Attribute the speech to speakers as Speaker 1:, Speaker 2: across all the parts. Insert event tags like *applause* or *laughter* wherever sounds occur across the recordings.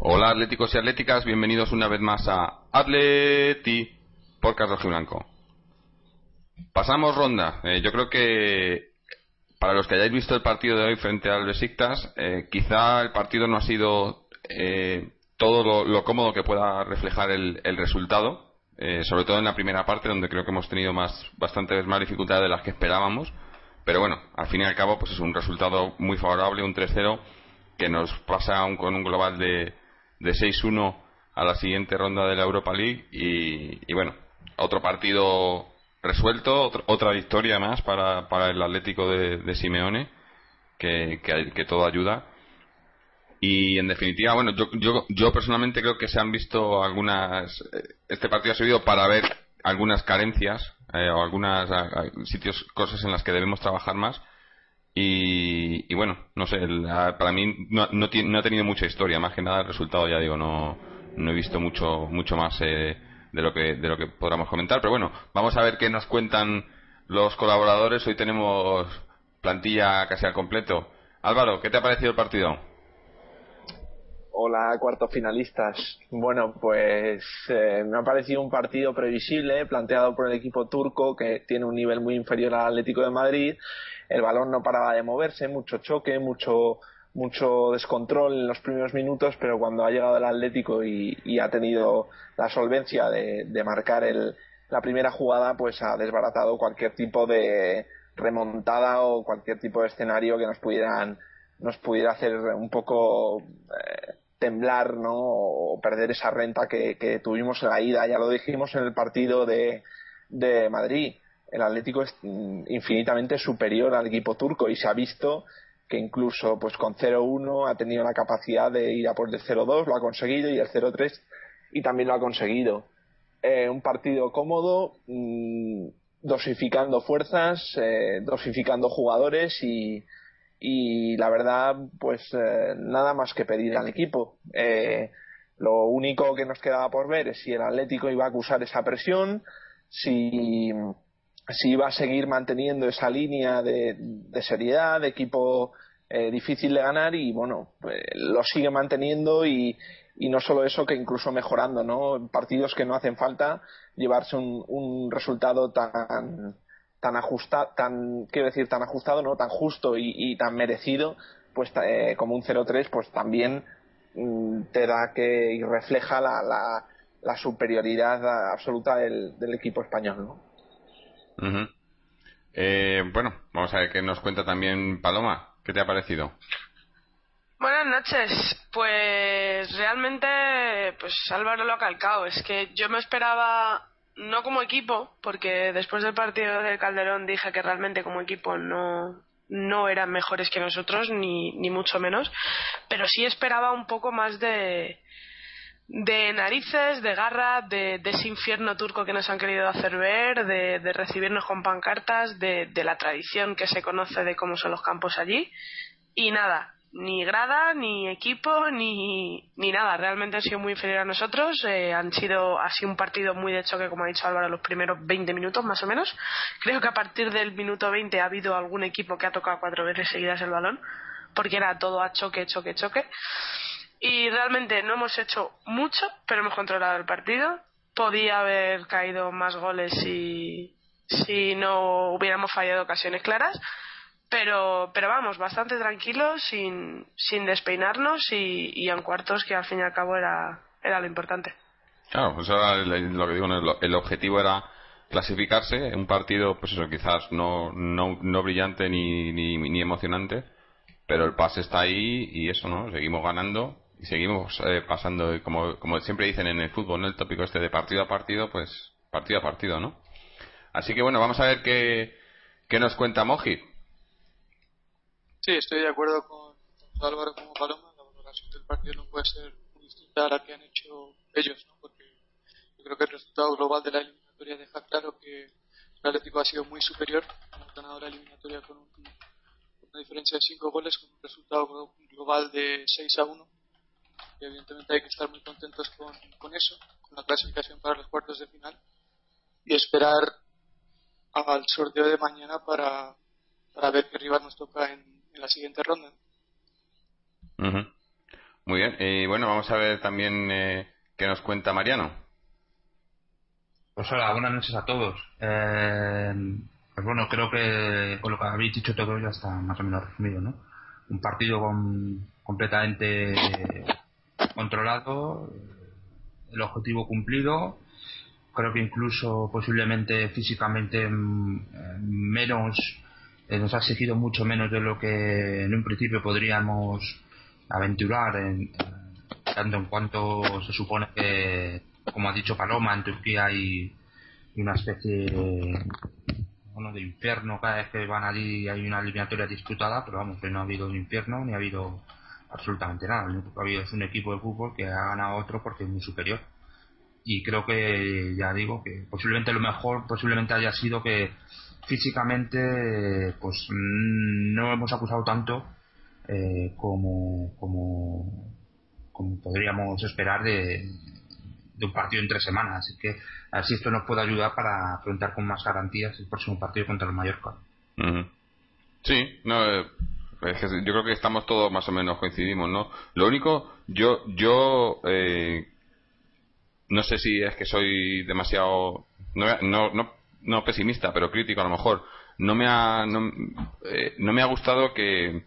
Speaker 1: Hola atléticos y atléticas, bienvenidos una vez más a Atleti por Carlos Blanco. Pasamos ronda. Eh, yo creo que para los que hayáis visto el partido de hoy frente al Besiktas, eh, quizá el partido no ha sido eh, todo lo, cómodo que pueda reflejar el, resultado, sobre todo en la primera parte, donde creo que hemos tenido más, bastantes más dificultades de las que esperábamos. Pero bueno, al fin y al cabo, pues es un resultado muy favorable, un 3-0, que nos pasa con un global de, de 6-1 a la siguiente ronda de la Europa League y, bueno, otro partido resuelto, otra victoria más para, para el Atlético de, Simeone, que, que, todo ayuda. Y en definitiva, bueno, yo, yo, yo personalmente creo que se han visto algunas. Eh, este partido ha servido para ver algunas carencias eh, o algunas sitios, cosas en las que debemos trabajar más y, bueno, no sé, para mí no, no, ha tenido mucha historia, más que nada el resultado, ya digo, no, no he visto mucho, mucho más eh, de, lo que, de lo que podamos comentar, pero bueno, vamos a ver qué nos cuentan los colaboradores. Hoy tenemos plantilla casi al completo. Álvaro, ¿qué te ha parecido el partido?
Speaker 2: Hola, cuartos finalistas. Bueno, pues eh, me ha parecido un partido previsible, planteado por el equipo turco, que tiene un nivel muy inferior al Atlético de Madrid el balón no paraba de moverse, mucho choque, mucho mucho descontrol en los primeros minutos, pero cuando ha llegado el Atlético y, ha tenido la solvencia de, marcar el, la primera jugada, pues ha desbaratado cualquier tipo de remontada o cualquier tipo de escenario que nos pudieran nos pudiera hacer un poco eh, temblar ¿no? o perder esa renta que, que, tuvimos en la ida. Ya lo dijimos en el partido de, de Madrid el Atlético es mm, infinitamente superior al equipo turco y se ha visto que incluso pues con 0-1 ha tenido la capacidad de ir a por el 0-2, lo ha conseguido y el 0-3 y también lo ha conseguido. Eh, un partido cómodo, mm, dosificando fuerzas, eh, dosificando jugadores y, y la verdad pues eh, nada más que pedir al equipo. lo único que nos quedaba por ver es si el Atlético iba a acusar esa presión, si si va a seguir manteniendo esa línea de, seriedad, de equipo eh, difícil de ganar y bueno, pues, lo sigue manteniendo y, y, no solo eso, que incluso mejorando, ¿no? En partidos que no hacen falta llevarse un, un resultado tan tan ajustado, tan quiero decir tan ajustado, no, tan justo y, tan merecido, pues eh, como un 0-3, pues también mm, te da que y refleja la, la, la superioridad absoluta del, del equipo español, ¿no?
Speaker 1: Eh, bueno, vamos a ver qué nos cuenta también Paloma. ¿Qué te ha parecido?
Speaker 3: Buenas noches. Pues realmente, pues Álvaro lo ha calcado. Es que yo me esperaba, no como equipo, porque después del partido del Calderón dije que realmente como equipo no, no eran mejores que nosotros, ni, ni mucho menos, pero sí esperaba un poco más de, de narices, de garra, de, ese infierno turco que nos han querido hacer ver, de, recibirnos con pancartas, de, la tradición que se conoce de cómo son los campos allí. Y nada, ni grada, ni equipo, ni, ni nada. Realmente han sido muy inferiores a nosotros. Eh, han sido así un partido muy de choque, como ha dicho Álvaro, los primeros 20 minutos más o menos. Creo que a partir del minuto 20 ha habido algún equipo que ha tocado cuatro veces seguidas el balón, porque era todo a choque, choque, choque y realmente no hemos hecho mucho, pero hemos controlado el partido. Podía haber caído más goles si, si no hubiéramos fallado ocasiones claras, pero, pero vamos, bastante tranquilos, sin, sin despeinarnos y, y en cuartos que al fin y al cabo era, era lo importante.
Speaker 1: Claro, pues ahora lo que digo, el objetivo era clasificarse, un partido, pues eso, quizás no, no, no brillante ni, ni, ni emocionante, pero el pase está ahí y eso, ¿no? Seguimos ganando y seguimos eh, pasando, como, como siempre dicen en el fútbol, ¿no? El tópico este de partido a partido, pues partido a partido, ¿no? Así que bueno, vamos a ver qué, qué nos cuenta Moji.
Speaker 4: Sí, estoy de acuerdo con Álvaro como Paloma. La valoración del partido no puede ser muy distinta a la que han hecho ellos, ¿no? Porque yo creo que el resultado global de la eliminatoria deja claro que el Atlético ha sido muy superior. Hemos ganado la eliminatoria con un una diferencia de 5 goles con un resultado global de 6 a 1. Y evidentemente hay que estar muy contentos con, con eso, con la clasificación para los cuartos de final y esperar al sorteo de mañana para, para ver qué rival nos toca en, en la siguiente ronda.
Speaker 1: Muy bien, y bueno, vamos a ver también eh, qué nos cuenta Mariano.
Speaker 5: Pues hola, buenas noches a todos. Eh, pues bueno, creo que con lo que habéis dicho todo ya está más o menos resumido, ¿no? Un partido completamente controlado, el objetivo cumplido. Creo que incluso posiblemente físicamente mm, menos, eh, nos ha exigido mucho menos de lo que en un principio podríamos aventurar, en, tanto en cuanto se supone que, como ha dicho Paloma, en Turquía hay una especie bueno, de infierno cada vez que van allí hay una eliminatoria disputada, pero vamos, que no ha habido un infierno ni ha habido absolutamente nada. Lo único que ha habido es un equipo de fútbol que ha ganado otro porque es muy superior. Y creo que, ya digo, que posiblemente lo mejor posiblemente haya sido que físicamente pues no hemos acusado tanto eh, como, como, como podríamos esperar de, de un partido en tres semanas. Así que a ver si esto nos puede ayudar para afrontar con más garantías el próximo partido contra el Mallorca.
Speaker 1: Sí, no, eh, yo creo que estamos todos más o menos coincidimos, ¿no? Lo único, yo, yo, eh, no sé si es que soy demasiado, no, no, no, no pesimista, pero crítico a lo mejor. No me ha, no, eh, no me ha gustado que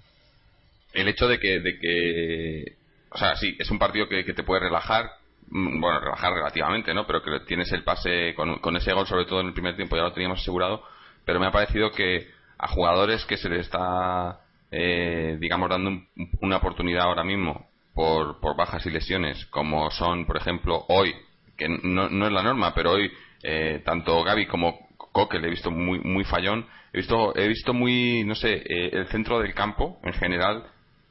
Speaker 1: el hecho de que, de que, o sea, sí, es un partido que, que te puede relajar, mm, bueno, relajar relativamente, ¿no? Pero que tienes el pase con, con, ese gol, sobre todo en el primer tiempo, ya lo teníamos asegurado. Pero me ha parecido que a jugadores que se les está, eh, digamos, dando una oportunidad ahora mismo por, por bajas y lesiones, como son, por ejemplo, hoy, que no, no es la norma, pero hoy eh, tanto Gaby como Coque le he visto muy, muy fallón. He visto, he visto muy, no sé, eh, el centro del campo en general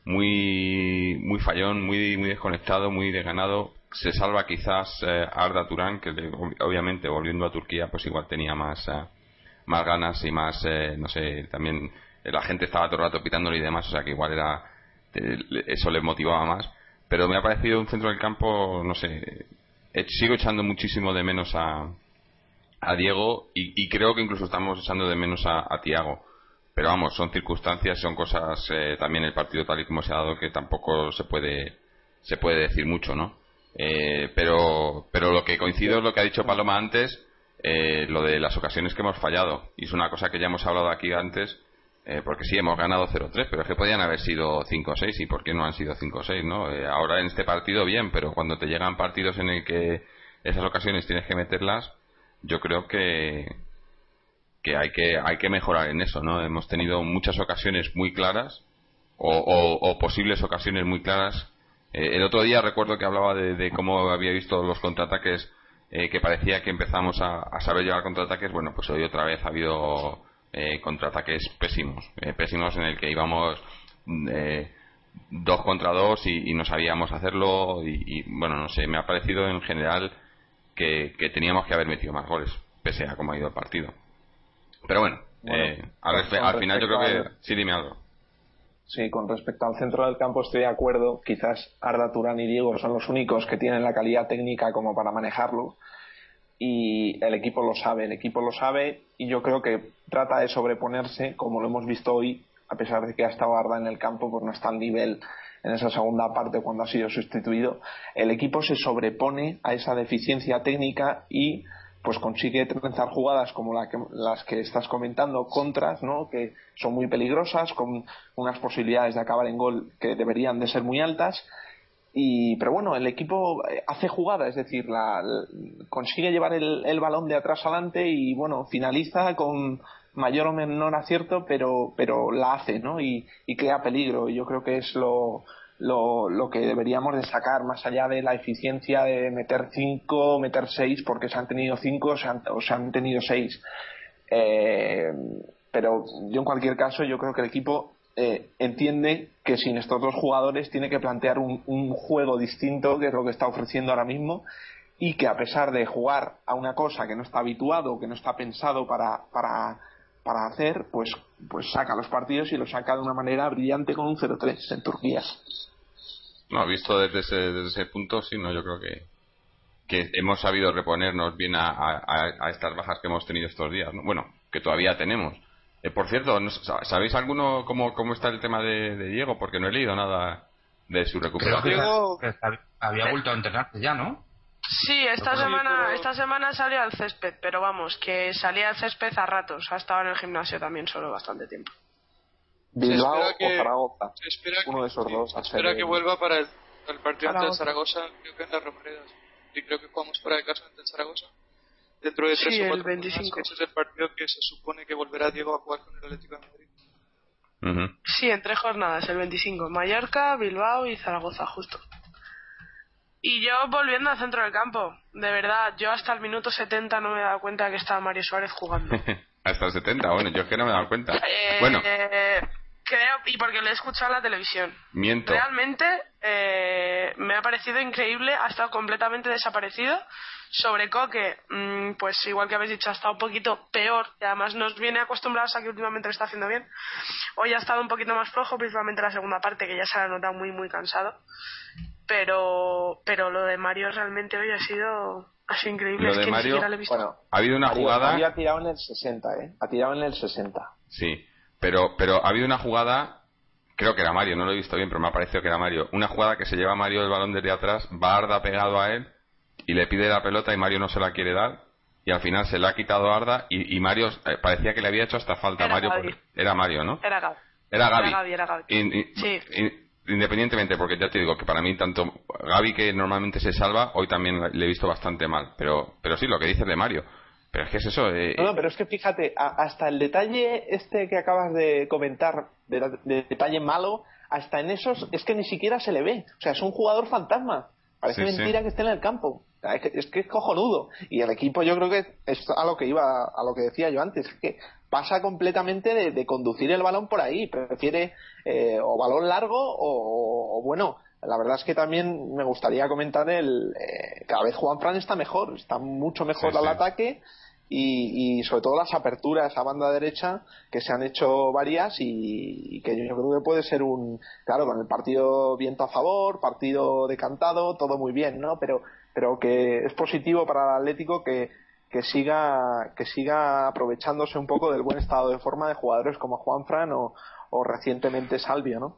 Speaker 1: muy muy fallón, muy muy desconectado, muy desganado. Se salva quizás eh, Arda Turán, que obviamente volviendo a Turquía, pues igual tenía más eh, más ganas y más, eh, no sé, también la gente estaba todo el rato pitándole y demás, o sea que igual era eso le motivaba más. Pero me ha parecido un centro del campo, no sé, sigo echando muchísimo de menos a, a Diego y, creo que incluso estamos echando de menos a, a Tiago pero vamos, son circunstancias, son cosas, eh, también el partido tal y como se ha dado que tampoco se puede, se puede decir mucho, ¿no? Eh, pero, pero lo que coincido es lo que ha dicho Paloma antes, eh, lo de las ocasiones que hemos fallado. Y es una cosa que ya hemos hablado aquí antes, eh, porque sí, hemos ganado 0-3, pero es que podían haber sido 5-6, ¿y por qué no han sido 5-6, no? Eh, ahora en este partido bien, pero cuando te llegan partidos en el que esas ocasiones tienes que meterlas, yo creo que, que hay que hay que mejorar en eso no hemos tenido muchas ocasiones muy claras o, posibles ocasiones muy claras. Eh, el otro día recuerdo que hablaba de, cómo había visto los contraataques eh, que parecía que empezamos a, saber llevar contraataques. Bueno pues hoy otra vez ha habido eh, contraataques pésimos pésimos en el que íbamos dos contra dos y, no sabíamos hacerlo y, bueno no sé me ha parecido en general que, que teníamos que haber metido más goles pese a cómo ha ido el partido pero bueno, eh, al, final yo creo que sí, dime algo.
Speaker 2: Sí, con respecto al centro del campo estoy de acuerdo. Quizás Arda Turán y Diego son los únicos que tienen la calidad técnica como para manejarlo. Y el equipo lo sabe, el equipo lo sabe y yo creo que trata de sobreponerse, como lo hemos visto hoy, a pesar de que ha estado Arda en el campo, pues no está al nivel en esa segunda parte cuando ha sido sustituido. El equipo se sobrepone a esa deficiencia técnica y pues consigue trenzar jugadas como la que, las que estás comentando, contras, ¿no? que son muy peligrosas, con unas posibilidades de acabar en gol que deberían de ser muy altas. Y, pero bueno, el equipo eh, hace jugada, es decir, la, consigue llevar el, balón de atrás adelante y bueno, finaliza con mayor o menor acierto, pero, pero la hace, ¿no? Y, y crea peligro. Yo creo que es lo, lo, lo, que deberíamos destacar más allá de la eficiencia de meter 5, meter 6, porque se han tenido 5 o, se han tenido 6. Eh, pero yo en cualquier caso yo creo que el equipo eh, entiende que sin estos dos jugadores tiene que plantear un, juego distinto, que es lo que está ofreciendo ahora mismo, y que a pesar de jugar a una cosa que no está habituado, que no está pensado para, para para hacer, pues, pues saca los partidos y lo saca de una manera brillante con un 0-3 en Turquía.
Speaker 1: No, visto desde ese, desde ese punto, sí, no, yo creo que, que hemos sabido reponernos bien a, a, estas bajas que hemos tenido estos días. Bueno, que todavía tenemos. Eh, por cierto, ¿sabéis alguno cómo, cómo está el tema de, Diego? Porque no he leído nada de su recuperación.
Speaker 5: había vuelto a entrenarse ya, ¿no?
Speaker 3: Sí, esta semana, esta semana salió al césped, pero vamos, que salía al césped a ratos. Ha estado en el gimnasio también solo bastante tiempo.
Speaker 2: Bilbao o Zaragoza. Uno de esos dos.
Speaker 4: espera que vuelva para el, partido ante Zaragoza, creo que en las Romeredas. Y creo que jugamos fuera de casa ante Zaragoza. Dentro de tres
Speaker 3: sí,
Speaker 4: o cuatro
Speaker 3: el 25.
Speaker 4: ese es el partido que se supone que volverá Diego a jugar con el Atlético de Madrid.
Speaker 3: Sí, en tres jornadas, el 25. Mallorca, Bilbao y Zaragoza, justo. Y yo volviendo al centro del campo, de verdad, yo hasta el minuto 70 no me he dado cuenta de que estaba Mario Suárez jugando. *laughs*
Speaker 1: hasta el 70, bueno, yo es que no me he dado cuenta. Eh, bueno.
Speaker 3: Creo, y porque lo he escuchado en la televisión.
Speaker 1: Miento.
Speaker 3: Realmente eh, me ha parecido increíble, ha estado completamente desaparecido. Sobre Coque, mm, pues igual que habéis dicho, ha estado un poquito peor y además nos viene acostumbrados a que últimamente lo está haciendo bien. Hoy ha estado un poquito más flojo, principalmente la segunda parte, que ya se ha notado muy, muy cansado pero pero lo de Mario realmente hoy ha sido ha increíble
Speaker 1: lo de Mario ha habido una jugada
Speaker 2: Mario ha tirado en el 60 eh ha tirado en el 60
Speaker 1: sí pero pero ha habido una jugada creo que era Mario no lo he visto bien pero me ha parecido que era Mario una jugada que se lleva Mario el balón desde atrás va Arda pegado a él y le pide la pelota y Mario no se la quiere dar y al final se la ha quitado Arda y, Mario eh, parecía que le había hecho hasta falta
Speaker 3: era
Speaker 1: Mario
Speaker 3: Gaby.
Speaker 1: era Mario ¿no?
Speaker 3: era Gaby
Speaker 1: era Gaby,
Speaker 3: era Gaby, era Gaby. sí
Speaker 1: independientemente, porque ya te digo que para mí tanto Gaby que normalmente se salva, hoy también le he visto bastante mal, pero, pero sí, lo que dices de Mario. Pero es que es eso. Eh,
Speaker 2: no, pero es que fíjate, hasta el detalle este que acabas de comentar, de, detalle malo, hasta en esos es que ni siquiera se le ve. O sea, es un jugador fantasma. Parece mentira que esté en el campo. Es que, es cojonudo. Y el equipo yo creo que es a lo que iba, a lo que decía yo antes, que pasa completamente de, conducir el balón por ahí. Prefiere eh, o balón largo o, bueno, la verdad es que también me gustaría comentar el eh, cada vez Juan Fran está mejor, está mucho mejor al ataque y, sobre todo las aperturas a banda derecha que se han hecho varias y, que yo creo que puede ser un claro con el partido viento a favor, partido decantado, todo muy bien, ¿no? Pero pero que es positivo para el Atlético que, que siga que siga aprovechándose un poco del buen estado de forma de jugadores como Juan Fran o, recientemente Salvio, ¿no?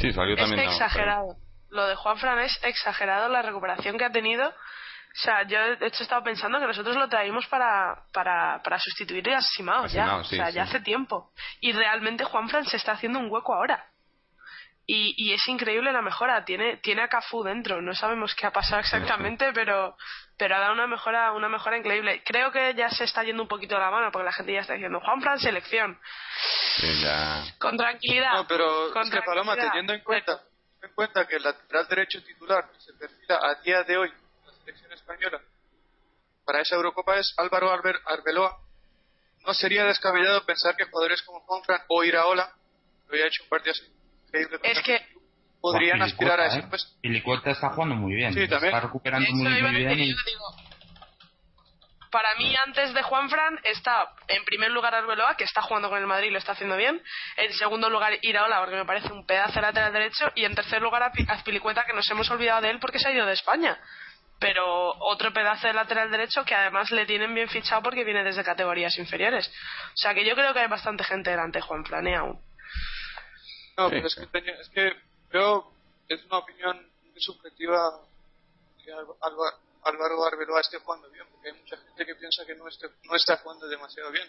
Speaker 1: Sí, salió también.
Speaker 3: Es exagerado. Lo de Juan Fran es exagerado la recuperación que ha tenido. O sea, yo de hecho he estado pensando que nosotros lo traímos para, para, para sustituir a Simao ya. o sea, ya hace tiempo. Y realmente Juan Fran se está haciendo un hueco ahora. Y, es increíble la mejora. Tiene, tiene a Cafú dentro. No sabemos qué ha pasado exactamente, pero, pero ha dado una mejora, una mejora increíble. Creo que ya se está yendo un poquito de la mano porque la gente ya está diciendo Juan Fran selección. Con tranquilidad.
Speaker 4: No, pero es que Paloma, teniendo en cuenta, en cuenta que el lateral derecho titular que se perfila a día de hoy en la selección española para esa Eurocopa es Álvaro Arbeloa. No sería descabellado pensar que jugadores como Juan Fran o Iraola, que hoy ha hecho un partido así
Speaker 3: es que
Speaker 4: podrían aspirar a ese pues
Speaker 5: Y Licueta está jugando muy bien. Está recuperando muy, bien.
Speaker 3: Para mí, antes de Juan Fran, está en primer lugar Arbeloa, que está jugando con el Madrid y lo está haciendo bien. En segundo lugar, Iraola, porque me parece un pedazo de lateral derecho. Y en tercer lugar, Azpilicueta, que nos hemos olvidado de él porque se ha ido de España. Pero otro pedazo de lateral derecho que además le tienen bien fichado porque viene desde categorías inferiores. O sea que yo creo que hay bastante gente delante de Juan Fran, ¿eh? aún.
Speaker 4: No, pero es, que es que creo es una opinión muy subjetiva que Álvaro Arbeloa esté jugando bien, porque hay mucha gente que piensa que no, no está jugando demasiado bien.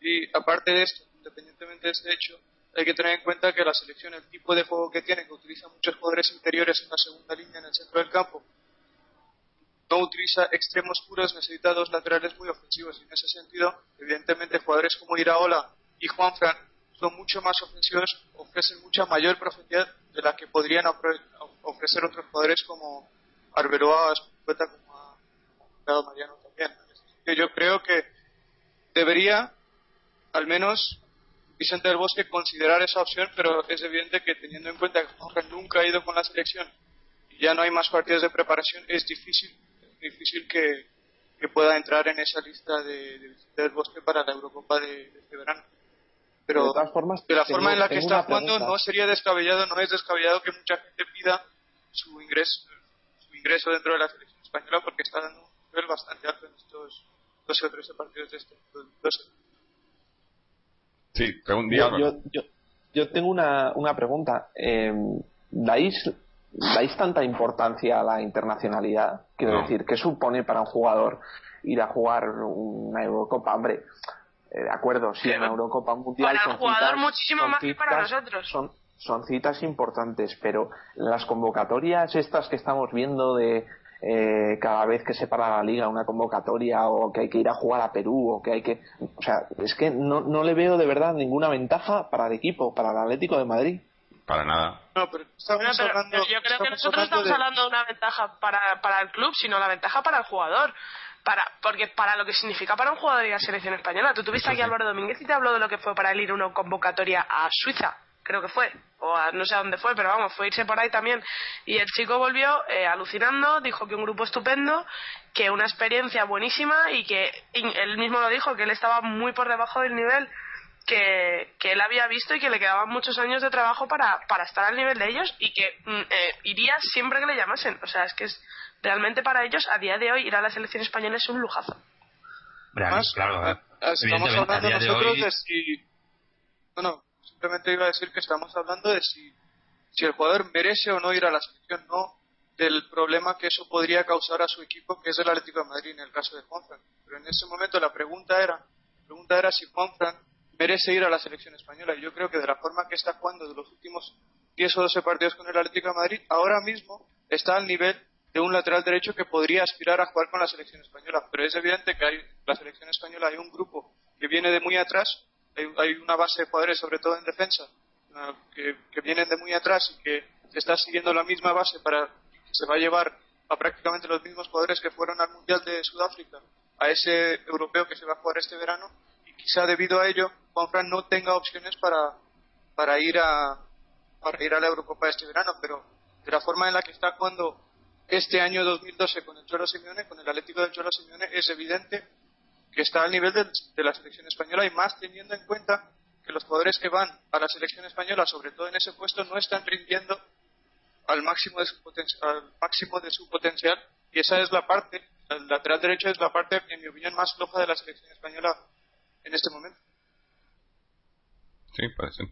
Speaker 4: Y aparte de esto, independientemente de este hecho, hay que tener en cuenta que la selección, el tipo de juego que tiene, que utiliza muchos jugadores interiores en la segunda línea, en el centro del campo, no utiliza extremos puros, necesita dos laterales muy ofensivos. Y en ese sentido, evidentemente, jugadores como Iraola y Juan Fran son mucho más ofensivos, ofrecen mucha mayor profundidad de la que podrían ofrecer otros jugadores como Arbeloa, Escueta, como ha Mariano también. Yo creo que debería, al menos, Vicente del Bosque considerar esa opción, pero es evidente que teniendo en cuenta que Jorge nunca ha ido con la selección y ya no hay más partidos de preparación, es difícil, difícil que, que pueda entrar en esa lista de, de del bosque para la Eurocopa de, este verano. Pero de, todas formas, de la forma en la que está jugando no sería descabellado, no es descabellado que mucha gente pida su ingreso, su ingreso dentro de la selección española porque está dando un nivel bastante alto en estos 12 o 13 partidos de este 12.
Speaker 1: Sí, yo,
Speaker 2: yo, yo, yo, tengo una, una pregunta. Eh, ¿dais, ¿Dais tanta importancia a la internacionalidad? Quiero decir, ¿qué supone para un jugador ir a jugar una Eurocopa? Hombre, eh, de acuerdo, sí, una Eurocopa Mundial.
Speaker 3: Para el jugador muchísimo más que para nosotros.
Speaker 2: Son, son citas importantes, pero las convocatorias estas que estamos viendo de eh, cada vez que se para la liga una convocatoria o que hay que ir a jugar a Perú o que hay que o sea es que no, no le veo de verdad ninguna ventaja para el equipo para el Atlético de Madrid
Speaker 1: para nada
Speaker 4: no pero, estamos hablando,
Speaker 3: yo creo que nosotros estamos hablando de una ventaja para, para el club sino la ventaja para el jugador para porque para lo que significa para un jugador ir a selección española tú tuviste aquí a Álvaro Domínguez y te habló de lo que fue para él ir a una convocatoria a Suiza creo que fue, o no sé a dónde fue, pero vamos, fue irse por ahí también. Y el chico volvió eh, alucinando, dijo que un grupo estupendo, que una experiencia buenísima y que él mismo lo dijo, que él estaba muy por debajo del nivel que, que él había visto y que le quedaban muchos años de trabajo para, para estar al nivel de ellos y que mm, eh, iría siempre que le llamasen. O sea, es que es realmente para ellos a día de hoy ir a la selección española es un lujazo.
Speaker 5: claro,
Speaker 4: estamos hablando nosotros de si... Bueno, simplemente iba a decir que estamos hablando de si, si el jugador merece o no ir a la selección, no del problema que eso podría causar a su equipo, que es el Atlético de Madrid en el caso de Juanfran. Pero en ese momento la pregunta era, la pregunta era si Juanfran merece ir a la selección española. Y yo creo que de la forma que está jugando de los últimos 10 o 12 partidos con el Atlético de Madrid, ahora mismo está al nivel de un lateral derecho que podría aspirar a jugar con la selección española. Pero es evidente que hay la selección española hay un grupo que viene de muy atrás hay, una base de jugadores, sobre todo en defensa, que, vienen de muy atrás y que está siguiendo la misma base para se va a llevar a prácticamente los mismos jugadores que fueron al Mundial de Sudáfrica a ese europeo que se va a jugar este verano y quizá debido a ello Juanfran no tenga opciones para, para ir a para ir a la Eurocopa este verano pero de la forma en la que está jugando este año 2012 con el Cholo Simeone con el Atlético del Cholo Simeone es evidente que está al nivel de, la selección española y más teniendo en cuenta que los jugadores que van a la selección española, sobre todo en ese puesto, no están rindiendo al máximo de su, al máximo de su potencial y esa es la parte, el lateral derecho es la parte, en mi opinión, más floja de la selección española en este momento.
Speaker 1: Sí, parece.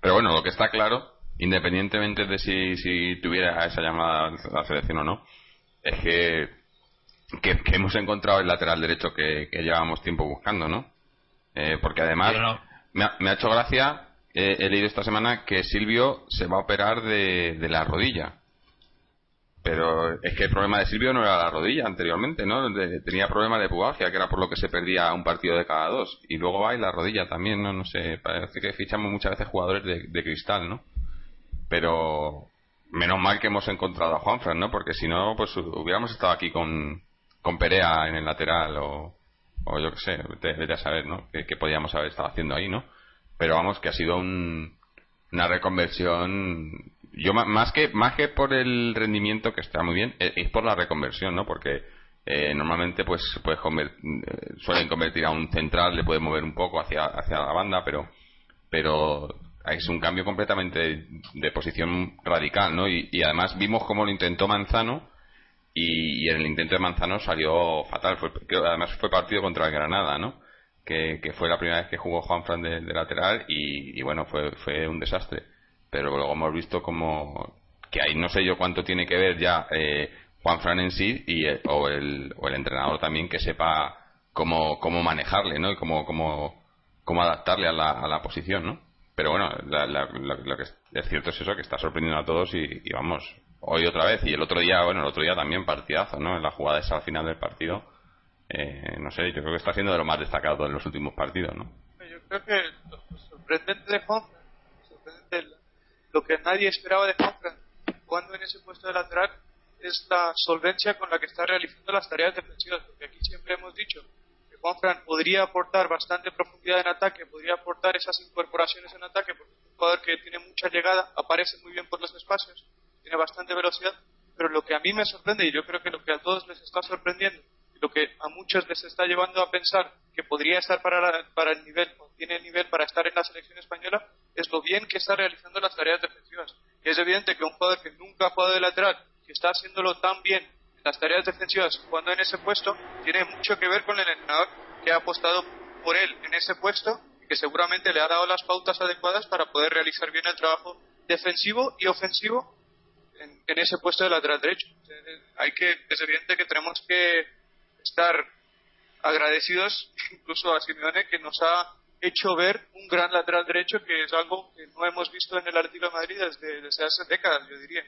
Speaker 1: Pero bueno, lo que está claro, independientemente de si, si tuviera esa llamada a la selección o no, es que que, hemos encontrado el lateral derecho que, llevábamos tiempo buscando, ¿no? Eh, porque además me, ha, hecho gracia, he leído esta semana que Silvio se va a operar de, la rodilla. Pero es que el problema de Silvio no era la rodilla anteriormente, ¿no? tenía problema de pubalgia, que era por lo que se perdía un partido de cada dos. Y luego va y la rodilla también, ¿no? No sé, parece que fichamos muchas veces jugadores de, de cristal, ¿no? Pero menos mal que hemos encontrado a Juanfran, ¿no? Porque si no, pues hubiéramos estado aquí con, con Perea en el lateral o, o yo qué sé, vete, a saber, ¿no? ¿Qué, podíamos haber estado haciendo ahí, ¿no? Pero vamos, que ha sido un, una reconversión. Yo más que más que por el rendimiento que está muy bien, es, por la reconversión, ¿no? Porque eh, normalmente pues puedes eh, suelen convertir a un central, le puede mover un poco hacia hacia la banda, pero pero es un cambio completamente de, posición radical, ¿no? Y, además vimos cómo lo intentó Manzano y, en el intento de Manzano salió fatal. Fue, además fue partido contra el Granada, ¿no? Que, fue la primera vez que jugó Juan Fran de, lateral y, bueno, fue, fue un desastre. Pero luego hemos visto como que ahí no sé yo cuánto tiene que ver ya eh, Juan Fran en sí y, eh, o, el, o el entrenador también que sepa cómo, cómo manejarle, ¿no? Y cómo, cómo, cómo adaptarle a la, a la posición, ¿no? Pero bueno, lo que es cierto es eso, que está sorprendiendo a todos y vamos, hoy otra vez y el otro día, bueno, el otro día también partidazo, ¿no? En la jugada esa al final del partido. Eh, no sé, yo creo que está siendo de lo más destacado en los últimos partidos, ¿no?
Speaker 4: Yo creo que lo sorprendente de Juanfran, lo que nadie esperaba de Juanfran cuando en ese puesto de lateral es la solvencia con la que está realizando las tareas defensivas, porque aquí siempre hemos dicho Juanfran podría aportar bastante profundidad en ataque, podría aportar esas incorporaciones en ataque, porque es un jugador que tiene mucha llegada, aparece muy bien por los espacios, tiene bastante velocidad, pero lo que a mí me sorprende, y yo creo que lo que a todos les está sorprendiendo, lo que a muchos les está llevando a pensar que podría estar para, el nivel, o tiene el nivel para estar en la selección española, es lo bien que está realizando las tareas defensivas. Es evidente que un jugador que nunca ha jugado de lateral, que está haciéndolo tan bien en las tareas defensivas jugando en ese puesto, tiene mucho que ver con el entrenador que ha apostado por él en ese puesto y que seguramente le ha dado las pautas adecuadas para poder realizar bien el trabajo defensivo y ofensivo en, en ese puesto de lateral derecho. Hay que, es evidente que tenemos que estar agradecidos *laughs* incluso a Simeone que nos ha hecho ver un gran lateral derecho que es algo que no hemos visto en el Atlético de Madrid desde, desde hace décadas, yo diría.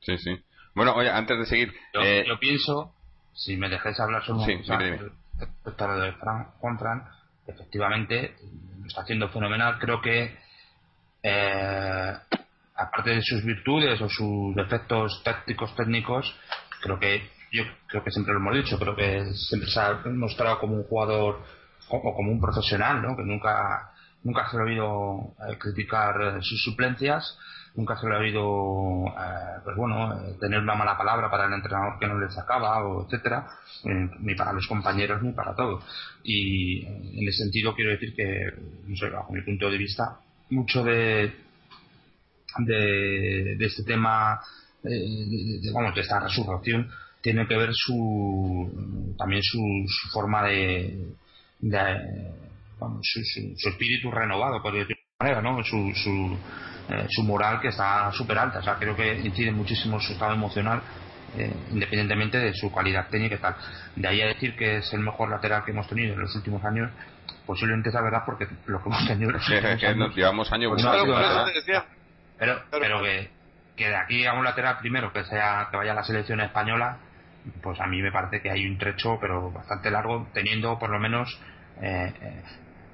Speaker 1: Sí, sí. Bueno, oye, antes de seguir...
Speaker 5: Yo,
Speaker 1: eh,
Speaker 5: yo pienso, si me dejáis hablar solo
Speaker 1: Sí,
Speaker 5: respecto a lo de Fran, Juan Fran, efectivamente lo está haciendo fenomenal. Creo que, eh, aparte de sus virtudes o sus defectos tácticos técnicos, creo que yo creo que siempre lo hemos dicho, creo que siempre se ha mostrado como un jugador o como un profesional, ¿no? Que nunca nunca se ha oído eh, criticar eh, sus suplencias, nunca se le ha oído, eh, pues bueno, eh, tener una mala palabra para el entrenador que no le sacaba, o etcétera, eh, ni para los compañeros ni para todos. Y en ese sentido quiero decir que, no sé, bajo mi punto de vista, mucho de de, este tema, de, esta resurrección, tiene que ver su también su, su forma de, de su, espíritu renovado, por decirlo de manera, ¿no? Su, su, eh, su moral que está súper alta. O sea, creo que incide muchísimo su estado emocional, eh, independientemente de su calidad técnica y tal. De ahí a decir que es el mejor lateral que hemos tenido en los últimos años, posiblemente es la verdad porque lo que hemos tenido en los *laughs*
Speaker 1: que-
Speaker 5: años
Speaker 1: nos llevamos años
Speaker 5: Pues
Speaker 4: te decía.
Speaker 5: pero,
Speaker 4: Claro.
Speaker 5: pero que, que de aquí a un lateral primero que sea que vaya a la selección española, pues a mí me parece que hay un trecho, pero bastante largo, teniendo por lo menos. eh, eh,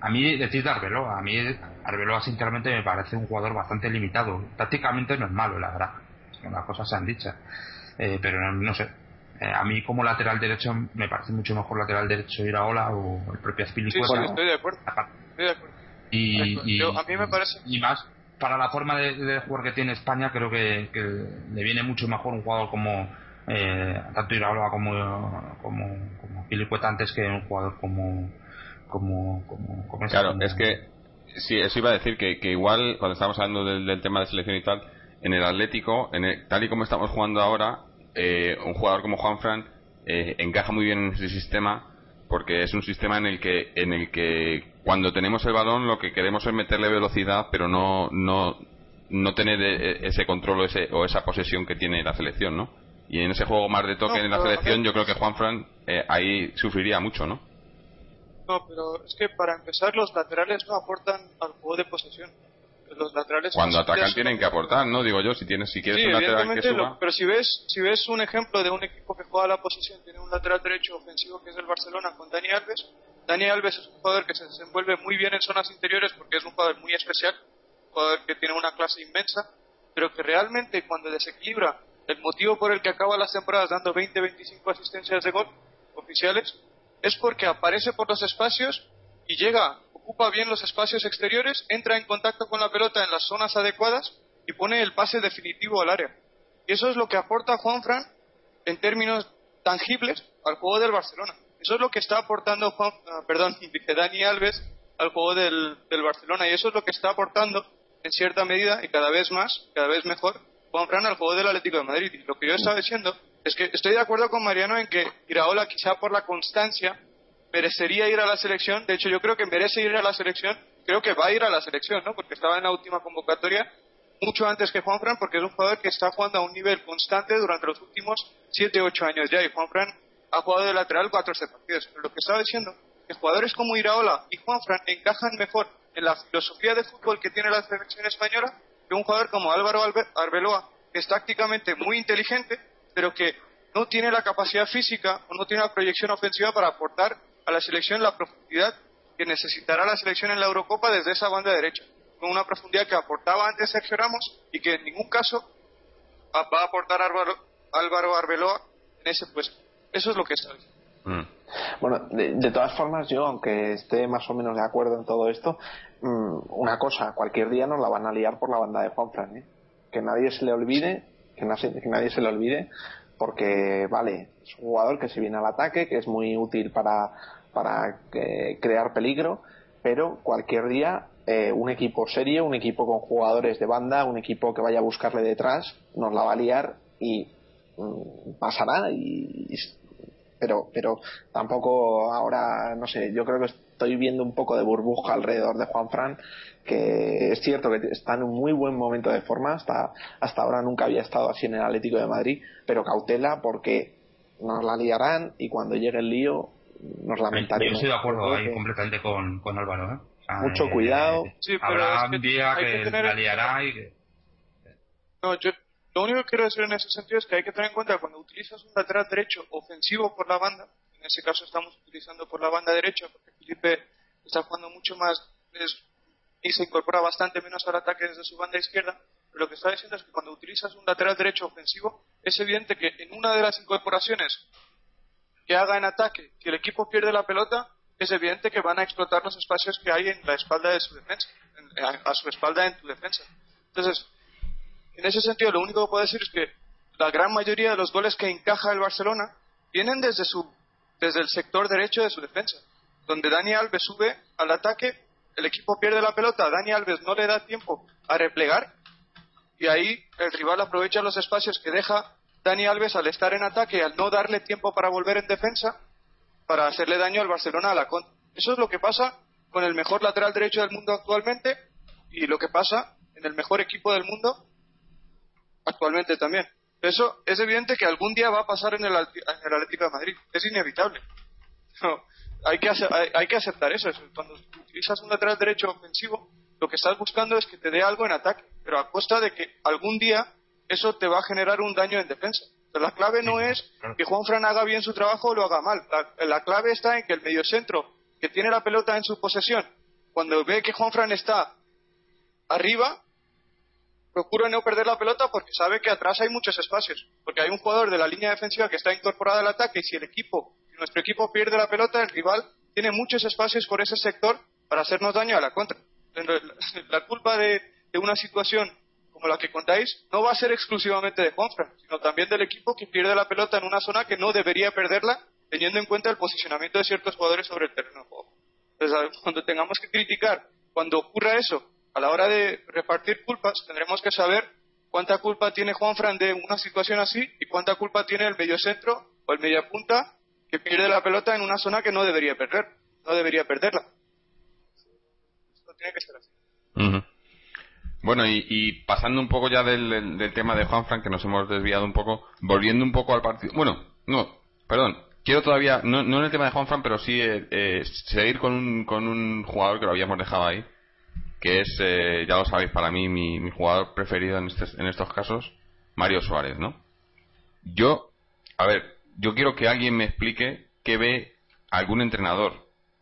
Speaker 5: a mí decir de Arbeloa, a mí Arbeloa sinceramente me parece un jugador bastante limitado. Tácticamente no es malo, la verdad. Las cosas se han dicho. Eh, pero no, no sé. Eh, a mí como lateral derecho me parece mucho mejor lateral derecho Iraola o el propio
Speaker 4: Sí, sí,
Speaker 5: Azpilicueta.
Speaker 4: estoy de acuerdo. Estoy de acuerdo.
Speaker 5: Y, y-
Speaker 4: Yo- a mí me parece-
Speaker 5: y más para la forma de, de jugar que tiene España creo que, que le viene mucho mejor un jugador como eh, tanto Iraola como como como Pilicueta antes que un jugador como como como, como ese,
Speaker 1: Claro, es que sí, eso iba a decir que, que igual cuando estamos hablando del, del tema de selección y tal, en el Atlético, en el- tal y como estamos jugando ahora, eh, un jugador como Juanfran eh, encaja muy bien en ese sistema porque es un sistema en el que en el que cuando tenemos el balón lo que queremos es meterle velocidad, pero no no no tener eh, ese control o, ese, o esa posesión que tiene la selección, ¿no? Y en ese juego más de toque
Speaker 4: No,
Speaker 1: en la selección, yo creo que Juanfran eh, ahí sufriría mucho, ¿no?
Speaker 4: No, pero es que para empezar los laterales no aportan al juego de posesión. Los laterales
Speaker 1: Cuando atacan tienen que aportar, ¿no? Digo yo, si tienes si quieres
Speaker 4: Sí,
Speaker 1: un lateral que suba.
Speaker 4: lo- pero si ves, si ves un ejemplo de un equipo que juega a la posición, tiene un lateral derecho ofensivo que es el Barcelona con Dani Alves. Dani Alves es un jugador que se desenvuelve muy bien en zonas interiores porque es un jugador muy especial, un jugador que tiene una clase inmensa, pero que realmente cuando desequilibra el motivo por el que acaba las temporadas dando 20-25 asistencias de gol oficiales es porque aparece por los espacios y llega, ocupa bien los espacios exteriores, entra en contacto con la pelota en las zonas adecuadas y pone el pase definitivo al área. Y eso es lo que aporta Juanfran en términos tangibles al juego del Barcelona. Eso es lo que está aportando Juan, ah, perdón, *laughs* Dani Alves al juego del, Barcelona y eso es lo que está aportando en cierta medida y cada vez más, cada vez mejor, Juanfran al juego del Atlético de Madrid. Y lo que yo estaba diciendo es que estoy de acuerdo con Mariano en que Iraola quizá por la constancia merecería ir a la selección. De hecho, yo creo que merece ir a la selección. Creo que va a ir a la selección, ¿no? Porque estaba en la última convocatoria mucho antes que Juanfran, porque es un jugador que está jugando a un nivel constante durante los últimos 7, 8 años ya. Y Juanfran ha jugado de lateral 14 partidos. Pero lo que estaba diciendo, que jugadores como Iraola y Juanfran encajan mejor en la filosofía de fútbol que tiene la selección española que un jugador como Álvaro Arbeloa, que es tácticamente muy inteligente, pero que no tiene la capacidad física o no tiene la proyección ofensiva para aportar a la selección la profundidad que necesitará la selección en la Eurocopa desde esa banda derecha, con una profundidad que aportaba antes Sergio Ramos y que en ningún caso va a aportar Álvaro, Álvaro Arbeloa en ese puesto. Eso es lo que está.
Speaker 1: Mm.
Speaker 2: Bueno, de, de todas formas, yo, aunque esté más o menos de acuerdo en todo esto, mm, una cosa, cualquier día nos la van a liar por la banda de Juanfran, ¿eh? Que nadie se le olvide, que, que nadie se le olvide, porque vale, es un jugador que se viene al ataque, que es muy útil para, para eh, crear peligro, pero cualquier día eh, un equipo serio, un equipo con jugadores de banda, un equipo que vaya a buscarle detrás, nos la va a liar y mm, pasará y, pero pero tampoco ahora no sé yo creo que estoy viendo un poco de burbuja alrededor de Juan Fran que es cierto que está en un muy buen momento de forma hasta hasta ahora nunca había estado así en el Atlético de Madrid pero cautela porque nos la liarán y cuando llegue el lío nos lamentaremos
Speaker 5: yo estoy de acuerdo ahí completamente con, con Álvaro ¿eh?
Speaker 2: mucho cuidado.
Speaker 4: Sí, pero
Speaker 5: Habrá
Speaker 4: es que
Speaker 5: un día
Speaker 4: hay
Speaker 5: que,
Speaker 4: que tener-
Speaker 5: la liará y que...
Speaker 4: No, yo lo único que quiero decir en ese sentido es que hay que tener en cuenta que cuando utilizas un lateral derecho ofensivo por la banda, en ese caso estamos utilizando por la banda derecha porque Felipe está jugando mucho más y se incorpora bastante menos al ataque desde su banda izquierda, pero lo que está diciendo es que cuando utilizas un lateral derecho ofensivo es evidente que en una de las incorporaciones que haga en ataque, si el equipo pierde la pelota, es evidente que van a explotar los espacios que hay en la espalda de su defensa, en- a, a su espalda en tu defensa. Entonces, en ese sentido, lo único que puedo decir es que la gran mayoría de los goles que encaja el Barcelona vienen desde su desde el sector derecho de su defensa, donde Dani Alves sube al ataque, el equipo pierde la pelota, Dani Alves no le da tiempo a replegar y ahí el rival aprovecha los espacios que deja Dani Alves al estar en ataque al no darle tiempo para volver en defensa para hacerle daño al Barcelona a la contra. Eso es lo que pasa con el mejor lateral derecho del mundo actualmente y lo que pasa en el mejor equipo del mundo actualmente también. Eso es evidente que algún día va a pasar en el, Alti- en el Atlético de Madrid. Es inevitable. *laughs* No, hay, que hay, hay que aceptar eso. Es- Cuando utilizas un lateral derecho ofensivo, lo que estás buscando es que te dé algo en ataque, pero a costa de que algún día eso te va a generar un daño en defensa. Pero la clave no es que Juan Fran haga bien su trabajo o lo haga mal. La, la clave está en que el mediocentro que tiene la pelota en su posesión, cuando ve que Juan Fran está arriba, procura no perder la pelota porque sabe que atrás hay muchos espacios. Porque hay un jugador de la línea defensiva que está incorporado al ataque y si el equipo, si nuestro equipo pierde la pelota, el rival tiene muchos espacios por ese sector para hacernos daño a la contra. *laughs* La, culpa de, de una situación como la que contáis no va a ser exclusivamente de Juanfran, sino también del equipo que pierde la pelota en una zona que no debería perderla, teniendo en cuenta el posicionamiento de ciertos jugadores sobre el terreno. Entonces, cuando tengamos que criticar, cuando ocurra eso, a la hora de repartir culpas, tendremos que saber cuánta culpa tiene Juanfran de una situación así y cuánta culpa tiene el mediocentro o el mediapunta que pierde la pelota en una zona que no debería perder, no debería perderla. Esto tiene que ser así.
Speaker 1: Bueno, y, pasando un poco ya del, del- tema de Juanfran, que nos hemos desviado un poco, volviendo un poco al partido. Bueno, no, perdón. Quiero todavía, no, no en el tema de Juanfran, pero sí eh, eh, seguir con un, con un jugador que lo habíamos dejado ahí, que es, eh, ya lo sabéis, para mí mi, mi jugador preferido en, estes- en estos casos, Mario Suárez, ¿no? Yo, a ver, yo quiero que alguien me explique qué ve algún entrenador,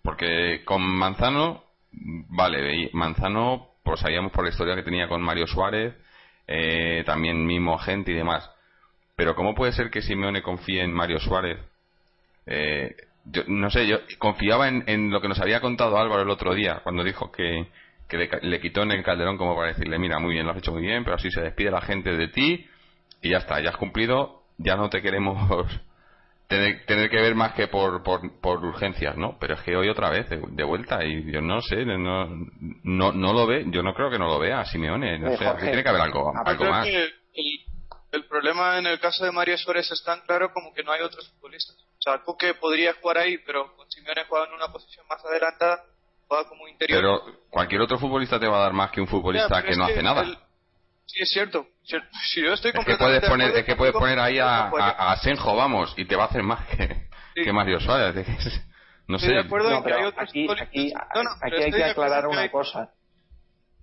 Speaker 1: porque con Manzano, vale, Manzano, pues sabíamos por la historia que tenía con Mario Suárez, eh, también mismo gente y demás. Pero ¿cómo puede ser que Simeone confíe en Mario Suárez? Eh, yo, no sé, yo confiaba en lo que nos había contado Álvaro el otro día, cuando dijo que, que le, le quitó en el calderón como para decirle, mira, muy bien, lo has hecho muy bien, pero así se despide la gente de ti y ya está, ya has cumplido, ya no te queremos *laughs* tener, tener que ver más que por, por, por urgencias, ¿no? Pero es que hoy otra vez, de, de vuelta, y yo no sé, no, no, no lo ve, yo no creo que no lo vea Simeone, no
Speaker 2: Eh,
Speaker 1: sé, tiene que haber algo, algo más.
Speaker 4: que el, el problema en el caso de Mario Suárez es tan claro como que no hay otros futbolistas. O sea, Coque podría jugar ahí, pero con Simeone juega en una posición más adelantada, juega como interior.
Speaker 1: Pero cualquier otro futbolista te va a dar más que un futbolista que no hace nada.
Speaker 4: el- Sí, es cierto. cier- *laughs* Si yo estoy
Speaker 1: Es que puedes
Speaker 4: de
Speaker 1: poner,
Speaker 4: acuerdo
Speaker 1: es que puedes poner ahí a, a, a Asenjo, vamos, y te va a hacer más que,
Speaker 4: Sí.
Speaker 1: que Mario Suárez. no sé.
Speaker 4: Estoy de acuerdo
Speaker 2: No,
Speaker 4: en que hay
Speaker 2: pero
Speaker 4: otros
Speaker 2: aquí, aquí,
Speaker 4: No, no,
Speaker 2: aquí hay que aclarar
Speaker 4: que
Speaker 2: una
Speaker 4: hay-
Speaker 2: cosa.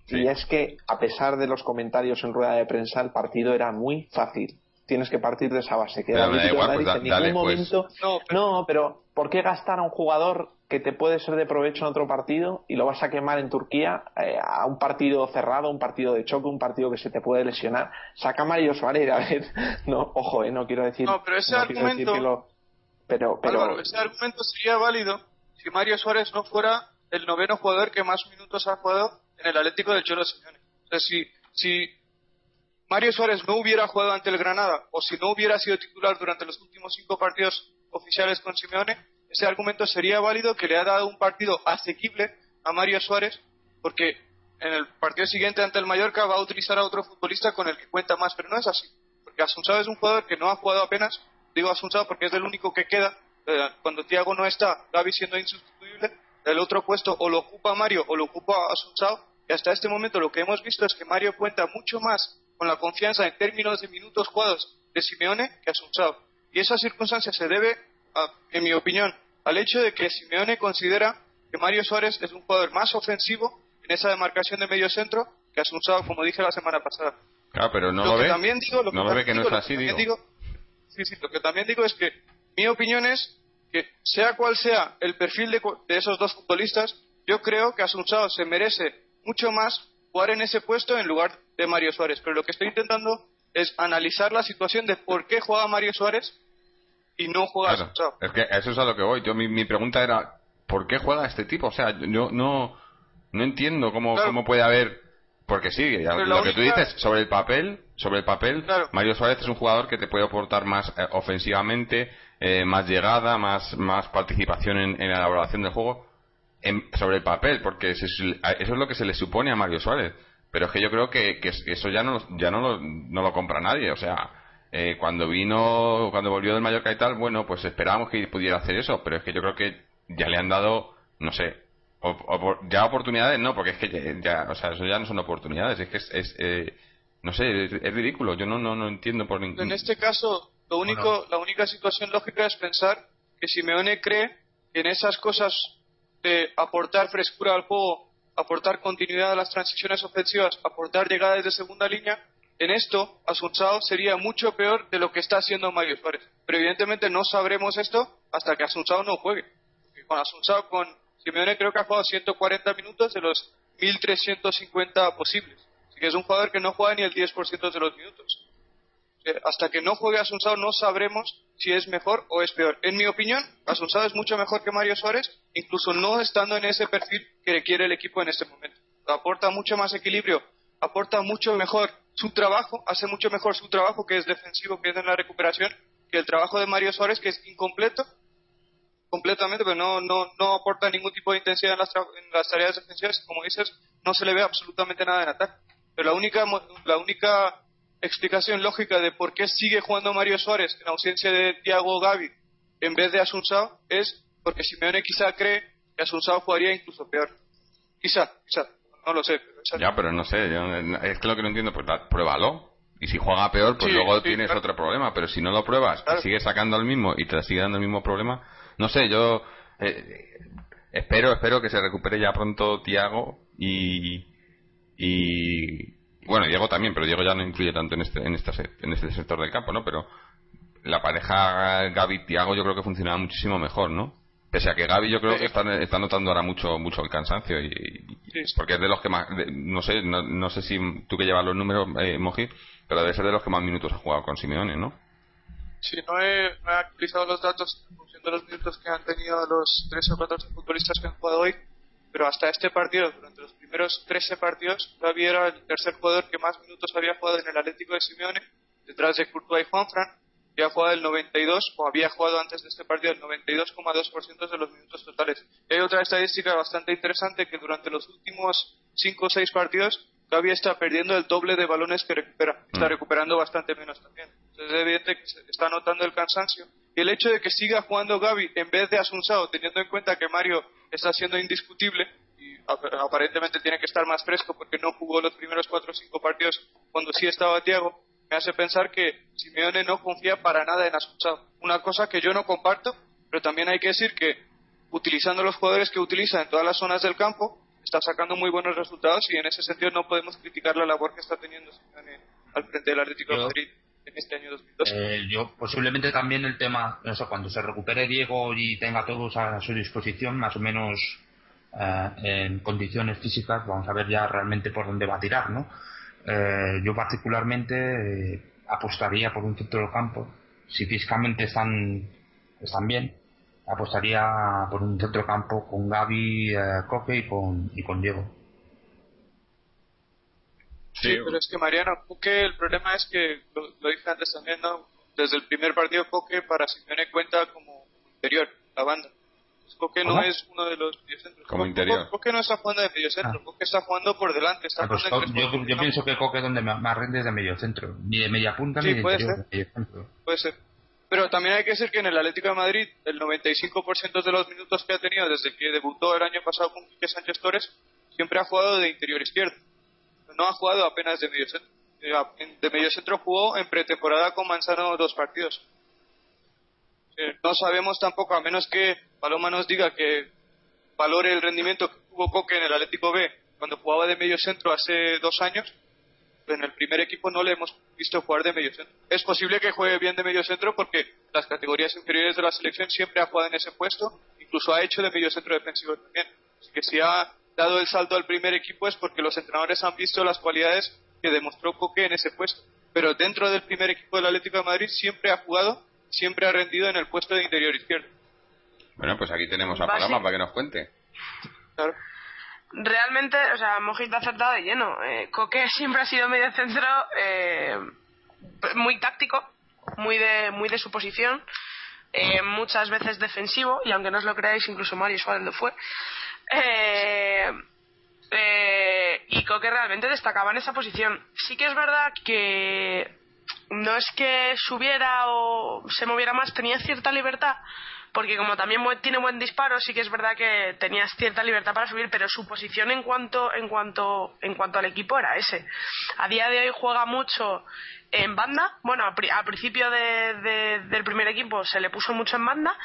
Speaker 1: Sí.
Speaker 2: Y es que, a pesar de los comentarios en rueda de prensa, el partido era muy fácil. Tienes que partir de esa base. Que
Speaker 1: Pero da igual, pues da-
Speaker 2: en
Speaker 1: dale,
Speaker 2: ningún
Speaker 1: pues.
Speaker 2: momento.
Speaker 4: Pero-
Speaker 2: No, pero ¿por qué gastar a un jugador que te puede ser de provecho en otro partido y lo vas a quemar en Turquía eh, a un partido cerrado, un partido de choque, un partido que se te puede lesionar? Saca a Mario Suárez, a ver. *laughs* No, ojo, eh, no quiero decir.
Speaker 4: No, pero ese
Speaker 2: no
Speaker 4: argumento-
Speaker 2: lo- Pero, pero.
Speaker 4: Álvaro, ese argumento sería válido si Mario Suárez no fuera el noveno jugador que más minutos ha jugado en el Atlético del Cholo Simeone. O sea, si, si Mario Suárez no hubiera jugado ante el Granada o si no hubiera sido titular durante los últimos cinco partidos oficiales con Simeone, ese argumento sería válido que le ha dado un partido asequible a Mario Suárez porque en el partido siguiente ante el Mallorca va a utilizar a otro futbolista con el que cuenta más, pero no es así, porque Asunsao es un jugador que no ha jugado apenas, digo Asunsao porque es el único que queda, eh, cuando Thiago no está, Gaby siendo insustituible, el otro puesto o lo ocupa Mario o lo ocupa Asunsao, y hasta este momento lo que hemos visto es que Mario cuenta mucho más con la confianza en términos de minutos jugados de Simeone que Asunsao. Y esa circunstancia se debe, en mi opinión, al hecho de que Simeone considera que Mario Suárez es un jugador más ofensivo en esa demarcación de medio centro que Asunsao, como dije la semana pasada.
Speaker 1: Claro, pero no lo, ve.
Speaker 4: También digo,
Speaker 1: no lo ve que no es así, digo.
Speaker 4: Sí, sí, lo que también digo es que mi opinión es que sea cual sea el perfil de, esos dos futbolistas, yo creo que Asunsao se merece mucho más jugar en ese puesto en lugar de Mario Suárez. Pero lo que estoy intentando es analizar la situación de por qué juega Mario Suárez y no juega
Speaker 1: claro, Es que eso es a lo que voy. Yo mi, mi pregunta era ¿por qué juega este tipo? O sea, yo no no entiendo cómo, cómo puede haber porque sí, lo que tú dices sobre el papel, sobre el papel, Mario Suárez es un jugador que te puede aportar más eh, ofensivamente, eh, más llegada, más más participación en, la elaboración del juego sobre el papel, porque eso es, lo que se le supone a Mario Suárez. Pero es que yo creo que, que eso ya no ya no lo, no lo compra nadie, o sea, eh, cuando vino, cuando volvió del Mallorca y tal, bueno, pues esperábamos que pudiera hacer eso, pero es que yo creo que ya le han dado, no sé, ya oportunidades no, porque es que ya, o sea, eso ya no son oportunidades, es que es, eh, no sé, es, ridículo, yo no, no, no entiendo por ningún...
Speaker 4: En este caso, lo único, la única situación lógica es pensar que Simeone cree que en esas cosas de aportar frescura al juego, aportar continuidad a las transiciones ofensivas, aportar llegadas de segunda línea, en esto Asunsao sería mucho peor de lo que está haciendo Mario Suárez. Pero evidentemente no sabremos esto hasta que Asunsao no juegue. con Asunsao, con Simeone creo que ha jugado 140 minutos de los 1.350 posibles. Así que es un jugador que no juega ni el 10% de los minutos. Hasta que no juegue Asunsao no sabremos si es mejor o es peor. En mi opinión, Asunsao es mucho mejor que Mario Suárez, incluso no estando en ese perfil que requiere el equipo en este momento. Aporta mucho más equilibrio, aporta mucho mejor su trabajo, hace mucho mejor su trabajo que es defensivo, que es en la recuperación, que el trabajo de Mario Suárez, que es incompleto completamente, pero no, no, no aporta ningún tipo de intensidad en las, en las tareas defensivas. Como dices, no se le ve absolutamente nada en ataque. Pero la única, la única explicación lógica de por qué sigue jugando Mario Suárez en ausencia de Thiago Gavi en vez de Asunsao es porque Simeone quizá cree que Asunsao jugaría incluso peor. Quizá, quizá, no lo sé.
Speaker 1: ya, pero no sé, es que lo que no entiendo, pues pruébalo. Y si juega peor, pues luego tienes otro problema. Pero si no lo pruebas y sigues sacando al mismo y te sigue dando el mismo problema, no sé, yo eh, espero, espero que se recupere ya pronto Tiago y, y bueno, Diego también, pero Diego ya no influye tanto en este, en este, en este sector del campo, ¿no? Pero la pareja Gaby-Tiago yo creo que funcionaba muchísimo mejor, ¿no? Pese a que Gaby yo creo que está, está notando ahora mucho mucho el cansancio y, porque es de los que más no sé no, no, sé si tú que llevas los números eh, Moji pero debe ser de los que más minutos ha jugado con Simeone ¿no?
Speaker 4: Sí, no he, no he actualizado los datos de los minutos que han tenido los 13 o 14 futbolistas que han jugado hoy, pero hasta este partido, durante los primeros 13 partidos, Gaby era el tercer jugador que más minutos había jugado en el Atlético de Simeone, detrás de Courtois y Juanfran, que ha jugado el 92, o había jugado antes de este partido, el 92,2% de los minutos totales. hay otra estadística bastante interesante que durante los últimos 5 o 6 partidos, Gaby está perdiendo el doble de balones que recupera. Está mm. recuperando bastante menos también. Entonces es evidente que se está notando el cansancio y el hecho de que siga jugando Gaby en vez de Asunsao, teniendo en cuenta que Mario está siendo indiscutible y aparentemente tiene que estar más fresco porque no jugó los primeros cuatro o cinco partidos cuando sí estaba Tiago, me hace pensar que Simeone no confía para nada en Asunsao. Una cosa que yo no comparto, pero también hay que decir que utilizando los jugadores que utiliza en todas las zonas del campo, está sacando muy buenos resultados y en ese sentido no podemos criticar la labor que está teniendo Simeone al frente del Atlético de Madrid este año 2012.
Speaker 5: Eh, yo posiblemente también el tema, cuando se recupere Diego y tenga todos a su disposición, más o menos eh, en condiciones físicas, vamos a ver ya realmente por dónde va a tirar, ¿no? Eh, yo particularmente apostaría por un centro del campo, si físicamente están, están bien, apostaría por un centro campo con Gaby, Coque y con, y con Diego.
Speaker 4: Sí, pero es que Mariano, Coque, el problema es que, lo, dije antes también, ¿no? Desde el primer partido Coque para Simeone cuenta como interior, la banda. Coque no es uno de los mediocentros.
Speaker 1: Como interior.
Speaker 4: Coque no está jugando de mediocentro, ah. Coque está jugando por delante. Está
Speaker 5: ah, pues yo, yo pienso que Coque es donde más rinde es de mediocentro. Ni de media punta ni de puede interior.
Speaker 4: Ser. Puede ser. Pero también hay que decir que en el Atlético de Madrid el 95% de los minutos que ha tenido desde que debutó el año pasado con Quique Sánchez Torres siempre ha jugado de interior izquierdo. No ha jugado apenas de mediocentro. Eh, de mediocentro jugó en pretemporada con Manzano dos partidos. No sabemos tampoco, a menos que Paloma nos diga que valore el rendimiento que tuvo Coque en el Atlético B cuando jugaba de mediocentro hace dos años, en el primer equipo no le hemos visto jugar de medio centro. Es posible que juegue bien de medio centro porque las categorías inferiores de la selección siempre ha jugado en ese puesto, incluso ha hecho de medio centro defensivo también. Así que si ha dado el salto al primer equipo es porque los entrenadores han visto las cualidades que demostró Coque en ese puesto. Pero dentro del primer equipo del Atlético de Madrid siempre ha jugado, siempre ha rendido en el puesto de interior izquierdo.
Speaker 1: Bueno, pues aquí tenemos a Paloma para que nos cuente.
Speaker 4: Claro
Speaker 3: realmente, o sea, Mojito ha acertado de lleno. Eh, Coque *laughs* siempre ha sido medio centro eh, muy táctico, muy de, muy de su posición, eh, muchas veces defensivo, y aunque no os lo creáis, incluso Mario Suárez lo fue. Eh, y Coque realmente destacaba en esa posición. Sí que es verdad que no es que subiera o se moviera más, tenía cierta libertad porque como también tiene buen disparo, sí que es verdad que tenías cierta libertad para subir, pero su posición en cuanto, en cuanto, en cuanto al equipo era ese. A día de hoy juega mucho en banda, bueno, al principio del primer equipo se le puso mucho en banda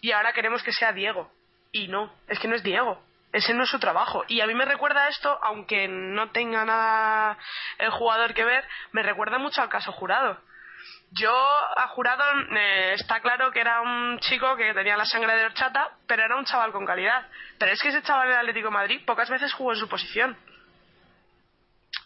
Speaker 3: y ahora queremos que sea Diego. Y no, es que no es Diego. Ese no es su trabajo. Y a mí me recuerda esto, aunque no tenga nada el jugador que ver, me recuerda mucho al caso jurado yo a jurado eh, está claro que era un chico que tenía la sangre de horchata, pero era un chaval con calidad. Pero es que ese chaval del Atlético de Madrid pocas veces jugó en su posición.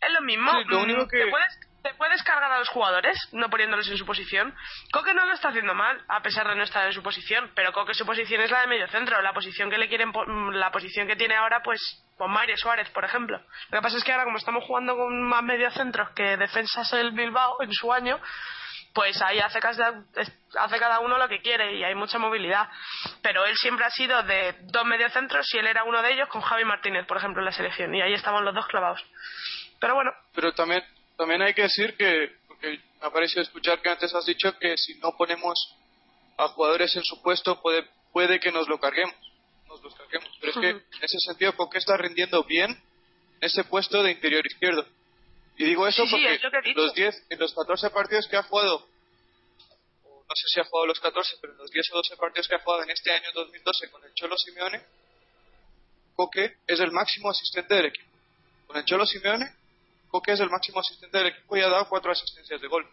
Speaker 3: Es lo mismo.
Speaker 4: Mm,
Speaker 3: ¿Te, puedes, te puedes cargar a los jugadores no poniéndolos en su posición. Coque no lo está haciendo mal, a pesar de no estar en su posición. Pero Coque su posición es la de medio centro. La posición que le quieren, la posición que tiene ahora, pues con Mario Suárez, por ejemplo. Lo que pasa es que ahora, como estamos jugando con más medio centros que defensas el Bilbao en su año, pues ahí hace cada, hace cada uno lo que quiere y hay mucha movilidad. Pero él siempre ha sido de dos mediocentros y él era uno de ellos con Javi Martínez, por ejemplo, en la selección. Y ahí estaban los dos clavados. Pero bueno.
Speaker 4: Pero también, también hay que decir que, porque me ha parecido escuchar que antes has dicho que si no ponemos a jugadores en su puesto puede, puede que nos lo carguemos. Nos los carguemos. Pero es que en ese sentido, qué está rindiendo bien ese puesto de interior izquierdo. Y digo eso porque los 10, en los 14 partidos que ha jugado, no sé si ha jugado los 14, pero en los 10 o 12 partidos que ha jugado en este año 2012 con el Cholo Simeone, Coque es el máximo asistente del equipo. Con el Cholo Simeone, Coque es el máximo asistente del equipo y ha dado cuatro asistencias de gol.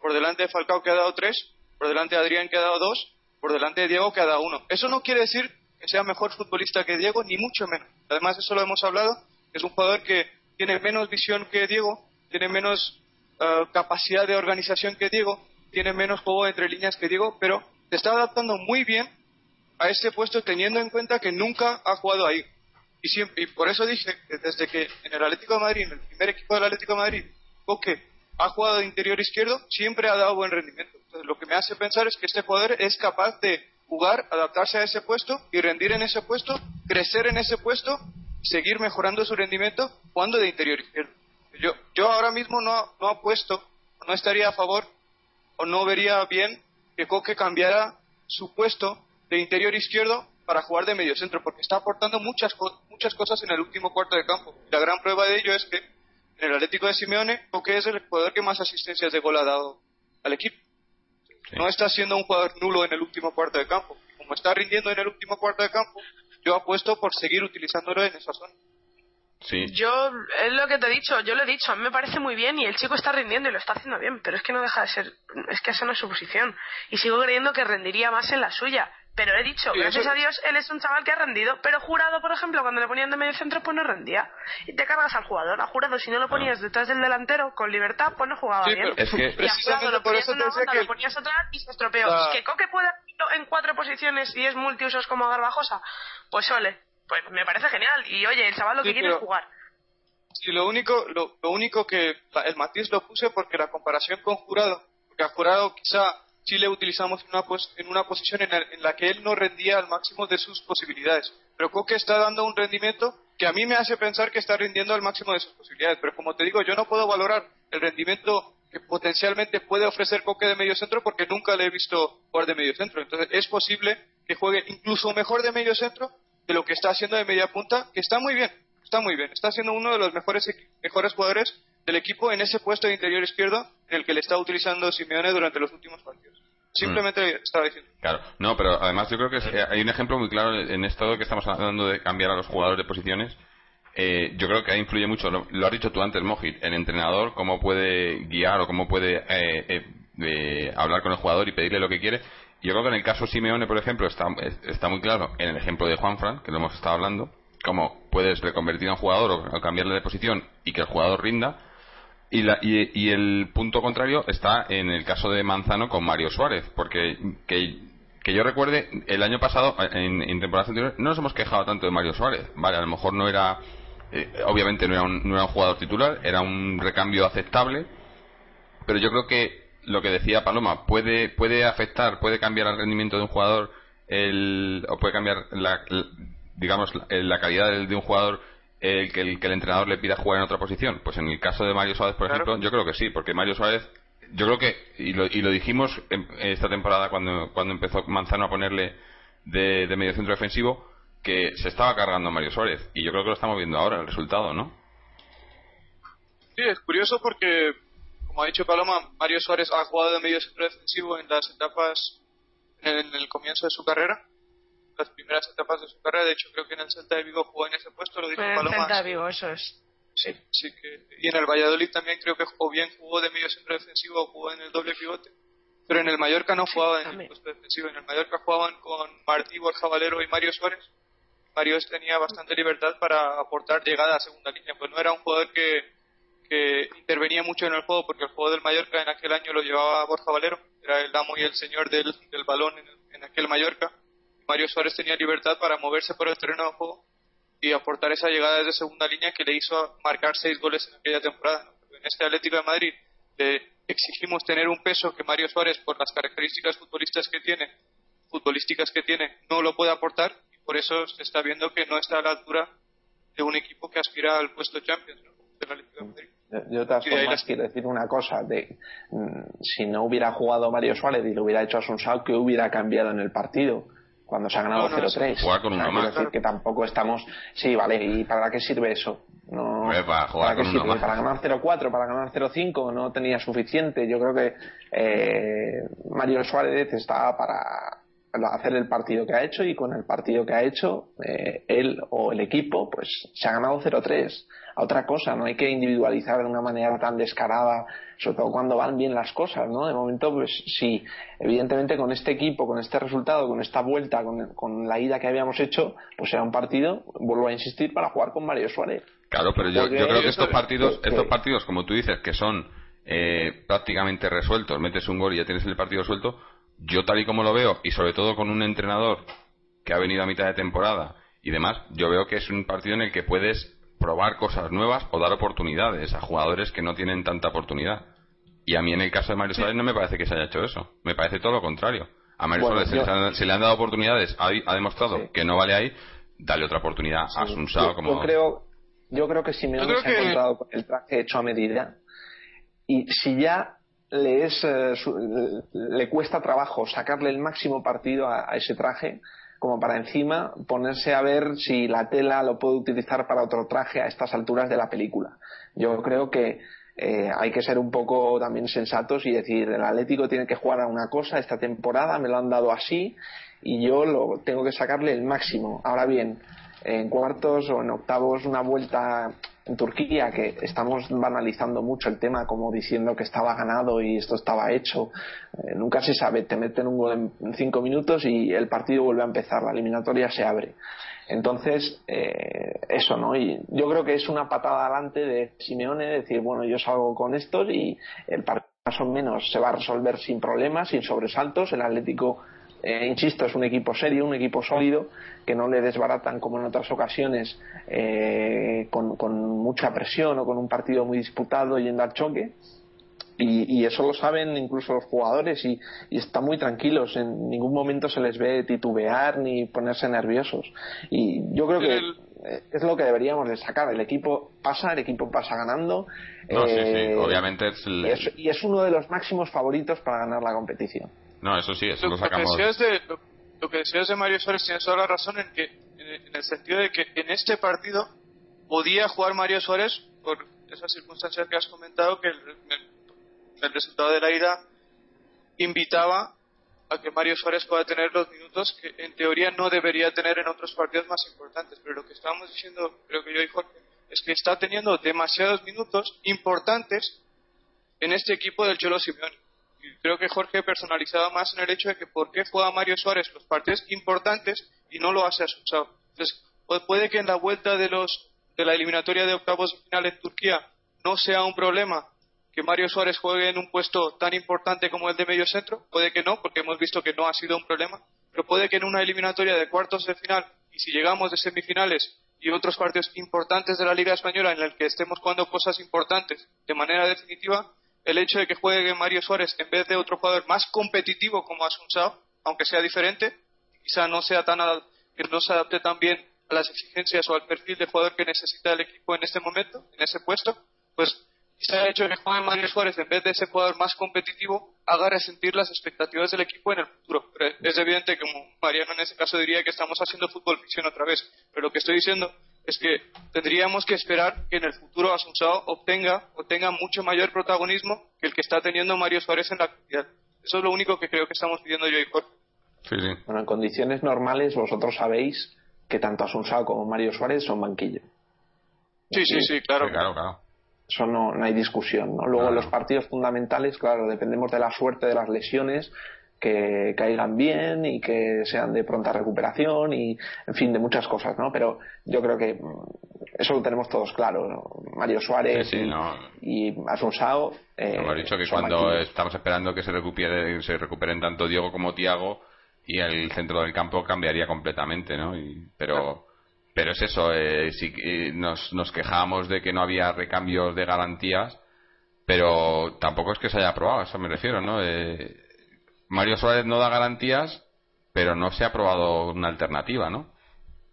Speaker 4: Por delante de Falcao que ha dado tres, por delante de Adrián que ha dado dos, por delante de Diego que ha dado uno. Eso no quiere decir que sea mejor futbolista que Diego, ni mucho menos. Además, eso lo hemos hablado, es un jugador que tiene menos visión que Diego, tiene menos eh, capacidad de organización que Diego, tiene menos juego entre líneas que Diego, pero se está adaptando muy bien a ese puesto teniendo en cuenta que nunca ha jugado ahí. Y, siempre, y por eso dije que desde que en el Atlético de Madrid, en el primer equipo del Atlético de Madrid, Coque ha jugado de interior izquierdo, siempre ha dado buen rendimiento. Entonces, lo que me hace pensar es que este jugador es capaz de jugar, adaptarse a ese puesto y rendir en ese puesto, crecer en ese puesto seguir mejorando su rendimiento jugando de interior izquierdo. Yo, yo ahora mismo no, no apuesto, no estaría a favor o no vería bien que Coque cambiara su puesto de interior izquierdo para jugar de medio centro, porque está aportando muchas, muchas cosas en el último cuarto de campo. La gran prueba de ello es que en el Atlético de Simeone, Coque es el jugador que más asistencias de gol ha dado al equipo. No está siendo un jugador nulo en el último cuarto de campo. Como está rindiendo en el último cuarto de campo, yo apuesto por seguir utilizándolo en esa zona.
Speaker 1: Sí.
Speaker 3: Yo, es lo que te he dicho, yo lo he dicho, a mí me parece muy bien y el chico está rindiendo y lo está haciendo bien, pero es que no deja de ser, es que esa no es su posición. Y sigo creyendo que rendiría más en la suya. Pero he dicho, gracias a Dios, él es un chaval que ha rendido, pero jurado, por ejemplo, cuando le ponían de medio centro, pues no rendía. Y te cargas al jugador. A jurado, si no lo ponías detrás del delantero con libertad, pues no jugaba bien.
Speaker 1: Es que
Speaker 3: y a jurado lo ponías en una banda, lo ponías atrás y se estropeó. Es que Coque puede en cuatro posiciones y es multiusos como Garbajosa, pues ole, pues me parece genial. Y oye, el chaval lo que quiere es jugar.
Speaker 4: Sí, lo único, lo, único que el matiz lo puse porque la comparación con Jurado, porque a Jurado quizá sí le utilizamos en una, en una posición en, la que él no rendía al máximo de sus posibilidades. Pero Coque está dando un rendimiento que a mí me hace pensar que está rindiendo al máximo de sus posibilidades. Pero como te digo, yo no puedo valorar el rendimiento que potencialmente puede ofrecer Coque de medio centro porque nunca le he visto jugar de medio centro. Entonces es posible que juegue incluso mejor de medio centro de lo que está haciendo de media punta, que está muy bien, está muy bien. Está siendo uno de los mejores, mejores jugadores del equipo en ese puesto de interior izquierdo en el que le está utilizando Simeone durante los últimos partidos. Simplemente mm. estaba diciendo.
Speaker 1: Claro, no, pero además yo creo que eh, hay un ejemplo muy claro en esto que estamos hablando de cambiar a los jugadores de posiciones. Eh, yo creo que ahí influye mucho, lo, has dicho tú antes, Mojit, el entrenador, cómo puede guiar o cómo puede eh, hablar con el jugador y pedirle lo que quiere. Yo creo que en el caso Simeone, por ejemplo, está, está muy claro en el ejemplo de Juanfran, que lo hemos estado hablando, cómo puedes reconvertir a un jugador o cambiarle de posición y que el jugador rinda y, la, y, el punto contrario está en el caso de Manzano con Mario Suárez, porque que, que yo recuerde, el año pasado, en, en temporadas anteriores, no nos hemos quejado tanto de Mario Suárez. Vale, a lo mejor no era, eh, obviamente no era, un, no era un jugador titular, era un recambio aceptable, pero yo creo que lo que decía Paloma, puede, puede afectar, puede cambiar el rendimiento de un jugador, el, o puede cambiar la, digamos, la calidad de un jugador el que, el que el entrenador le pida jugar en otra posición? Pues en el caso de Mario Suárez, por ejemplo, yo creo que sí, porque Mario Suárez, yo creo que, y lo, y lo dijimos esta temporada cuando, cuando empezó Manzano a ponerle de, de medio centro defensivo, que se estaba cargando Mario Suárez. Y yo creo que lo estamos viendo ahora, el resultado, ¿no?
Speaker 4: Sí, es curioso porque, como ha dicho Paloma, Mario Suárez ha jugado de medio centro defensivo en las etapas, en el comienzo de su carrera las primeras etapas de su carrera. De hecho, creo que en el Celta de Vigo jugó en ese puesto, lo dijo
Speaker 3: En el Celta de Vigo, eso es.
Speaker 4: Sí, sí que, y en el Valladolid también creo que o bien jugó de medio centro defensivo o jugó en el doble pivote. Pero en el Mallorca no jugaba en el puesto defensivo. En el Mallorca jugaban con Martí, Borja Valero y Mario Suárez. Mario tenía bastante libertad para aportar llegada a segunda línea. Pues no era un jugador que, que intervenía mucho en el juego porque el juego del Mallorca en aquel año lo llevaba Borja Valero. Era el amo y el señor del, balón en, en aquel Mallorca Mario Suárez tenía libertad para moverse por el terreno de juego y aportar esa llegada desde segunda línea que le hizo marcar seis goles en aquella temporada. En este Atlético de Madrid le exigimos tener un peso que Mario Suárez, por las características futbolistas que tiene, futbolísticas que tiene, no lo puede aportar y por eso se está viendo que no está a la altura de un equipo que aspira al puesto Champions del Atlético de Madrid.
Speaker 2: Yo de todas formas quiero decir una cosa, de mm, si no hubiera jugado Mario Suárez y lo hubiera hecho a Sunsao, ¿qué hubiera cambiado en el partido? cuando se ha ganado 0-3.
Speaker 1: Jugar con uno más.
Speaker 2: decir que tampoco estamos. Sí, vale, ¿y para qué sirve eso? No,
Speaker 1: para, jugar con uno
Speaker 2: Para ganar 0-4, para ganar 0-5 no tenía suficiente. Yo creo que eh, Mario Suárez está para hacer el partido que ha hecho y con el partido que ha hecho eh, él o el equipo pues se ha ganado 0-3 a otra cosa no hay que individualizar de una manera tan descarada sobre todo cuando van bien las cosas no de momento pues sí. Evidentemente con este equipo con este resultado con esta vuelta con, la ida que habíamos hecho pues era un partido vuelvo a insistir para jugar con Mario Suárez.
Speaker 1: Claro pero yo, yo creo que estos partidos estos partidos como tú dices que son eh, prácticamente resueltos metes un gol y ya tienes el partido resuelto yo tal y como lo veo, y sobre todo con un entrenador que ha venido a mitad de temporada y demás, yo veo que es un partido en el que puedes probar cosas nuevas o dar oportunidades a jugadores que no tienen tanta oportunidad. Y a mí en el caso de Mario Suárez no me parece que se haya hecho eso. Me parece todo lo contrario. A Mario Suárez se, le han dado oportunidades, ha, demostrado que no vale ahí, dale otra oportunidad a Sunsao como...
Speaker 2: Yo creo, yo creo que Simeone se ha encontrado con el traje hecho a medida. Y si ya le, es, eh, le cuesta trabajo sacarle el máximo partido a, ese traje como para encima ponerse a ver si la tela lo puede utilizar para otro traje a estas alturas de la película. Yo creo que eh, hay que ser un poco también sensatos y decir el Atlético tiene que jugar a una cosa esta temporada, me lo han dado así y yo lo tengo que sacarle el máximo. Ahora bien, en cuartos o en octavos una vuelta Turquía, que estamos banalizando mucho el tema, como diciendo que estaba ganado y esto estaba hecho. Eh, nunca se sabe, te meten un gol en cinco minutos y el partido vuelve a empezar, la eliminatoria se abre. Entonces, eh, eso, ¿no? Y yo creo que es una patada adelante de Simeone, decir, bueno, yo salgo con estos y el partido más o menos se va a resolver sin problemas, sin sobresaltos. El Atlético eh, insisto, es un equipo serio, un equipo sólido, que no le desbaratan como en otras ocasiones eh, con, mucha presión o con un partido muy disputado yendo al choque. Y, eso lo saben incluso los jugadores y, están muy tranquilos. En ningún momento se les ve titubear ni ponerse nerviosos. Y yo creo que es lo que deberíamos de sacar. El equipo pasa, el equipo pasa ganando.
Speaker 1: No, sí, sí, eh, obviamente
Speaker 2: es y es uno de los máximos favoritos para ganar la competición.
Speaker 1: No, eso sí, eso lo, sacamos.
Speaker 4: Lo que, decías de, lo, que decías de Mario Suárez tienes toda la razón en, que, en, el sentido de que en este partido podía jugar Mario Suárez por esas circunstancias que has comentado, que el, el resultado de la ida invitaba a que Mario Suárez pueda tener los minutos que en teoría no debería tener en otros partidos más importantes. Pero lo que estábamos diciendo, creo que yo y Jorge, es que está teniendo demasiados minutos importantes en este equipo del Cholo Simeone creo que Jorge personalizaba más en el hecho de que por qué juega Mario Suárez los partidos importantes y no lo hace Asunción. Entonces, puede que en la vuelta de los de la eliminatoria de octavos de final en Turquía no sea un problema que Mario Suárez juegue en un puesto tan importante como el de medio centro, puede que no, porque hemos visto que no ha sido un problema, pero puede que en una eliminatoria de cuartos de final y si llegamos de semifinales y otros partidos importantes de la Liga Española en el que estemos jugando cosas importantes de manera definitiva, el hecho de que juegue Mario Suárez en vez de otro jugador más competitivo como Asunsao, aunque sea diferente, quizá no sea tan que no se adapte tan bien a las exigencias o al perfil de jugador que necesita el equipo en este momento, en ese puesto, pues quizá el hecho de que juegue Mario Suárez en vez de ese jugador más competitivo haga resentir las expectativas del equipo en el futuro. es evidente que, como Mariano en ese caso diría que estamos haciendo fútbol ficción otra vez, pero lo que estoy diciendo es que tendríamos que esperar que en el futuro Asunsao obtenga o tenga mucho mayor protagonismo que el que está teniendo Mario Suárez en la actualidad. Eso es lo único que creo que estamos pidiendo yo y Jorge.
Speaker 1: Sí, sí.
Speaker 2: Bueno, en condiciones normales vosotros sabéis que tanto Asunsao como Mario Suárez son banquillo.
Speaker 4: Sí, sí, sí, claro.
Speaker 1: claro, claro.
Speaker 2: Eso no, no hay discusión. ¿no? Luego en los partidos fundamentales, claro, dependemos de la suerte de las lesiones que caigan bien y que sean de pronta recuperación y, en fin, de muchas cosas, ¿no? Pero yo creo que mm, eso lo tenemos todos claro. Mario Suárez y, no. y Asunsao.
Speaker 1: Eh, hemos dicho que cuando estamos esperando que se, recupere, se recuperen tanto Diego como Tiago y el centro del campo cambiaría completamente, ¿no? Y, pero. Pero es eso, eh, si, eh, nos, nos quejamos de que no había recambios de garantías, pero tampoco es que se haya aprobado, a eso me refiero, ¿no? Eh, Mario Suárez no da garantías, pero no se ha probado una alternativa, ¿no?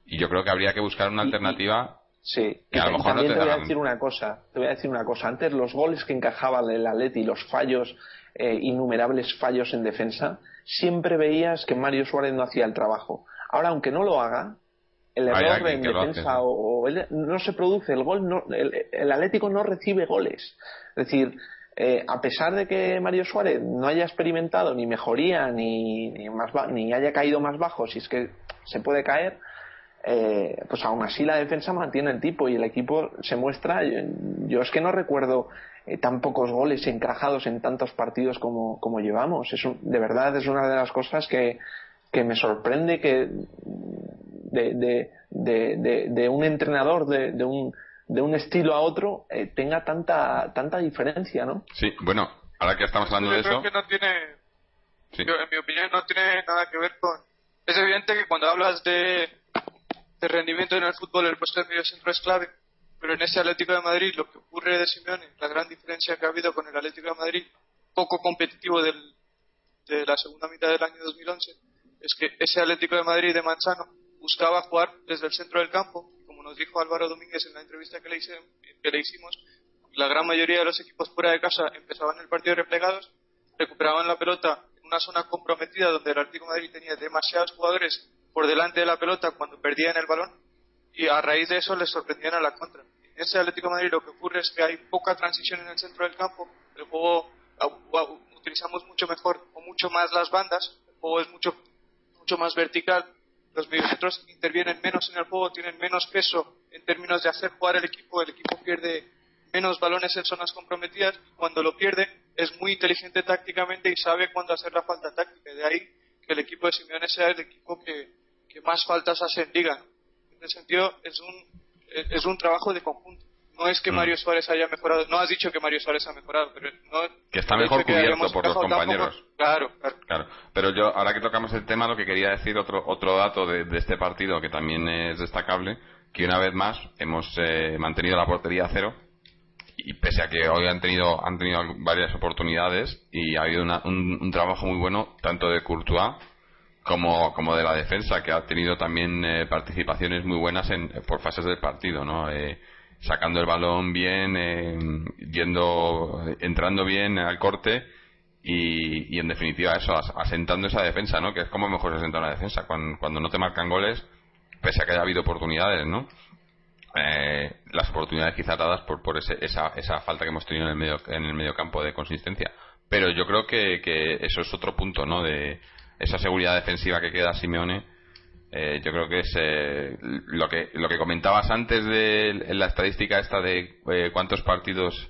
Speaker 1: Y yo creo que habría que buscar una alternativa.
Speaker 2: Sí, que a lo mejor también te, voy a decir una cosa, te voy a decir una cosa. Antes los goles que encajaba el Atleti, los fallos, eh, innumerables fallos en defensa, siempre veías que Mario Suárez no hacía el trabajo. Ahora, aunque no lo haga, el error en defensa o, no se produce, el gol no, el Atlético no recibe goles. Es decir, eh, a pesar de que Mario Suárez no haya experimentado ni mejoría ni, ni, ni haya caído más bajo, si es que se puede caer, eh, pues aún así la defensa mantiene el tipo y el equipo se muestra. Yo, es que no recuerdo eh, tan pocos goles encajados en tantos partidos como, como llevamos. de verdad es una de las cosas que, que me sorprende que de, de, de, de un entrenador, de, un de un estilo a otro eh, tenga tanta tanta diferencia, ¿no?
Speaker 1: Sí, bueno, ahora que estamos hablando de
Speaker 4: eso.
Speaker 1: que
Speaker 4: no tiene. en mi opinión, no tiene nada que ver con. Es evidente que cuando hablas de, de rendimiento en el fútbol, el puesto de medio centro es clave. Pero en ese Atlético de Madrid, lo que ocurre de Simeone, la gran diferencia que ha habido con el Atlético de Madrid, poco competitivo del, de la segunda mitad del año 2011, es que ese Atlético de Madrid de Manzano buscaba jugar desde el centro del campo nos dijo Álvaro Domínguez en la entrevista que le, que le hicimos, la gran mayoría de los equipos fuera de casa empezaban el partido replegados, recuperaban la pelota en una zona comprometida donde el Atlético de Madrid tenía demasiados jugadores por delante de la pelota cuando perdían el balón y a raíz de eso les sorprendían a la contra. En ese Atlético de Madrid lo que ocurre es que hay poca transición en el centro del campo, el juego utilizamos mucho mejor o mucho más las bandas, el juego es mucho, mucho más vertical los mediocentros intervienen menos en el juego, tienen menos peso en términos de hacer jugar el equipo, el equipo pierde menos balones en zonas comprometidas cuando lo pierde es muy inteligente tácticamente y sabe cuándo hacer la falta táctica. De ahí que el equipo de Simeone sea el equipo que, más faltas hace en liga. En ese sentido es un, es un trabajo de conjunto. No es que mm. Mario Suárez haya mejorado, no has dicho que Mario Suárez ha mejorado, pero no,
Speaker 1: que está mejor cubierto por los compañeros.
Speaker 4: claro,
Speaker 1: claro, Pero yo, ahora que tocamos el tema, lo que quería decir otro otro dato de, este partido que también es destacable, que una vez más hemos eh, mantenido la portería a cero y pese a que hoy han tenido han tenido varias oportunidades y ha habido un, trabajo muy bueno tanto de Courtois como, como de la defensa que ha tenido también eh, participaciones muy buenas en, por fases del partido, ¿no? Eh, sacando el balón bien, eh, yendo, entrando bien al corte y, y, en definitiva eso, asentando esa defensa, ¿no? Que es como mejor se asenta una defensa, cuando, cuando, no te marcan goles, pese a que haya habido oportunidades, ¿no? Eh, las oportunidades quizás dadas por, por ese, esa, esa falta que hemos tenido en el medio en el medio campo de consistencia pero yo creo que, que eso es otro punto no de esa seguridad defensiva que queda Simeone eh, yo creo que es eh, lo que lo que comentabas antes de la estadística esta de eh, cuántos partidos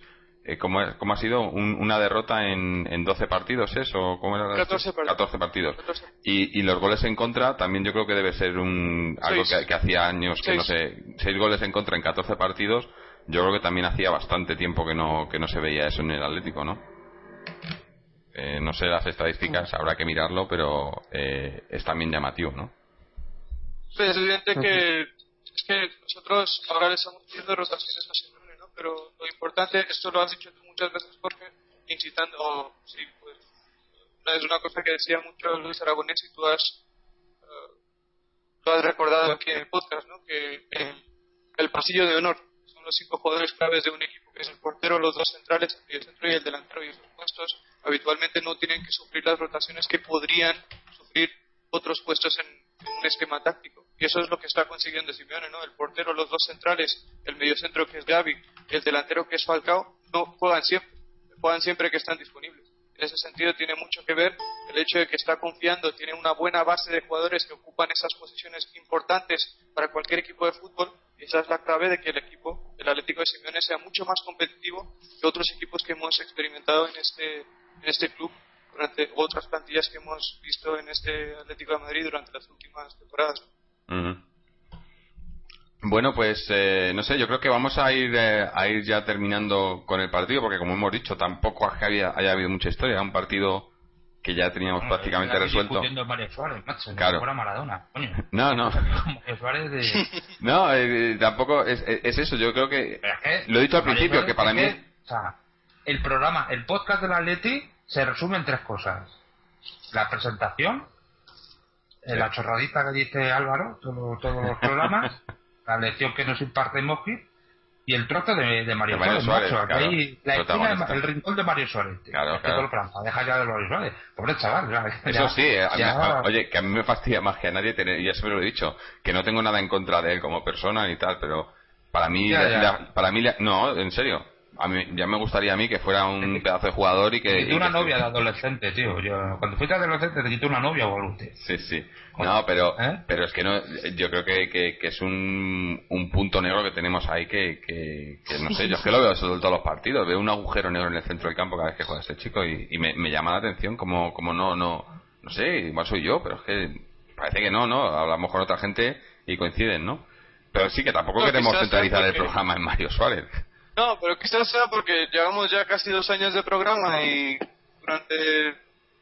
Speaker 1: ¿cómo, ¿cómo, ha sido una derrota en, en 12 partidos eso cómo era
Speaker 4: 14
Speaker 1: partidos, Y, y, los goles en contra también yo creo que debe ser un algo que, hacía años que no sé 6 goles en contra en 14 partidos yo creo que también hacía bastante tiempo que no que no se veía eso en el Atlético no no sé las estadísticas habrá que mirarlo pero es también llamativo no
Speaker 4: es evidente que, es que nosotros ahora le estamos pidiendo rotaciones ¿no? Pero lo importante, esto lo has dicho tú muchas veces, Jorge, incitando, sí, pues, es una cosa que decía mucho Luis Aragonés y tú has, uh, lo has recordado aquí en el podcast, ¿no? Que el, el pasillo de honor son los cinco jugadores claves de un equipo, que es el portero, los dos centrales, el centro y el delantero, y esos puestos habitualmente no tienen que sufrir las rotaciones que podrían sufrir otros puestos en, un esquema táctico. Y eso es lo que está consiguiendo Simeone, ¿no? El portero, los dos centrales, el mediocentro que es Gaby, el delantero que es Falcao, no juegan siempre, juegan siempre que están disponibles. En ese sentido tiene mucho que ver el hecho de que está confiando, tiene una buena base de jugadores que ocupan esas posiciones importantes para cualquier equipo de fútbol y esa es la clave de que el equipo, el Atlético de Simeone, sea mucho más competitivo que otros equipos que hemos experimentado en este, este club durante otras plantillas que hemos visto en este Atlético de Madrid durante las últimas temporadas.
Speaker 1: Bueno, pues eh, no sé, yo creo que vamos a ir eh, a ir ya terminando con el partido, porque como hemos dicho, tampoco haya, haya habido mucha historia. Era un partido que ya teníamos prácticamente resuelto.
Speaker 5: claro. Maradona,
Speaker 1: No, no. *laughs* *laughs* No, eh, tampoco es, eso. Yo creo que, lo he dicho al principio, que para mí.
Speaker 5: o sea, el programa, el podcast del Atleti se resume en tres cosas: la presentación, la chorradita que dice Álvaro, todos los programas, *laughs* la lección que nos imparte Moji y el trozo de, Mario, Suárez. el rincón de Mario Suárez.
Speaker 1: Claro, claro.
Speaker 5: deja ya de Mario Suárez. Pobre chaval.
Speaker 1: Eso sí, eh, oye, que a mí me fastidia más que a nadie tener, y ya siempre lo he dicho, que no tengo nada en contra de él como persona ni tal, pero para mí, para mí, no, en serio a mí, ya me gustaría a mí que fuera un pedazo de jugador y que.
Speaker 5: Te una novia de adolescente, tío. Yo, cuando fuiste adolescente te quité una novia o algo así.
Speaker 1: Sí, sí. No, pero, ¿Eh? pero es que no, yo creo que, que, es un, un punto negro que tenemos ahí que, que, no sé, yo es que lo veo en todos los partidos. Veo un agujero negro en el centro del campo cada vez que juega este chico y, y me, me, llama la atención como, como no, no, no sé, igual soy yo, pero es que parece que no, ¿no? Hablamos con otra gente y coinciden, ¿no? Pero sí que tampoco queremos centralizar el programa en Mario Suárez.
Speaker 4: No, pero quizás sea porque llevamos ya casi dos años de programa y durante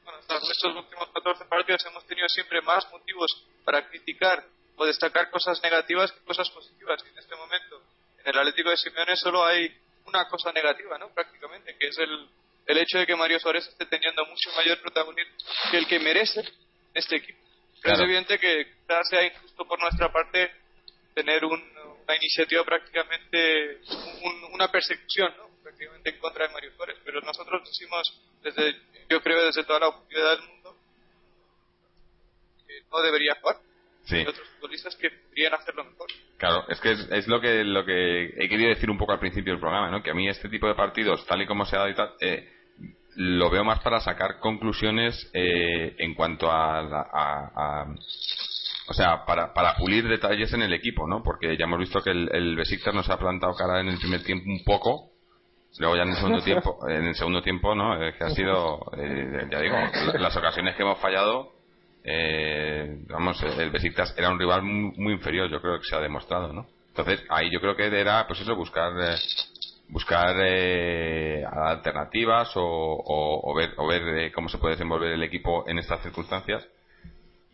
Speaker 4: bueno, estos últimos 14 partidos hemos tenido siempre más motivos para criticar o destacar cosas negativas que cosas positivas. Y en este momento, en el Atlético de Simeone solo hay una cosa negativa, ¿no? Prácticamente, que es el, el hecho de que Mario Suárez esté teniendo mucho mayor protagonismo que el que merece este equipo. es evidente que quizás sea injusto por nuestra parte tener un, una iniciativa prácticamente, una persecución, ¿no? prácticamente en contra de Mario Flores. Pero nosotros decimos, desde, yo creo desde toda la objetividad del mundo, que no debería jugar.
Speaker 1: Sí.
Speaker 4: Hay otros futbolistas que podrían hacerlo mejor.
Speaker 1: Claro, es que es, lo que lo que he querido decir un poco al principio del programa, ¿no? Que a mí este tipo de partidos, tal y como se ha dado y tal, eh, lo veo más para sacar conclusiones eh, en cuanto a, a, o sea, para, para pulir detalles en el equipo, ¿no? Porque ya hemos visto que el, el Besiktas nos ha plantado cara en el primer tiempo un poco, luego ya en el segundo *laughs* tiempo, en el segundo tiempo, ¿no? que ha sido, eh, ya digo, las ocasiones que hemos fallado, eh, vamos, el Besiktas era un rival muy, inferior, yo creo que se ha demostrado, ¿no? Entonces, ahí yo creo que era, pues eso, buscar eh, buscar eh, alternativas o, ver, o ver eh, cómo se puede desenvolver el equipo en estas circunstancias.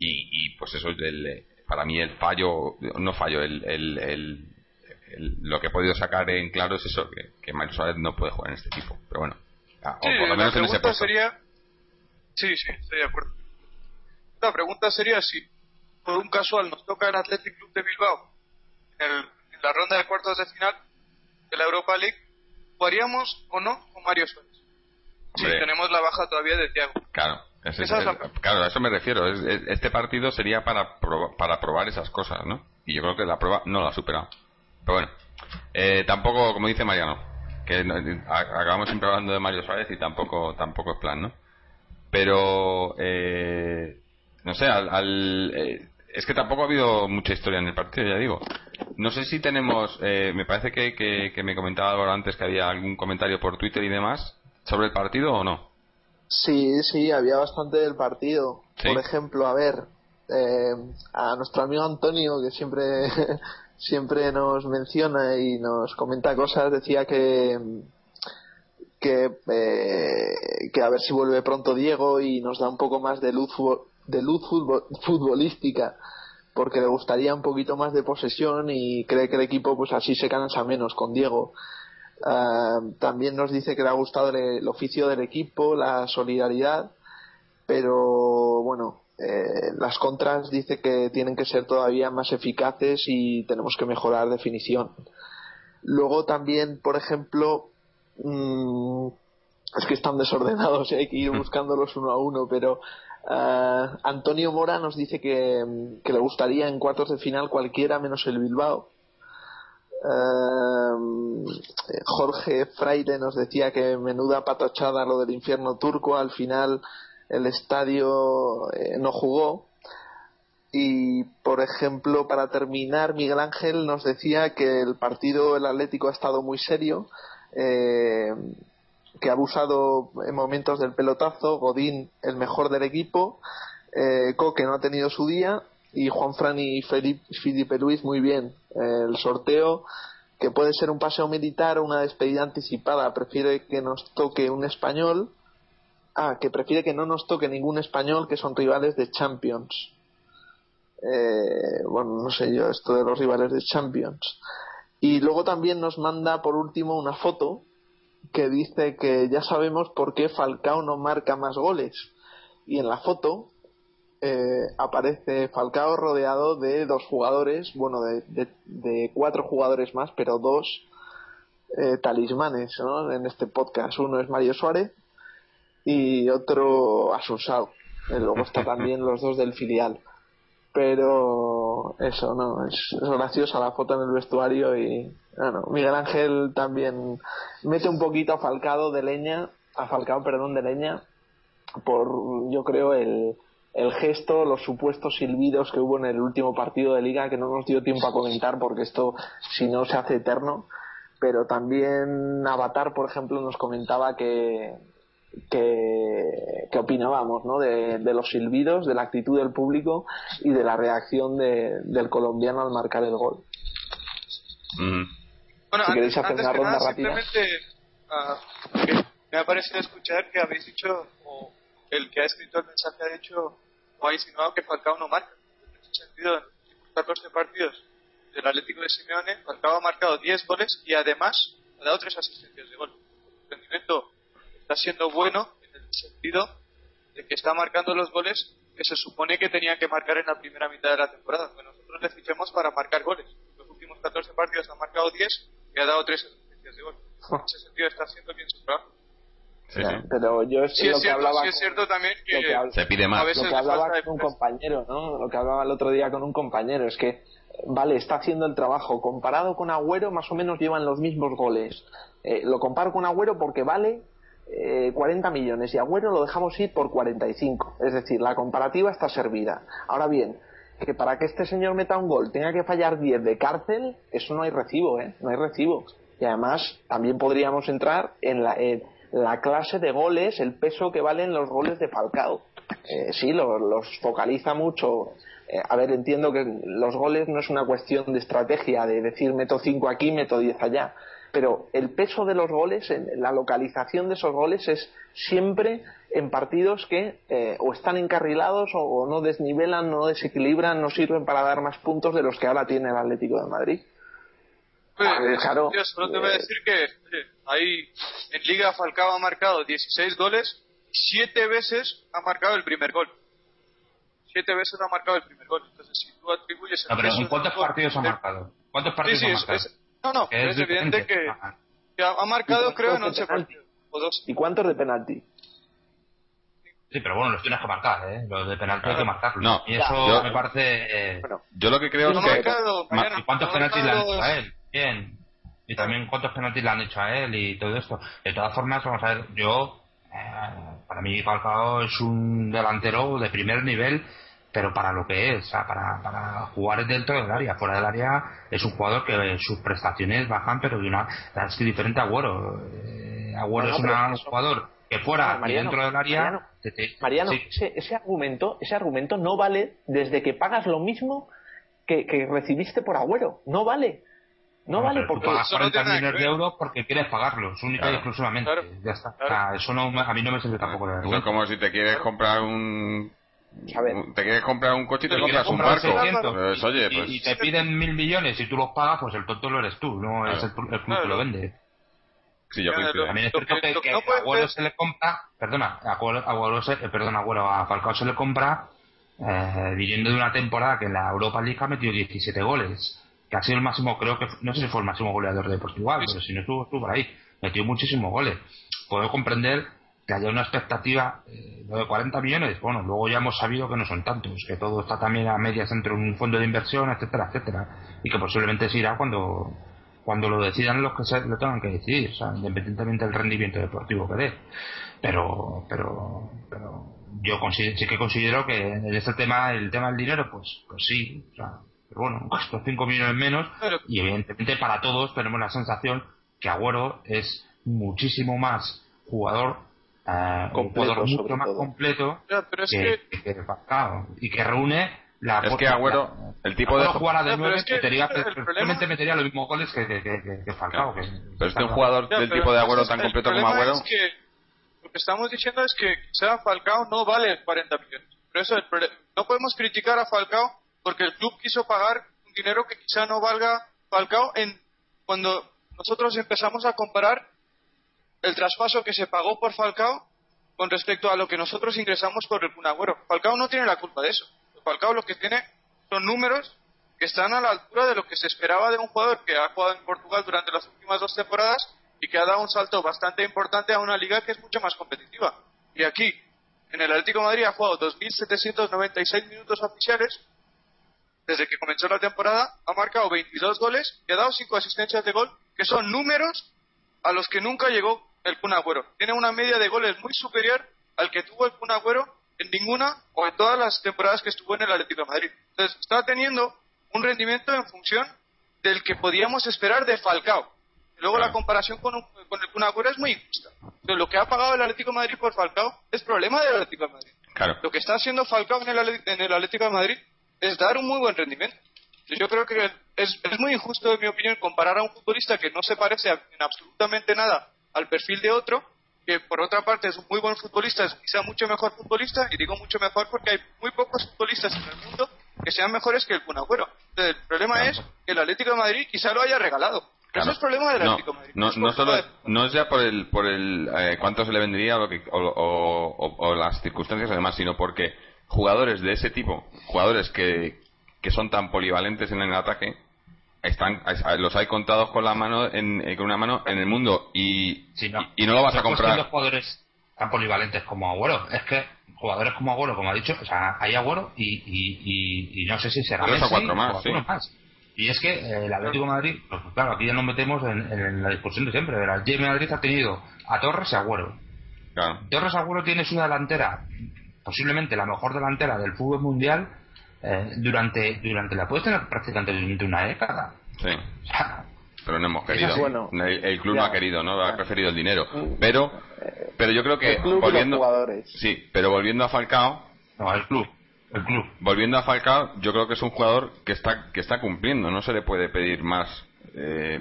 Speaker 1: Y, pues eso, el, para mí el fallo, no fallo, el, el, lo que he podido sacar en claro es eso, que, que Miles Suárez no puede jugar en este equipo. Pero bueno,
Speaker 4: o por lo menos en ese puesto. Sería... Sí, sí, estoy de acuerdo. La pregunta sería si por un casual nos toca el Athletic Club de Bilbao en, la ronda de cuartos de final de la Europa League, ¿jugaríamos o no con Mario Suárez? Si tenemos la baja todavía de Thiago.
Speaker 1: Claro. Claro, a eso me refiero. este partido sería para, para probar esas cosas, ¿no? Y yo creo que la prueba no la ha superado. Pero bueno, eh, tampoco, como dice Mariano, que acabamos siempre hablando de Mario Suárez y tampoco, tampoco es plan, ¿no? Pero, eh, no sé, al, eh, es que tampoco ha habido mucha historia en el partido, ya digo. No sé si tenemos, eh, me parece que, que, me comentaba ahora antes que había algún comentario por Twitter y demás sobre el partido o no.
Speaker 2: Sí, sí, había bastante del partido. Por ejemplo, a ver, eh, a nuestro amigo Antonio, que siempre, *laughs* siempre nos menciona y nos comenta cosas, decía que, que, eh, que a ver si vuelve pronto Diego y nos da un poco más de luz de luz futbolística porque le gustaría un poquito más de posesión y cree que el equipo pues así se cansa menos con Diego. También nos dice que le ha gustado el, oficio del equipo, la solidaridad, pero bueno, eh, las contras dice que tienen que ser todavía más eficaces y tenemos que mejorar definición. Luego también, por ejemplo, mm, es que están desordenados y *laughs* hay que ir buscándolos uno a uno, pero eh, Antonio Mora nos dice que, le gustaría en cuartos de final cualquiera menos el Bilbao. Eh, Jorge Fraile nos decía que menuda patochada lo del infierno turco. Al final el estadio eh, no jugó. Y, por ejemplo, para terminar, Miguel Ángel nos decía que el partido, el Atlético, ha estado muy serio que ha abusado en momentos del pelotazo, Godín el mejor del equipo, eh, Coque no ha tenido su día y Juan Fran y Felipe, Luis muy bien. el sorteo que puede ser un paseo militar o una despedida anticipada, prefiere que nos toque un español, ah, que prefiere que no nos toque ningún español que son rivales de Champions. Eh, bueno, no sé yo, esto de los rivales de Champions. Y luego también nos manda por último una foto que dice que ya sabemos por qué Falcao no marca más goles. Y en la foto eh, aparece Falcao rodeado de dos jugadores, bueno, de, cuatro jugadores más, pero dos eh, talismanes ¿no? en este podcast. Uno es Mario Suárez y otro Asunsao. Luego está también los dos del filial pero eso no es, graciosa la foto en el vestuario y bueno, Miguel Ángel también mete un poquito a Falcao de leña a Falcao perdón de leña por yo creo el, el gesto los supuestos silbidos que hubo en el último partido de liga que no nos dio tiempo a comentar porque esto si no se hace eterno pero también Avatar por ejemplo nos comentaba que que, opinábamos ¿no? de, los silbidos, de la actitud del público y de la reacción del colombiano al marcar el gol.
Speaker 4: Bueno, si queréis hacer una ronda rápida. Uh, me ha parecido escuchar que habéis dicho, el que ha escrito el mensaje ha dicho, o ha insinuado que Falcao no marca. En ese sentido, en los 14 partidos del Atlético de Simeone, Falcao ha marcado 10 goles y además ha dado 3 asistencias de gol. rendimiento está siendo bueno en el sentido de que está marcando los goles que se supone que tenía que marcar en la primera mitad de la temporada. Que nosotros le fichemos para marcar goles. En los últimos 14 partidos ha marcado 10 y ha dado 3 asistencias de gol. En ese sentido está haciendo bien su trabajo.
Speaker 2: Sí, Pero yo
Speaker 4: sí, es cierto, sí es cierto también que,
Speaker 1: se pide más.
Speaker 2: A veces lo que hablaba con un compañero, ¿no? Lo que hablaba el otro día con un compañero es que vale, está haciendo el trabajo. Comparado con Agüero, más o menos llevan los mismos goles. Eh, lo comparo con Agüero porque vale eh, 40 millones y Agüero lo dejamos ir por 45. Es decir, la comparativa está servida. Ahora bien, que para que este señor meta un gol tenga que fallar 10 de cárcel, eso no hay recibo, ¿eh? No hay recibo. Y además también podríamos entrar en la, la clase de goles, el peso que valen los goles de Falcao. eh, sí, los focaliza mucho. Eh, a ver, entiendo que los goles no es una cuestión de estrategia, de decir meto 5 aquí, meto 10 allá, pero el peso de los goles, la localización de esos goles es siempre en partidos que eh, o están encarrilados o, no desnivelan, no desequilibran, no sirven para dar más puntos de los que ahora tiene el Atlético de Madrid.
Speaker 4: Claro, yo solo te voy a decir que ahí en Liga Falcao ha marcado 16 goles y 7 veces ha marcado el primer gol. 7 veces ha marcado el primer gol. Entonces, si tú atribuyes.
Speaker 5: No, pero ¿en cuántos partidos ha marcado? ¿Cuántos partidos ha marcado?
Speaker 4: no, no, es, evidente que, ha marcado, creo, en 11 partidos. O dos.
Speaker 2: ¿Y cuántos de penalti?
Speaker 5: Sí, pero bueno, los tienes que marcar, ¿eh? Los de penalti hay que marcarlos. No, y eso me parece.
Speaker 1: Eh... yo lo que creo es que.
Speaker 5: Marcado, ¿Y cuántos penaltis le han hecho a él? Bien. Y también cuántos penaltis le han hecho a él y todo esto. De todas formas, vamos a ver, yo. Eh, para mí, Falcao es un delantero de primer nivel pero para lo que es, o sea, para, para jugar dentro del área, fuera del área es un jugador que sus prestaciones bajan, pero de una es que diferente a Agüero. Eh, Agüero es un jugador que fuera y dentro del área.
Speaker 2: Mariano, ese, argumento, ese argumento no vale desde que pagas lo mismo que, que recibiste por Agüero, no vale. No, vale porque
Speaker 5: pagas 40 millones de euros porque quieres pagarlos única y exclusivamente. ya está. O sea, eso no, a mí no me sirve tampoco de
Speaker 1: Eso es como si te quieres comprar un te quieres comprar un coche y te compras un barco.
Speaker 5: Pues, oye, pues... y, te piden mil millones y tú los pagas, pues el tonto lo eres tú, no es el, club que lo vende.
Speaker 1: Sí, yo coincido.
Speaker 5: También es cierto que, que, a Agüero se le compra, perdona, a Agüero, se, eh, perdona, Agüero, a Falcao se le compra eh, viniendo de una temporada que en la Europa League ha metido 17 goles, que ha sido el máximo, creo que, no sé si fue el máximo goleador de Portugal, pero si no estuvo, estuvo por ahí, metió muchísimos goles. Puedo comprender que haya una expectativa eh, de 40 millones, bueno, luego ya hemos sabido que no son tantos, que todo está también a medias dentro de un fondo de inversión, etcétera, etcétera, y que posiblemente se irá cuando cuando lo decidan los que se, lo tengan que decidir, o sea, independientemente del rendimiento deportivo que dé. Pero, pero, pero yo sí que considero que en este tema, el tema del dinero, pues, pues sí, o sea, pero bueno, estos 5 millones menos, y evidentemente para todos tenemos la sensación que Agüero es muchísimo más jugador un jugador mucho más completo que, que, y que reúne la
Speaker 1: es que Agüero el tipo de
Speaker 5: jugar de 9 metería, probablemente metería los mismos goles que, que, que, Falcao
Speaker 1: pero es que un jugador del tipo de Agüero tan completo como Agüero.
Speaker 4: es que lo que estamos diciendo es que sea Falcao no vale 40 millones. Pero eso no podemos criticar a Falcao porque el club quiso pagar un dinero que quizá no valga Falcao en cuando nosotros empezamos a comparar el traspaso que se pagó por Falcao con respecto a lo que nosotros ingresamos por el Punagüero. Falcao no tiene la culpa de eso. Falcao lo que tiene son números que están a la altura de lo que se esperaba de un jugador que ha jugado en Portugal durante las últimas dos temporadas y que ha dado un salto bastante importante a una liga que es mucho más competitiva. Y aquí, en el Atlético de Madrid ha jugado 2.796 minutos oficiales desde que comenzó la temporada, ha marcado 22 goles y ha dado 5 asistencias de gol, que son números a los que nunca llegó el Kun Tiene una media de goles muy superior al que tuvo el Kun en ninguna o en todas las temporadas que estuvo en el Atlético de Madrid. Entonces, está teniendo un rendimiento en función del que podíamos esperar de Falcao. Luego la comparación con, con el Kun es muy injusta. Entonces, lo que ha pagado el Atlético de Madrid por Falcao es problema del Atlético de Madrid. Lo que está haciendo Falcao en el, en el Atlético de Madrid es dar un muy buen rendimiento. Yo creo que es, es muy injusto, en mi opinión, comparar a un futbolista que no se parece en absolutamente nada al perfil de otro, que por otra parte es un muy buen futbolista, es quizá mucho mejor futbolista, y digo mucho mejor porque hay muy pocos futbolistas en el mundo que sean mejores que el Kun el problema es que el Atlético de Madrid quizá lo haya regalado. Eso es problema del Atlético de Madrid.
Speaker 1: No, no, solo, no es ya por el, por el eh, cuánto se le vendría o, o, o, las circunstancias además, sino porque jugadores de ese tipo, jugadores que, que son tan polivalentes en el ataque, están los hay contados con la mano en, eh, con una mano en el mundo y, no. y no lo vas a comprar
Speaker 5: los jugadores tan polivalentes como Agüero es que jugadores como Agüero como ha dicho o sea hay Agüero y, y, y, no sé si será
Speaker 1: Messi, o cuatro más,
Speaker 5: y es que eh, el Atlético de Madrid pues, claro aquí ya nos metemos en, la discusión de siempre el Atlético de Madrid ha tenido a Torres y Agüero claro. Torres Agüero tiene su delantera posiblemente la mejor delantera del fútbol mundial eh, durante, durante la puede tener prácticamente durante una década.
Speaker 1: Sí. pero no hemos querido. el, club no ha querido, ¿no? Ha preferido el dinero. Pero, pero yo creo que
Speaker 2: volviendo,
Speaker 1: sí, pero volviendo a Falcao,
Speaker 5: No, el club. El club.
Speaker 1: Volviendo a Falcao, yo creo que es un jugador que está, que está cumpliendo, no se le puede pedir más. Eh,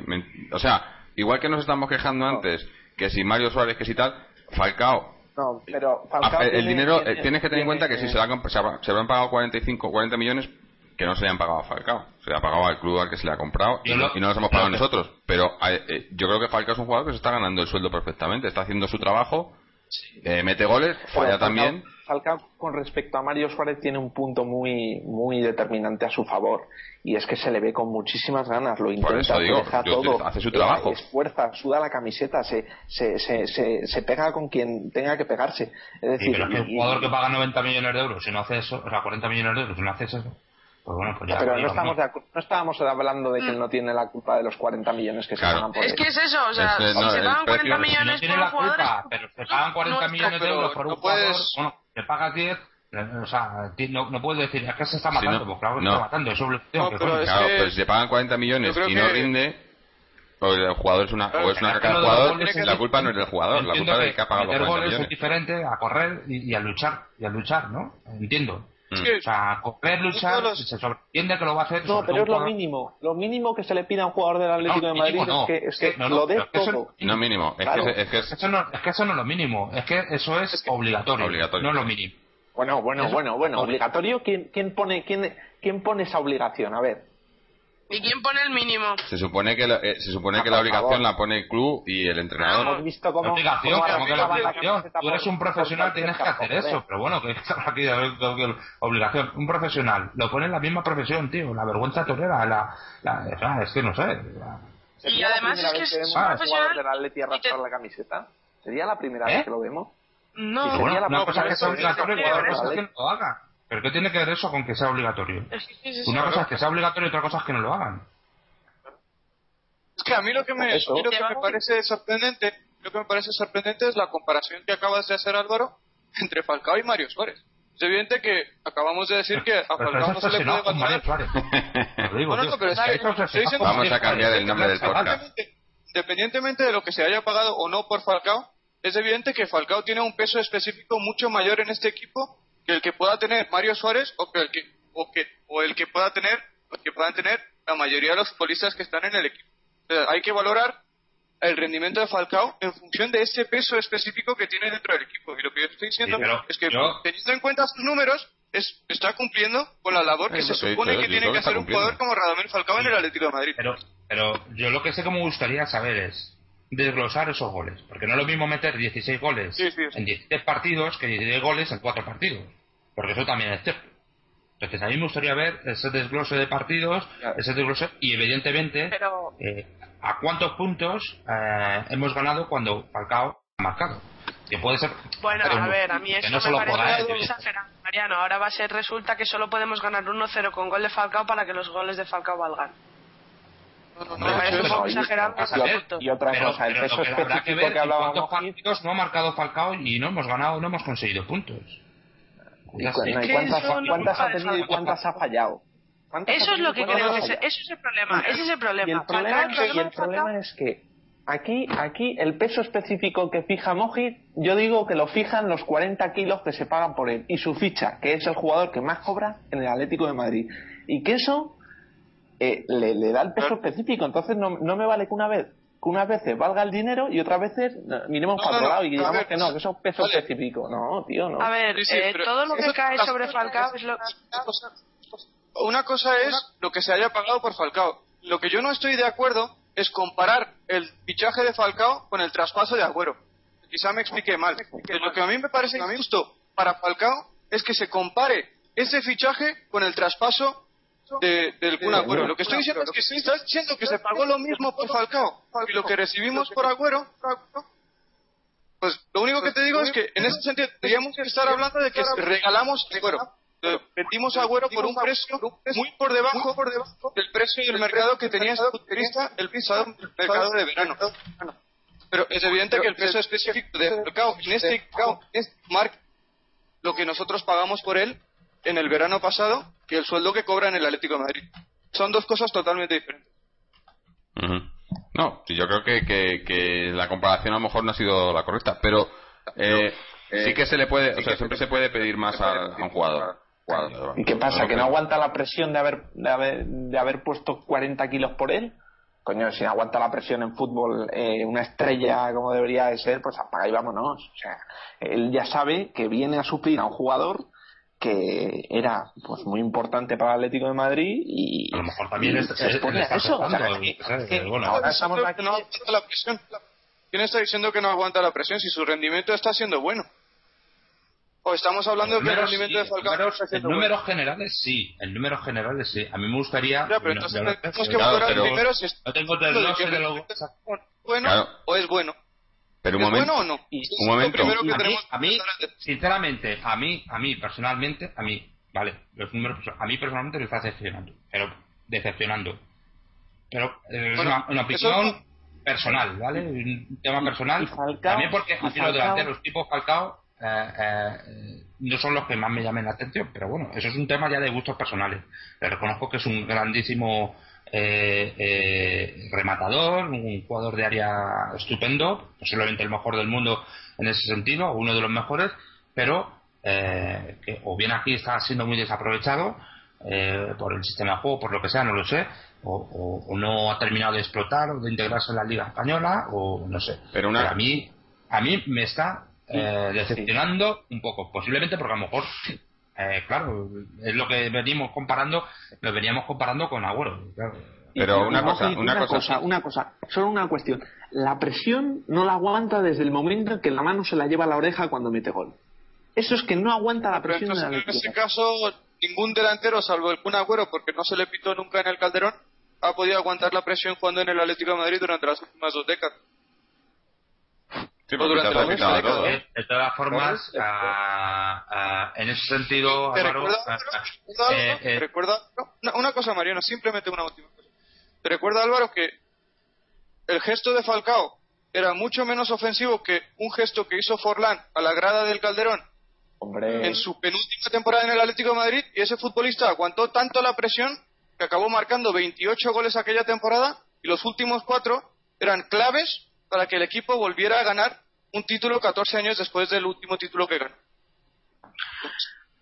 Speaker 1: o sea, igual que nos estamos quejando antes, que si Mario Suárez, que si tal, Falcao.
Speaker 2: No, pero Falcao
Speaker 1: el dinero, eh, tienes que tener en cuenta que si se, se, habrán pagado 45, 40 millones, que no se le han pagado a Falcao. Se le ha pagado al club al que se le ha comprado y, no, nos hemos pagado nosotros. Pero eh, yo creo que Falcao es un jugador que se está ganando el sueldo perfectamente, está haciendo su trabajo, mete goles, falla también.
Speaker 2: Falcao con respecto a Mario Suárez tiene un punto muy muy determinante a su favor y es que se le ve con muchísimas ganas, lo intenta, deja todo,
Speaker 1: hace su trabajo,
Speaker 2: esfuerza, suda la camiseta, se, se, se, se, pega con quien tenga que pegarse. Es decir,
Speaker 5: pero es un jugador que paga 90 millones de euros si no hace eso, o sea, 40 millones de euros si no hace eso, pues bueno, pues ya
Speaker 2: pero no, estamos no estábamos hablando de que él no tiene la culpa de los 40 millones que se pagan por
Speaker 3: Es que es eso, o sea, si se pagan 40 millones
Speaker 5: no tiene la culpa, pero se pagan 40 millones de euros por un jugador, bueno, te pagas 10 o sea, no, no puedes decir, es que se está matando, pues claro que se está matando, es obligación.
Speaker 1: pero claro, pero si te pagan 40 millones y no rinde, o el jugador es una, o es una caca del jugador, la culpa no es del jugador, la culpa es del que ha pagado los 40 millones.
Speaker 5: es diferente a correr y, y, a luchar, y a luchar, ¿no? Entiendo. O sea, correr, luchar, se sobreentiende que lo va a hacer.
Speaker 2: No, pero es lo mínimo. Lo mínimo que se le pide a un jugador del Atlético de Madrid es que, es que lo dé todo.
Speaker 1: no mínimo, es, que, es, que
Speaker 5: Eso no, es que eso no es lo mínimo, es que eso es, obligatorio, obligatorio, no es lo mínimo.
Speaker 2: Bueno, bueno, bueno, bueno, obligatorio, ¿quién, quién, pone, quién, ¿quién pone esa obligación? A ver.
Speaker 3: ¿Y quién pone el mínimo?
Speaker 1: Se supone que la, eh, se supone que la obligación la pone el club y el entrenador.
Speaker 2: Hemos visto cómo,
Speaker 5: obligación, cómo que la obligación. Tú eres un profesional, tienes que hacer eso. Pero bueno, que *laughs* aquí obligación. Un profesional lo pone en la misma profesión, tío. La vergüenza torera, la, la, es que no sé.
Speaker 3: Y además es que es un profesional.
Speaker 2: del Atleti arrastrar la camiseta? ¿Sería la primera vez ¿Eh? que lo vemos?
Speaker 3: No,
Speaker 5: bueno, una cosa que sea obligatorio y otra cosa es que no lo haga. ¿Pero qué tiene que ver eso con que sea obligatorio? Una cosa es que sea obligatorio y otra cosa es que no lo hagan.
Speaker 4: Es que a mí lo que me, lo que me parece sorprendente, lo que me parece sorprendente es la comparación que acabas de hacer Álvaro entre Falcao y Mario Suárez. Es evidente que acabamos de decir que a Falcao no se le puede valorar.
Speaker 1: Vamos a cambiar el nombre del podcast.
Speaker 4: Independientemente de lo que se haya pagado o no por Falcao, es evidente que Falcao tiene un peso específico mucho mayor en este equipo que el que pueda tener Mario Suárez o que el que o que o el que pueda tener que puedan tener la mayoría de los futbolistas que están en el equipo hay que valorar el rendimiento de Falcao en función de ese peso específico que tiene dentro del equipo. Y lo que yo estoy diciendo es que, teniendo en cuenta sus números, es, está cumpliendo con la labor que se supone que tiene que hacer un jugador como Radamel Falcao en el Atlético de Madrid.
Speaker 5: Pero, pero yo lo que sé que me gustaría saber es desglosar esos goles. Porque no es lo mismo meter 16 goles en 16 partidos que 16 goles en 4 partidos. Porque eso también es cierto. Entonces, a mí me gustaría ver ese desglose de partidos, ese desglose, y evidentemente, eh, a cuántos puntos eh, hemos ganado cuando Falcao ha marcado. Que puede ser.
Speaker 3: Bueno, a ver, a mí eso me parece exagerado, Mariano. Ahora va a ser, resulta que solo podemos ganar 1-0 con gol de Falcao para que los goles de Falcao valgan. No, no, no, me parece un poco exagerado.
Speaker 2: Y, otra cosa, el peso específico que,
Speaker 5: que hablábamos. ¿Cuántos partidos no ha marcado Falcao y no hemos ganado, no hemos conseguido puntos?
Speaker 2: Cuántas, ha tenido y cuántas ha fallado?
Speaker 3: Eso es lo que creo que eso es el problema, ese es el problema.
Speaker 2: Y el problema, es, que, aquí, aquí el peso específico que fija Mojit, yo digo que lo fijan los 40 kilos que se pagan por él y su ficha, que es el jugador que más cobra en el Atlético de Madrid. Y que eso eh, le, da el peso específico. Entonces no, no me vale que una vez que unas veces valga el dinero y otras veces miremos para otro lado y digamos que no, que eso es peso específico. No, tío, no.
Speaker 3: A ver, eh, todo lo que cae sobre Falcao es lo
Speaker 4: Una cosa es lo que se haya pagado por Falcao. Lo que yo no estoy de acuerdo es comparar el fichaje de Falcao con el traspaso de Agüero. Quizá me explique mal. Lo que a mí me parece injusto para Falcao es que se compare ese fichaje con el traspaso de, del Kun Agüero. Lo que estoy diciendo es que si estás diciendo que se pagó lo mismo por Falcao y lo que recibimos por Agüero, pues lo único que te digo es que en ese sentido tendríamos que estar hablando de que regalamos Agüero. Vendimos Agüero por un precio muy por debajo del precio del mercado que tenía el pisado mercado de verano. Pero es evidente que el peso específico de Falcao en este, este marca lo que nosotros pagamos por él en el verano pasado que el sueldo que cobra en el Atlético de Madrid. Son dos cosas totalmente diferentes.
Speaker 1: No, yo creo que, que, la comparación a lo mejor no ha sido la correcta, pero... Eh, sí que se le puede, o sea, siempre se puede pedir más a, un jugador.
Speaker 2: ¿Y qué pasa? ¿Que no aguanta la presión de haber, de haber, de haber puesto 40 kilos por él? Coño, si no aguanta la presión en fútbol eh, una estrella como debería de ser, pues apaga y vámonos. O sea, él ya sabe que viene a suplir a un jugador que era pues muy importante para el Atlético de Madrid y
Speaker 5: a lo mejor también es, eso
Speaker 4: ahora estamos aquí... no aguanta la presión. ¿quién está diciendo que no aguanta la presión si su rendimiento está siendo bueno? o estamos hablando de que el rendimiento de Falcao
Speaker 5: está siendo en números generales sí en números generales sí. A mí me gustaría
Speaker 4: ya, pero entonces tenemos que valorar primero si
Speaker 5: no tengo de
Speaker 4: bueno o es bueno
Speaker 1: pero un momento. Bueno o no? Un momento.
Speaker 5: A mí, sinceramente, a mí, a mí personalmente, a mí, vale, los números, a mí personalmente me está decepcionando, pero decepcionando. Pero eh, es una, opinión personal, ¿vale? Un tema personal. también porque aquí los delanteros tipo Falcao eh, eh, no son los que más me llamen la atención, pero bueno, eso es un tema ya de gustos personales. Le reconozco que es un grandísimo eh, eh, rematador, un jugador de área estupendo, posiblemente el mejor del mundo en ese sentido, uno de los mejores, pero eh, que o bien aquí está siendo muy desaprovechado eh, por el sistema de juego, por lo que sea, no lo sé, o, no ha terminado de explotar o de integrarse en la Liga Española, o no sé. Pero, a mí a mí me está decepcionando un poco, posiblemente porque a lo mejor eh, claro, es lo que venimos comparando, lo veníamos comparando con Agüero.
Speaker 1: Pero una, cosa, una,
Speaker 2: cosa, una cosa, solo una cuestión. La presión no la aguanta desde el momento en que la mano se la lleva a la oreja cuando mete gol. Eso es que no aguanta la presión.
Speaker 4: en ese caso, ningún delantero, salvo el Kun Agüero, porque no se le pitó nunca en el Calderón, ha podido aguantar la presión jugando en el Atlético de Madrid durante las últimas dos décadas.
Speaker 1: Sí, durante la
Speaker 5: de, todas formas, en ese sentido,
Speaker 4: ¿Te recuerda, una, cosa, Mariano, simplemente una última cosa. ¿Te recuerda, Álvaro, que el gesto de Falcao era mucho menos ofensivo que un gesto que hizo Forlán a la grada del Calderón en su penúltima temporada en el Atlético de Madrid y ese futbolista aguantó tanto la presión que acabó marcando 28 goles aquella temporada y los últimos cuatro eran claves para que el equipo volviera a ganar un título 14 años después del último título que ganó.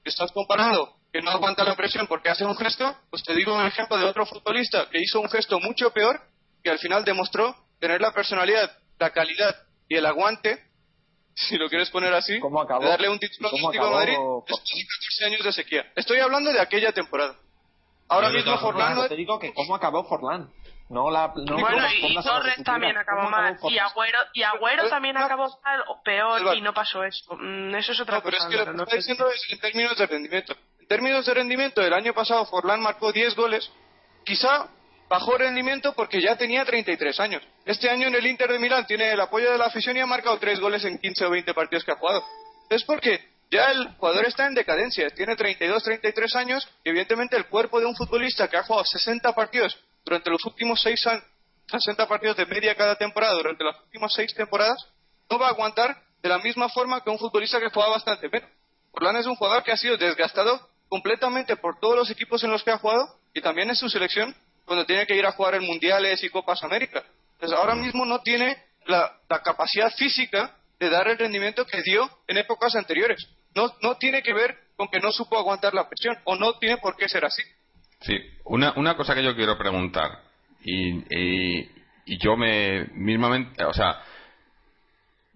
Speaker 4: Estás comparando que no aguanta la presión porque hace un gesto, pues te digo un ejemplo de otro futbolista que hizo un gesto mucho peor, que al final demostró tener la personalidad, la calidad y el aguante, *laughs* si lo quieres poner así, de darle un título a Madrid después de 14 años de sequía. Estoy hablando de aquella temporada. Ahora mismo Forlán...
Speaker 2: Te digo que cómo acabó Forlán. No la, no
Speaker 3: bueno, y Torres también acabó mal. Y Agüero, y Agüero también acabó mal o peor y no pasó eso. Mm, eso es otra
Speaker 4: no,
Speaker 3: pero
Speaker 4: es que lo que está diciendo es en términos de rendimiento. En términos de rendimiento, el año pasado Forlán marcó 10 goles. Quizá bajó rendimiento porque ya tenía 33 años. Este año en el Inter de Milán tiene el apoyo de la afición y ha marcado 3 goles en 15 o 20 partidos que ha jugado. Es porque ya el jugador está en decadencia, tiene 32, 33 años y evidentemente el cuerpo de un futbolista que ha jugado 60 partidos durante los últimos seis años, 60 partidos de media cada temporada durante las últimas seis temporadas, no va a aguantar de la misma forma que un futbolista que juega bastante menos. Orlán es un jugador que ha sido desgastado completamente por todos los equipos en los que ha jugado y también en su selección cuando tiene que ir a jugar en mundiales y Copas América. Entonces ahora mismo no tiene la, capacidad física de dar el rendimiento que dio en épocas anteriores. No, no tiene que ver con que no supo aguantar la presión o no tiene por qué ser así.
Speaker 1: Sí, una, una cosa que yo quiero preguntar, y, y, yo me mismamente, o sea,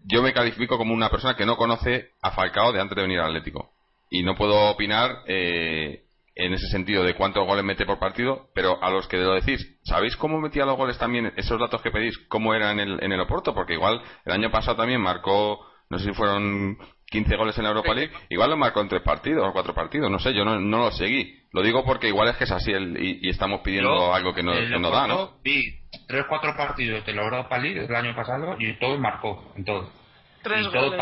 Speaker 1: yo me califico como una persona que no conoce a Falcao de antes de venir al Atlético. Y no puedo opinar eh, en ese sentido de cuántos goles mete por partido, pero a los que lo decís, ¿sabéis cómo metía los goles también? Esos datos que pedís, ¿cómo eran en el, en el Oporto? Porque igual el año pasado también marcó, no sé si fueron 15 goles en la Europa League, igual lo marcó en tres partidos o cuatro partidos, no sé, yo no, no lo seguí. Lo digo porque igual es que es así el, y, estamos pidiendo algo que no, que no da, ¿no?
Speaker 5: Vi tres cuatro partidos de la Europa League el año pasado y todo marcó, en todo.
Speaker 3: Tres goles.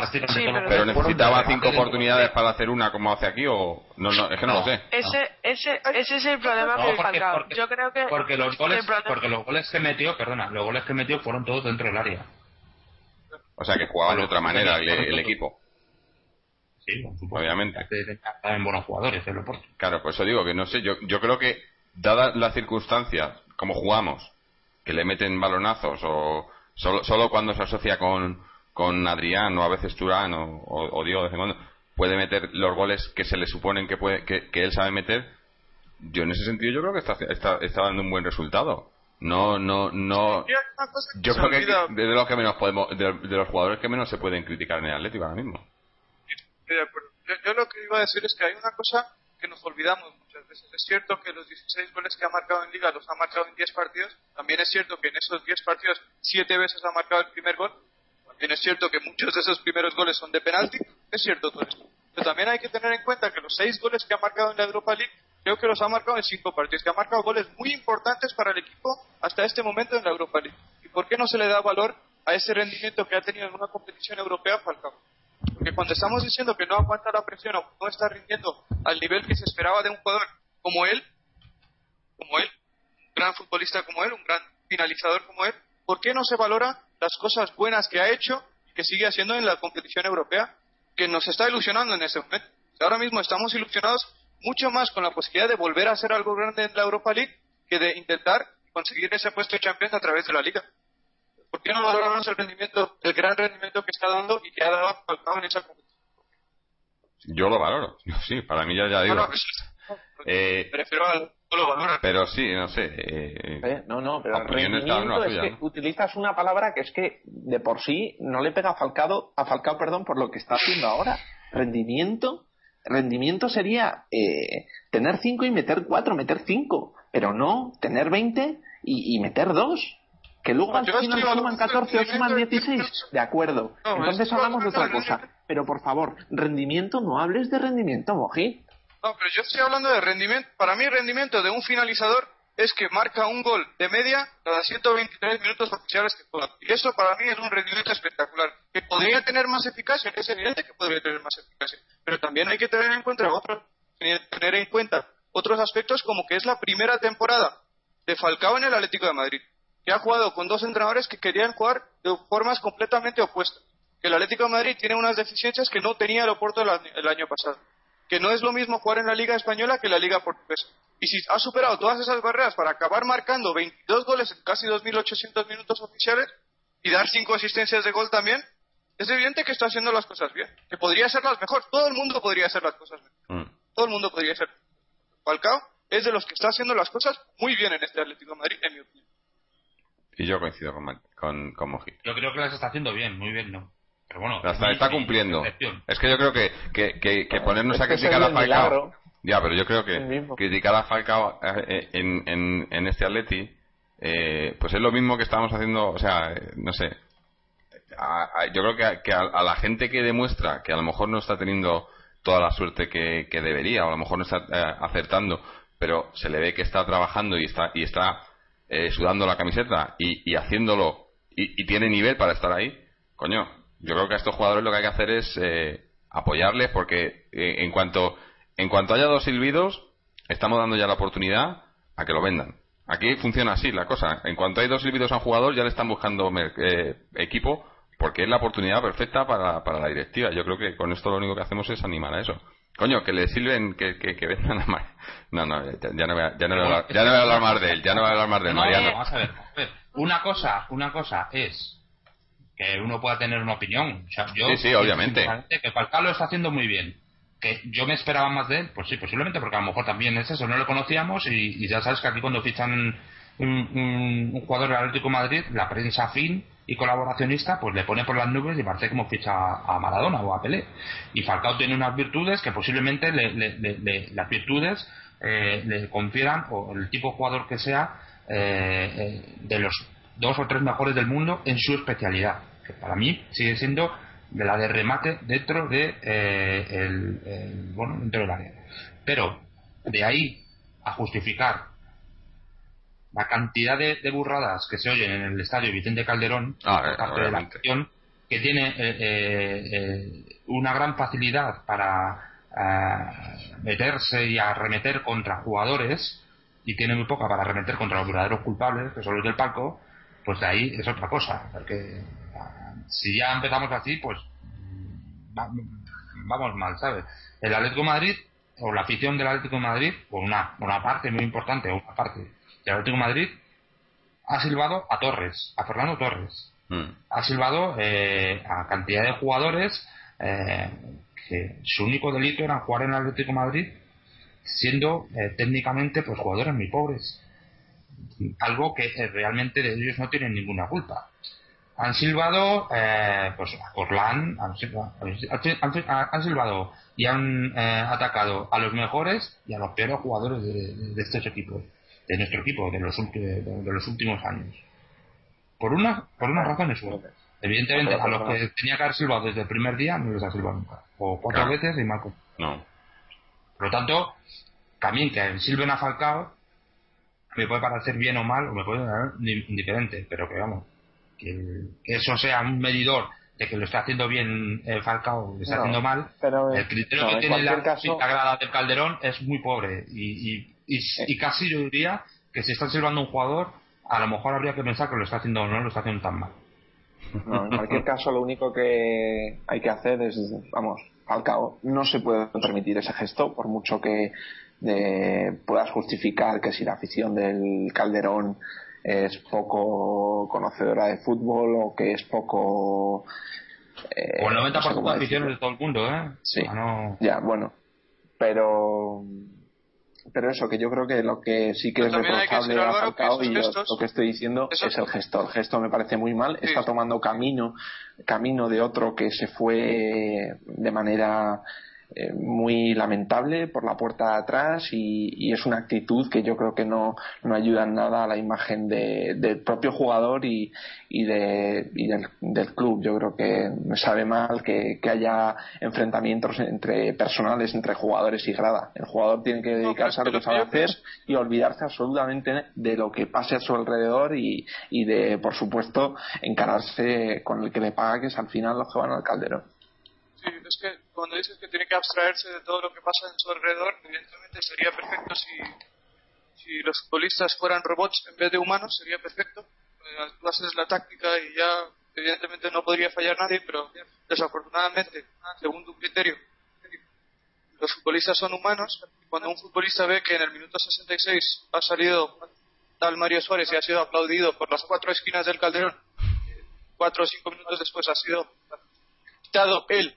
Speaker 1: pero, necesitaba cinco oportunidades para hacer una como hace aquí o no, no es que no, lo sé.
Speaker 3: Ese, ese, ese es el problema no, porque, porque, Yo creo que
Speaker 5: porque los goles, porque los goles que metió, perdona, los goles que metió fueron todos dentro del área.
Speaker 1: O sea que jugaba de otra manera el equipo obviamente.
Speaker 5: en buenos jugadores el
Speaker 1: Claro, pues eso digo que no sé, yo, yo creo que, dadas las circunstancias, como jugamos, que le meten balonazos o solo, solo cuando se asocia con, con Adrián o a veces Turán o, o, Diego de vez en cuando, puede meter los goles que se le suponen que, puede, que, él sabe meter, yo en ese sentido yo creo que está, está, está dando un buen resultado. No, no, no. Yo creo que de los que menos podemos, de, los jugadores que menos se pueden criticar en el Atlético ahora mismo.
Speaker 4: Yo, lo que iba a decir es que hay una cosa que nos olvidamos muchas veces. Es cierto que los 16 goles que ha marcado en Liga los ha marcado en 10 partidos. También es cierto que en esos 10 partidos 7 veces ha marcado el primer gol. También es cierto que muchos de esos primeros goles son de penalti. Es cierto todo esto. Pero también hay que tener en cuenta que los 6 goles que ha marcado en la Europa League creo que los ha marcado en cinco partidos, que ha marcado goles muy importantes para el equipo hasta este momento en la Europa League. ¿Y por qué no se le da valor a ese rendimiento que ha tenido en una competición europea Falcao? Porque cuando estamos diciendo que no aguanta la presión o no está rindiendo al nivel que se esperaba de un jugador como él, como él, un gran futbolista como él, un gran finalizador como él, ¿por qué no se valora las cosas buenas que ha hecho y que sigue haciendo en la competición europea que nos está ilusionando en ese momento? Ahora mismo estamos ilusionados mucho más con la posibilidad de volver a hacer algo grande en la Europa League que de intentar conseguir ese puesto de Champions a través de la Liga. ¿Por qué no valoramos el rendimiento, el gran rendimiento que está dando y que ha dado Falcao en esa competición?
Speaker 1: Yo lo valoro, sí, para mí ya, ya digo.
Speaker 4: eh, prefiero al lo valoro.
Speaker 1: Pero sí, no sé. Eh,
Speaker 2: eh, no, no, pero el rendimiento es que utilizas una palabra que es que de por sí no le pega a Falcao, a Falcao perdón, por lo que está haciendo ahora. Rendimiento rendimiento sería eh, tener 5 y meter 4, meter 5, pero no tener 20 y, y meter 2. Que luego al final suman 14 o suman 16. De acuerdo. Entonces hablamos de otra cosa. Pero por favor, rendimiento, no hables de rendimiento, Moji.
Speaker 4: No, pero yo estoy hablando de rendimiento. Para mí, rendimiento de un finalizador es que marca un gol de media cada 123 minutos oficiales que juega. Y eso para mí es un rendimiento espectacular. Que podría tener más eficacia, es evidente que podría tener más eficacia. Pero también hay que tener en cuenta otros, tener en cuenta otros aspectos como que es la primera temporada de Falcao en el Atlético de Madrid, que ha jugado con dos entrenadores que querían jugar de formas completamente opuestas. Que el Atlético de Madrid tiene unas deficiencias que no tenía el Oporto el año pasado. Que no es lo mismo jugar en la Liga Española que en la Liga Portuguesa y si ha superado todas esas barreras para acabar marcando 22 goles en casi 2.800 minutos oficiales y dar 5 asistencias de gol también, es evidente que está haciendo las cosas bien. Que podría hacerlas mejor. Todo el mundo podría hacer las cosas mejor. Mm. Todo el mundo podría hacer. Falcao es de los que está haciendo las cosas muy bien en este Atlético de Madrid, en mi opinión.
Speaker 1: Y yo coincido con, con, con Moji.
Speaker 5: Yo creo que las está haciendo bien, muy bien, ¿no? Pero bueno,
Speaker 1: está, está cumpliendo. Es que yo creo que, que, que, que ponernos a criticar a Falcao. Ya, pero yo creo que criticar a Falcao eh, en, en, en este Atleti, eh, pues es lo mismo que estamos haciendo, o sea, eh, no sé. yo creo que, que a, la gente que demuestra que a lo mejor no está teniendo toda la suerte que, debería, o a lo mejor no está acertando, pero se le ve que está trabajando y está, y está sudando la camiseta y, y haciéndolo y, tiene nivel para estar ahí, coño, yo creo que a estos jugadores lo que hay que hacer es apoyarles porque en cuanto en cuanto haya dos silbidos, estamos dando ya la oportunidad a que lo vendan. Aquí funciona así la cosa. En cuanto hay dos silbidos a un jugador, ya le están buscando eh, equipo porque es la oportunidad perfecta para, para la directiva. Yo creo que con esto lo único que hacemos es animar a eso. Coño, que le sirven, que, que, vendan a más. No, no, ya, no voy a, ya, no voy a hablar, ya no voy a hablar más de él, ya no voy a hablar más de él, Mariano.
Speaker 5: Vamos a ver, una cosa, una cosa es que uno pueda tener una opinión. O sea, yo,
Speaker 1: sí, sí, obviamente.
Speaker 5: Que Falcao lo está haciendo muy bien que yo me esperaba más de él, pues sí, posiblemente, porque a lo mejor también es eso, no lo conocíamos y, ya sabes que aquí cuando fichan un, jugador del Atlético de Madrid, la prensa fin y colaboracionista, pues le pone por las nubes y parece como ficha a Maradona o a Pelé. Y Falcao tiene unas virtudes que posiblemente las virtudes eh, le confieran, o el tipo de jugador que sea, eh, eh, de los dos o tres mejores del mundo en su especialidad, que para mí sigue siendo la de remate dentro de eh, el, bueno dentro del área pero de ahí a justificar la cantidad de, burradas que se oyen en el estadio Vicente Calderón
Speaker 1: ah,
Speaker 5: parte de la acción que tiene eh, eh, una gran facilidad para meterse y arremeter contra jugadores y tiene muy poca para arremeter contra los verdaderos culpables que son los del palco pues de ahí es otra cosa porque si ya empezamos así, pues vamos mal, ¿sabes? El Atlético de Madrid, o la afición del Atlético de Madrid, o una, una parte muy importante, una parte del Atlético de Madrid, ha silbado a Torres, a Fernando Torres. mm. ha silbado eh, a cantidad de jugadores eh, que su único delito era jugar en Atlético Madrid siendo eh, técnicamente pues jugadores muy pobres algo que realmente de ellos no tienen ninguna culpa han silbado pues a Corlán han, silbado y han atacado a los mejores y a los peores jugadores de, estos equipos de nuestro equipo de los, de los últimos años por una, por unas razones u Evidentemente, a los que tenía que haber silbado desde el primer día no les ha silbado nunca. O cuatro veces y Marco.
Speaker 1: No.
Speaker 5: Por lo tanto, también que silben a Falcao me puede parecer bien o mal, o me puede parecer indiferente, pero que vamos, que, eso sea un medidor de que lo está haciendo bien eh, Falcao, lo está haciendo mal, el criterio que tiene la caso... grada del Calderón es muy pobre y, y, y, y, casi yo diría que si está silbando un jugador a lo mejor habría que pensar que lo está haciendo o no lo está haciendo tan mal.
Speaker 2: No, en cualquier *laughs* caso, lo único que hay que hacer es, vamos, al cabo, no se puede permitir ese gesto, por mucho que puedas justificar que si la afición del Calderón es poco conocedora de fútbol o que es poco.
Speaker 5: Eh, o el 90% de aficiones de todo el mundo, ¿eh?
Speaker 2: Sí. Ya, bueno. Pero pero eso, que yo creo que lo que sí que es reprochable a Falcao y lo que estoy diciendo es el gesto. El gesto me parece muy mal. Está tomando camino, camino de otro que se fue de manera eh, muy lamentable por la puerta de atrás y, es una actitud que yo creo que no, no ayuda en nada a la imagen del propio jugador y, y, de, y del, club. Yo creo que me sabe mal que, haya enfrentamientos entre personales, entre jugadores y grada. El jugador tiene que dedicarse a lo que sabe hacer y olvidarse absolutamente de lo que pase a su alrededor y, y de, por supuesto, encararse con el que le paga, que es al final los que van al calderón.
Speaker 4: Sí, es que cuando dices que tiene que abstraerse de todo lo que pasa en su alrededor, evidentemente sería perfecto si, si los futbolistas fueran robots en vez de humanos, sería perfecto. Eh, tú haces la táctica y ya, evidentemente no podría fallar nadie, pero desafortunadamente, según tu criterio, los futbolistas son humanos. Cuando un futbolista ve que en el minuto 66 ha salido tal Mario Suárez y ha sido aplaudido por las cuatro esquinas del Calderón, cuatro o cinco minutos después ha sido quitado él,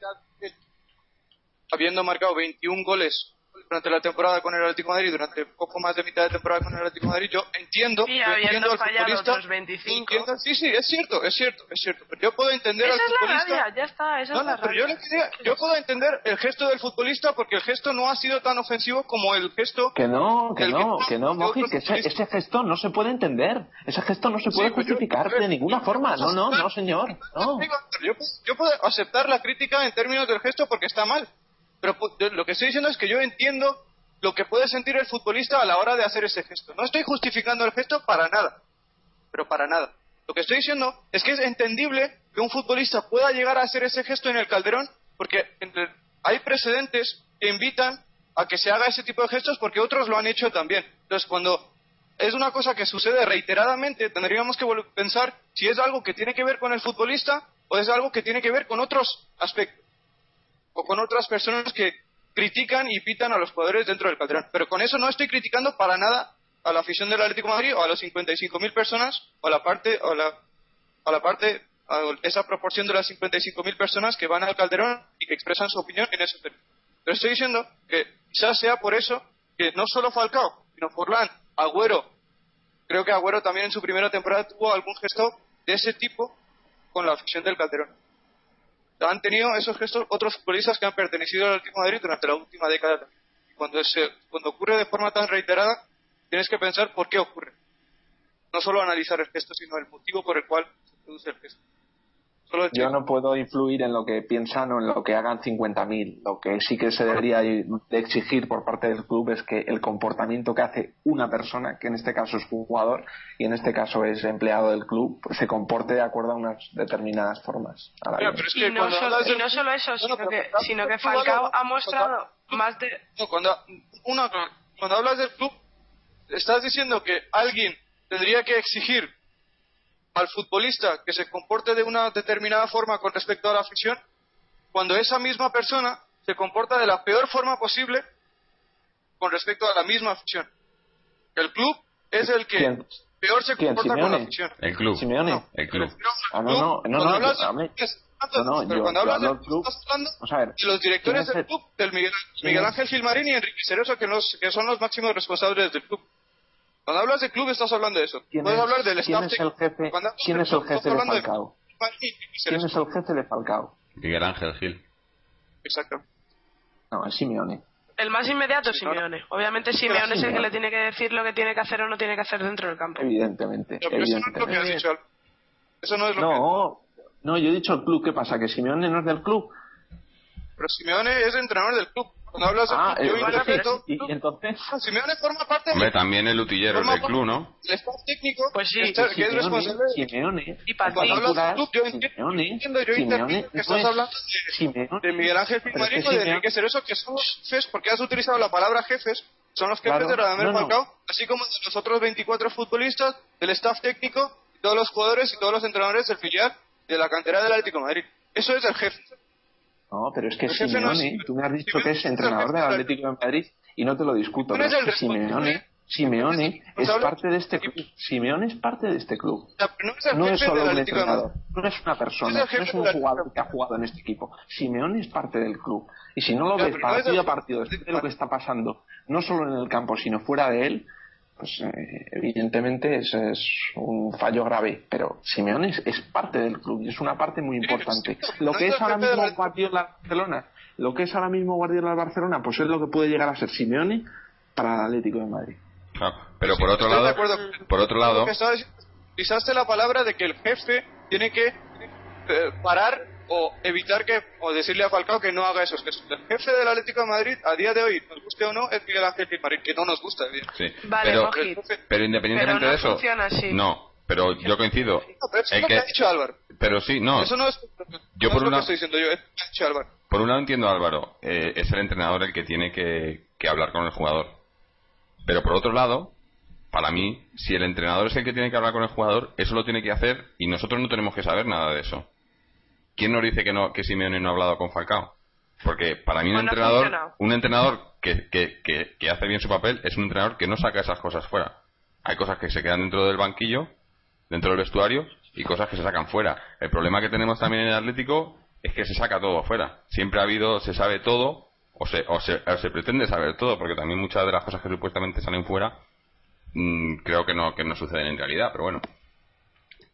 Speaker 4: habiendo marcado 21 goles durante la temporada con el Atlético de Madrid, durante poco más de mitad de temporada con el Atlético de Madrid, yo entiendo,
Speaker 3: sí,
Speaker 4: entiendo
Speaker 3: al futbolista. 25.
Speaker 4: sí, sí, es cierto, es cierto, es cierto. Pero yo puedo entender
Speaker 3: esa
Speaker 4: al futbolista.
Speaker 3: Es la rabia, ya está, esa es la
Speaker 4: pero yo, yo, puedo entender el gesto del futbolista porque el gesto no ha sido tan ofensivo como el gesto.
Speaker 2: Que no, que no, que no, Moji, que ese, ese, gesto no se puede entender. Ese gesto no se puede justificar de ninguna forma. No, no, no, señor. No.
Speaker 4: Yo, yo puedo aceptar la crítica en términos del gesto porque está mal. Pero lo que estoy diciendo es que yo entiendo lo que puede sentir el futbolista a la hora de hacer ese gesto. No estoy justificando el gesto para nada, pero para nada. Lo que estoy diciendo es que es entendible que un futbolista pueda llegar a hacer ese gesto en el Calderón, porque hay precedentes que invitan a que se haga ese tipo de gestos porque otros lo han hecho también. Entonces, cuando es una cosa que sucede reiteradamente, tendríamos que pensar si es algo que tiene que ver con el futbolista o es algo que tiene que ver con otros aspectos o con otras personas que critican y pitan a los jugadores dentro del Calderón. Pero con eso no estoy criticando para nada a la afición del Atlético Madrid o a los 55.000 personas o a la parte o la parte a esa proporción de las 55.000 personas que van al Calderón y que expresan su opinión en ese término. Pero estoy diciendo que quizás sea por eso que no solo Falcao, sino Forlán, Agüero, creo que Agüero también en su primera temporada tuvo algún gesto de ese tipo con la afición del Calderón han tenido esos gestos otros futbolistas que han pertenecido al Atlético de Madrid durante la última década. Cuando, cuando ocurre de forma tan reiterada, tienes que pensar por qué ocurre. No solo analizar el gesto, sino el motivo por el cual se produce el gesto.
Speaker 2: Yo no puedo influir en lo que piensan o en lo que hagan 50.000. Lo que sí que se debería de exigir por parte del club es que el comportamiento que hace una persona, que en este caso es jugador y en este caso es empleado del club, pues se comporte de acuerdo a unas determinadas formas.
Speaker 3: y, no solo, eso, sino, que, Falcao ha mostrado más de...
Speaker 4: cuando, una, cuando hablas del club, estás diciendo que alguien tendría que exigir al futbolista que se comporte de una determinada forma con respecto a la afición, cuando esa misma persona se comporta de la peor forma posible con respecto a la misma afición. El club es el que peor se comporta con la afición.
Speaker 1: El club.
Speaker 2: Simeone.
Speaker 1: El club.
Speaker 2: Ah, no, no, no, no, no, no, no,
Speaker 4: cuando hablas de los directores
Speaker 2: ¿quién es
Speaker 4: del
Speaker 2: el-
Speaker 4: club, del Miguel? Ángel Gilmarín y Enrique Cerezo, que, los, que son los máximos responsables del club. Cuando hablas de club estás hablando de eso.
Speaker 2: ¿Quién
Speaker 4: Puedes
Speaker 2: es-
Speaker 4: hablar del
Speaker 2: ¿Quién
Speaker 4: staff
Speaker 2: es el jefe? ¿Quién es el jefe de Falcao? ¿Quién es el jefe de Falcao?
Speaker 1: Miguel Ángel Gil.
Speaker 4: Exacto.
Speaker 2: No, es Simeone.
Speaker 3: El más inmediato es Simeone. Obviamente Simeone es el que le tiene que decir lo que tiene que hacer o no tiene que hacer dentro del campo.
Speaker 2: Evidentemente,
Speaker 4: No, pero eso no es lo que has
Speaker 2: evidentemente.
Speaker 4: dicho. Álvaro. Eso no es lo que...
Speaker 2: No, no, yo he dicho el club. ¿Qué pasa? ¿Que Simeone no es del club?
Speaker 4: Pero Simeone es entrenador del club. Cuando hablas del
Speaker 2: Ah,
Speaker 4: club, yo
Speaker 2: eh,
Speaker 4: interpreto...
Speaker 2: y, y entonces...
Speaker 4: Simeone forma parte
Speaker 1: Hombre,
Speaker 4: del
Speaker 1: también el utillero del club, ¿no?
Speaker 4: del staff técnico
Speaker 3: Pues sí.
Speaker 4: que, que es
Speaker 2: Simeone,
Speaker 4: responsable de...
Speaker 2: Simeone,
Speaker 3: Y para
Speaker 4: Cuando hablas del club, yo entiendo,
Speaker 2: Simeone,
Speaker 4: entiendo, yo
Speaker 2: Simeone
Speaker 4: interpreto que estás
Speaker 2: es-
Speaker 4: hablando de,
Speaker 2: Simeone,
Speaker 4: de Miguel Ángel
Speaker 2: pero es
Speaker 4: Filmarín
Speaker 2: que
Speaker 4: o de
Speaker 2: Simeone-
Speaker 4: Enrique Cerezo, que son los jefes, porque has utilizado la palabra jefes, son los jefes
Speaker 2: Claro,
Speaker 4: de Radamel
Speaker 2: no, no.
Speaker 4: Falcao, así como de los otros 24 futbolistas, del staff técnico, todos los jugadores y todos los entrenadores del filial de la cantera del Atlético de Madrid. Eso es el jefe.
Speaker 2: No, pero es que
Speaker 4: jefe no es-
Speaker 2: Simeone, tú me has dicho
Speaker 4: Simeone
Speaker 2: que
Speaker 4: es
Speaker 2: entrenador del Atlético de Madrid y no te lo discuto. Pero es que Simeone. Simeone es parte de este club. Simeone es parte de este club.
Speaker 4: No es
Speaker 2: solo un entrenador, no es una persona, no es un jugador que ha jugado en este equipo. Simeone es parte del club. Y si no lo ves partido a partido después de lo que está pasando, no solo en el campo, sino fuera de él, pues eh, evidentemente es, es un fallo grave. Pero Simeone es, es parte del club y es una parte muy importante. *laughs* Lo que
Speaker 4: es
Speaker 2: ahora mismo. Guardiola Barcelona, lo que es ahora mismo Guardiola del Barcelona, pues es lo que puede llegar a ser Simeone para el Atlético de Madrid.
Speaker 1: Claro. Pero por otro lado, por otro lado,
Speaker 4: utilizaste la palabra de que el jefe tiene que eh, parar o evitar que o decirle a Falcao que no haga esos gestos. El jefe del Atlético de Madrid a día de hoy, nos guste o no, es Miguel Ángel Gilmarín, que no nos gusta. bien.
Speaker 1: sí.
Speaker 3: Vale,
Speaker 1: pero,
Speaker 3: Mojit.
Speaker 1: pero independientemente
Speaker 3: Pero no
Speaker 1: de eso,
Speaker 3: funciona así.
Speaker 1: no. Pero yo coincido.
Speaker 4: No, pero eso es lo que
Speaker 1: que-
Speaker 4: ha dicho Álvaro.
Speaker 1: Pero sí, no.
Speaker 4: Eso no es,
Speaker 1: Yo
Speaker 4: no
Speaker 1: por
Speaker 4: es lo
Speaker 1: una-
Speaker 4: que estoy diciendo yo, es lo que ha dicho Álvaro.
Speaker 1: Por un lado entiendo a Álvaro, eh, es el entrenador el que tiene que, que hablar con el jugador. Pero por otro lado, para mí, si el entrenador es el que tiene que hablar con el jugador, eso lo tiene que hacer y nosotros no tenemos que saber nada de eso. ¿Quién nos dice que no que Simeone no ha hablado con Falcao? Porque para mí un entrenador, un entrenador que, que, que, que hace bien su papel es un entrenador que no saca esas cosas fuera. Hay cosas que se quedan dentro del banquillo, dentro del vestuario y cosas que se sacan fuera. El problema que tenemos también en el Atlético es que se saca todo fuera. Siempre ha habido, se sabe todo o se, o se, o se pretende saber todo, porque también muchas de las cosas que supuestamente salen fuera mm, creo que no, que no suceden en realidad, pero bueno.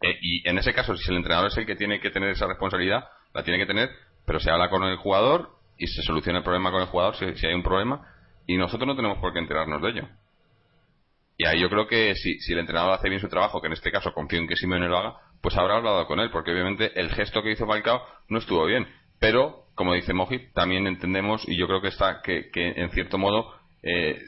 Speaker 1: Eh, y en ese caso, si el entrenador es el que tiene que tener esa responsabilidad, la tiene que tener, pero se habla con el jugador y se soluciona el problema con el jugador si, si hay un problema y nosotros no tenemos por qué enterarnos de ello. Y ahí yo creo que si, si el entrenador hace bien su trabajo, que en este caso confío en que Simeone lo haga, pues habrá hablado con él, porque obviamente el gesto que hizo Falcao no estuvo bien. Pero, como dice Mojit, también entendemos, y yo creo que está, que, que en cierto modo, eh,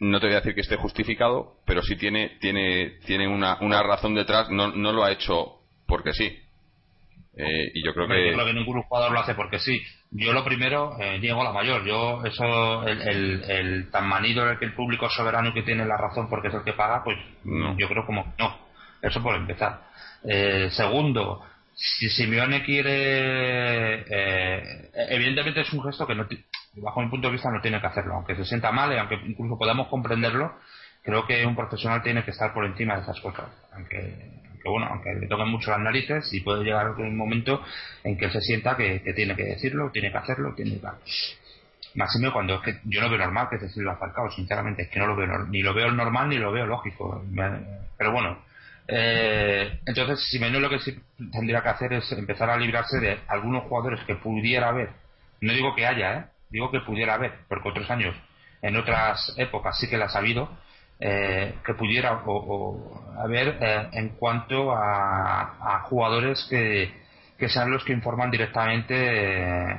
Speaker 1: no te voy a decir que esté justificado, pero sí tiene, tiene, tiene una, una razón detrás, no, no lo ha hecho porque sí. Eh, y yo creo que...
Speaker 5: Yo creo que ningún jugador lo hace porque sí. Yo lo primero, eh, Diego la mayor. Yo, eso, el, el, el tan manido en el que el público soberano que tiene la razón porque es el que paga, pues
Speaker 1: No.
Speaker 5: yo creo como que no. Eso por empezar. Eh, segundo, si Simeone quiere, eh, evidentemente es un gesto que no, bajo mi punto de vista no tiene que hacerlo, aunque se sienta mal aunque incluso podamos comprenderlo, creo que un profesional tiene que estar por encima de esas cosas, aunque, aunque bueno, aunque le toquen mucho las narices y puede llegar un momento en que él se sienta que, tiene que decirlo, tiene que hacerlo, tiene que Máximo cuando es que yo no veo normal que se sirva Falcao, sinceramente, es que no lo veo, ni lo veo normal ni lo veo lógico. Pero bueno, eh, entonces Simeone lo que sí tendría que hacer es empezar a librarse de algunos jugadores que pudiera haber, no digo que haya, ¿eh? Digo que pudiera haber, porque otros años, en otras épocas sí que las ha habido, eh, que pudiera o, haber eh, en cuanto a, a jugadores que, que sean los que informan directamente eh,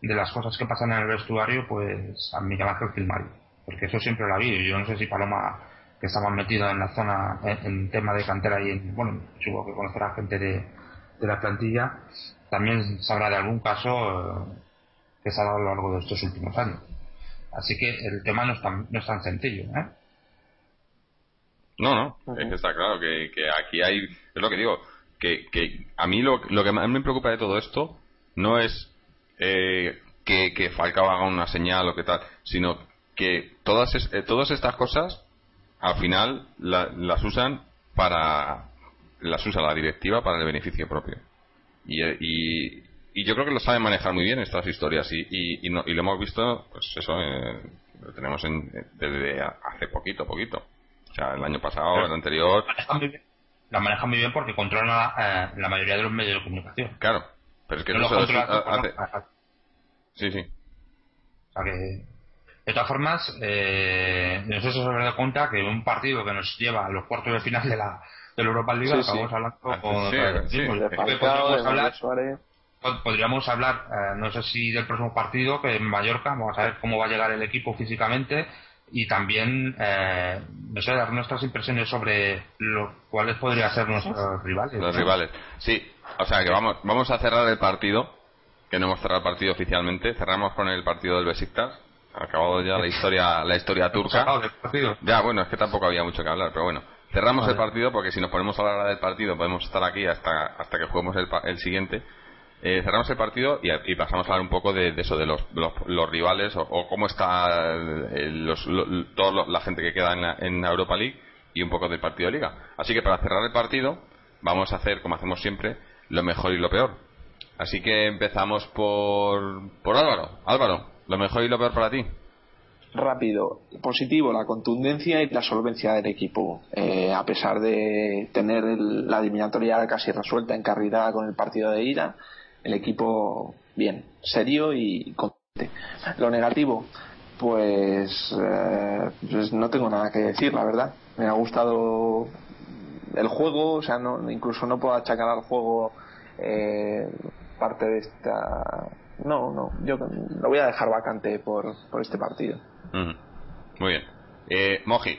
Speaker 5: de las cosas que pasan en el vestuario, pues a Miguel Ángel Gilmari, porque eso siempre lo ha habido. Yo no sé si Paloma, que está más metido en la zona, en, en tema de cantera y en, bueno, supongo que conocerá gente de, de la plantilla, también sabrá de algún caso eh, que se ha dado a lo largo de estos últimos años. Así que el tema no es tan, no es tan sencillo, ¿eh?
Speaker 1: No, no, es que está claro que, que aquí hay, es lo que digo, que, que a mí lo, lo que más me preocupa de todo esto no es eh, que, que Falcao haga una señal o qué tal, sino que todas, es- eh, todas estas cosas al final las usan para las usa la directiva para el beneficio propio y, y, y yo creo que lo saben manejar muy bien estas historias y, y, lo hemos visto pues eso eh, lo tenemos en, desde hace poquito poquito. O sea el año pasado el anterior.
Speaker 5: la manejan muy bien porque controlan eh, la mayoría de los medios de comunicación.
Speaker 1: Claro pero es que no, eso, hace... sí sí.
Speaker 5: O sea que de todas formas, eh, nosotros se dado cuenta que un partido que nos lleva a los cuartos de final de la, de la Europa League, estamos hablando ah, con, hablar, podríamos hablar, eh, no sé si del próximo partido, que en Mallorca, vamos a ver cómo va a llegar el equipo físicamente y también, eh, no sé, dar nuestras impresiones sobre los cuáles podrían ser nuestros rivales.
Speaker 1: Los rivales, sí. O sea que vamos, vamos a cerrar el partido, que no hemos cerrado el partido oficialmente, cerramos con el partido del Besiktas. Acabado ya la historia, la historia turca. Ya, bueno, es que tampoco había mucho que hablar, pero bueno. Cerramos el partido porque si nos ponemos a hablar del partido podemos estar aquí hasta, hasta que juguemos el, el siguiente eh, cerramos el partido y, pasamos a hablar un poco de, eso, de los, los, rivales o, cómo está los, toda la gente que queda en la, en Europa League y un poco del partido de liga. Así que para cerrar el partido vamos a hacer, como hacemos siempre, lo mejor y lo peor. Así que empezamos por, por Álvaro. Álvaro, lo mejor y lo peor para ti
Speaker 2: rápido, positivo, la contundencia y la solvencia del equipo. Eh, a pesar de tener la eliminatoria casi resuelta en carrera con el partido de ida, el equipo bien, serio y contente. Lo negativo, pues, eh, pues, no tengo nada que decir, la verdad. Me ha gustado el juego, o sea, no, incluso no puedo achacar al juego eh, parte de esta. No, no, yo lo voy a dejar vacante por, por este partido.
Speaker 1: Muy bien. Eh, Moji.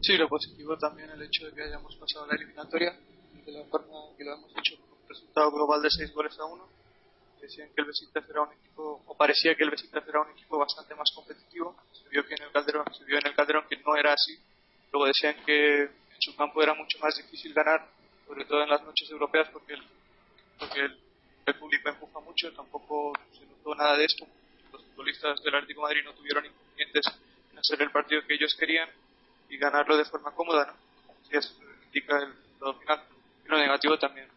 Speaker 4: Sí, lo positivo también el hecho de que hayamos pasado la eliminatoria de la forma que lo hemos hecho resultado global de 6 goles a 1. Decían que el Besiktas era un equipo, o parecía que el Besiktas era un equipo bastante más competitivo. Se vio que en el Calderón, se vio en el Calderón que no era así. Luego decían que en su campo era mucho más difícil ganar, sobre todo en las noches europeas, porque el, porque el, público empuja mucho. Tampoco se notó nada de esto. Los futbolistas del Atlético de Madrid no tuvieron inconvenientes en hacer el partido que ellos querían y ganarlo de forma cómoda, ¿no? Así es, indica el. Y lo negativo también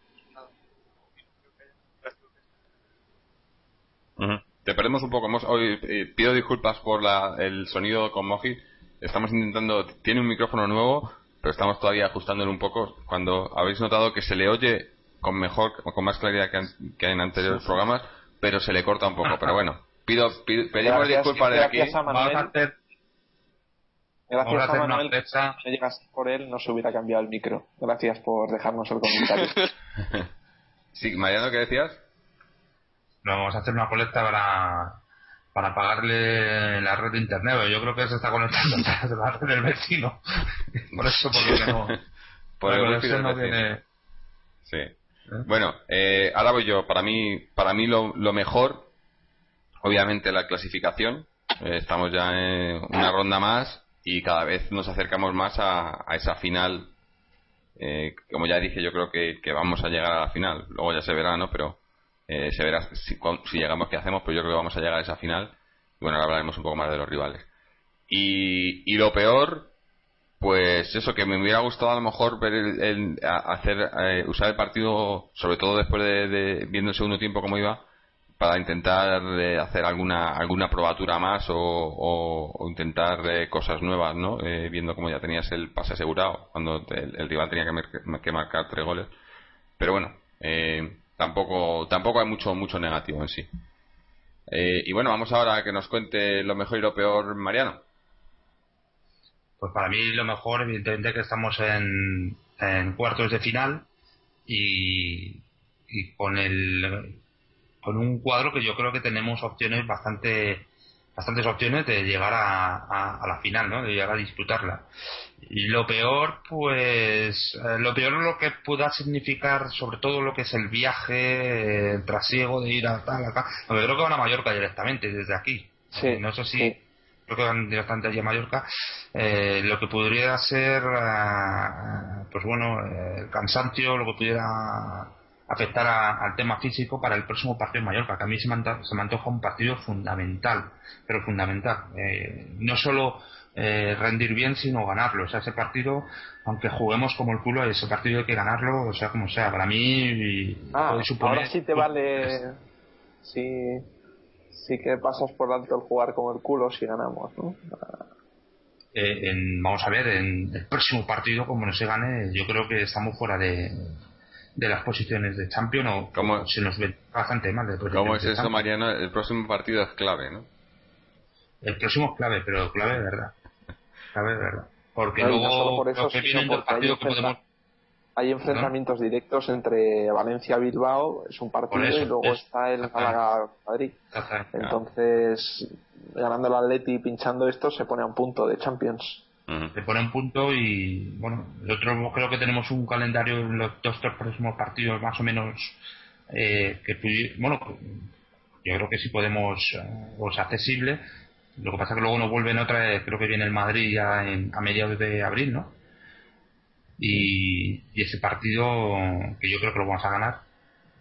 Speaker 1: Te perdemos un poco. Hoy eh, pido disculpas por la, el sonido con Moji. Estamos intentando. Tiene un micrófono nuevo, pero estamos todavía ajustándolo un poco. Cuando habéis notado que se le oye con mejor, con más claridad que, en anteriores programas, pero se le corta un poco. Pero bueno, pido, pedimos disculpas de aquí.
Speaker 2: A Manuel, Vamos a hacer, gracias a, Manuel, si llegas por él, no se hubiera cambiado el micro. Gracias por dejarnos el comentario. *laughs*
Speaker 1: sí, Mariano, ¿qué decías?
Speaker 5: No vamos a hacer una colecta para, para pagarle la red de internet. Yo creo que se está conectando *laughs* a la red del vecino. *laughs* Por eso, porque no. *laughs*
Speaker 1: Por el no tiene. Sí. ¿Eh? Bueno, eh, ahora voy yo. Para mí, para mí lo, lo mejor, obviamente, la clasificación. Eh, estamos ya en una ronda más y cada vez nos acercamos más a, a esa final. Eh, como ya dije, yo creo que, que vamos a llegar a la final. Luego ya se verá, ¿no? Pero eh, se verá si, llegamos qué hacemos, pero yo creo que vamos a llegar a esa final. Bueno, ahora hablaremos un poco más de los rivales. Y, y lo peor, pues eso, que me hubiera gustado a lo mejor ver el, hacer, eh, usar el partido, sobre todo después de, viendo el segundo tiempo cómo iba, para intentar eh, hacer alguna alguna probatura más o, intentar cosas nuevas, ¿no? viendo cómo ya tenías el pase asegurado, cuando el, rival tenía que, que, marcar tres goles. Pero bueno, eh, tampoco tampoco hay mucho mucho negativo en sí. Eh, y bueno vamos ahora a que nos cuente lo mejor y lo peor Mariano.
Speaker 5: Pues para mí lo mejor evidentemente que estamos en, en cuartos de final y, y con el con un cuadro que yo creo que tenemos opciones bastante bastantes opciones de llegar a, a, la final, ¿no? De llegar a disputarla. Y lo peor, pues, eh, lo peor es lo que pueda significar, sobre todo lo que es el viaje, el trasiego de ir a tal, acá. Porque creo que van a Mallorca directamente, desde aquí.
Speaker 2: Sí,
Speaker 5: no sé si, creo que van directamente allí a Mallorca. Eh, lo que podría ser, eh, pues bueno, el cansancio, lo que pudiera afectar al tema físico para el próximo partido en Mallorca, que a mí se me, antoja, un partido fundamental, pero fundamental. Eh, no solo eh, rendir bien, sino ganarlo. O sea, ese partido, aunque juguemos como el culo, ese partido hay que ganarlo, o sea, como sea. Para mí,
Speaker 2: ah, ahora sí te vale. Sí, sí que pasas por alto el jugar como el culo si ganamos, ¿no?
Speaker 5: Eh, vamos a ver, en el próximo partido, como no se gane, yo creo que estamos fuera de, de las posiciones de champion o
Speaker 1: ¿Cómo,
Speaker 5: se nos ve bastante mal. De
Speaker 1: ¿Cómo es eso, Mariano? El próximo partido es clave, ¿no?
Speaker 5: El próximo es clave, pero clave de verdad. Clave de verdad. Porque luego
Speaker 2: hay, hay enfrentamientos directos entre Valencia y Bilbao, es un partido, y luego está el Málaga-Madrid. Entonces, ganando el Atleti y pinchando esto, se pone a un punto de Champions.
Speaker 5: Se pone un punto y, bueno, nosotros creo que tenemos un calendario en los dos tres próximos partidos más o menos eh, que, bueno, yo creo que sí podemos, eh, pues accesible. Lo que pasa es que luego nos vuelven otra, creo que viene el Madrid ya a mediados de abril, ¿no? Y, y, ese partido, que yo creo que lo vamos a ganar,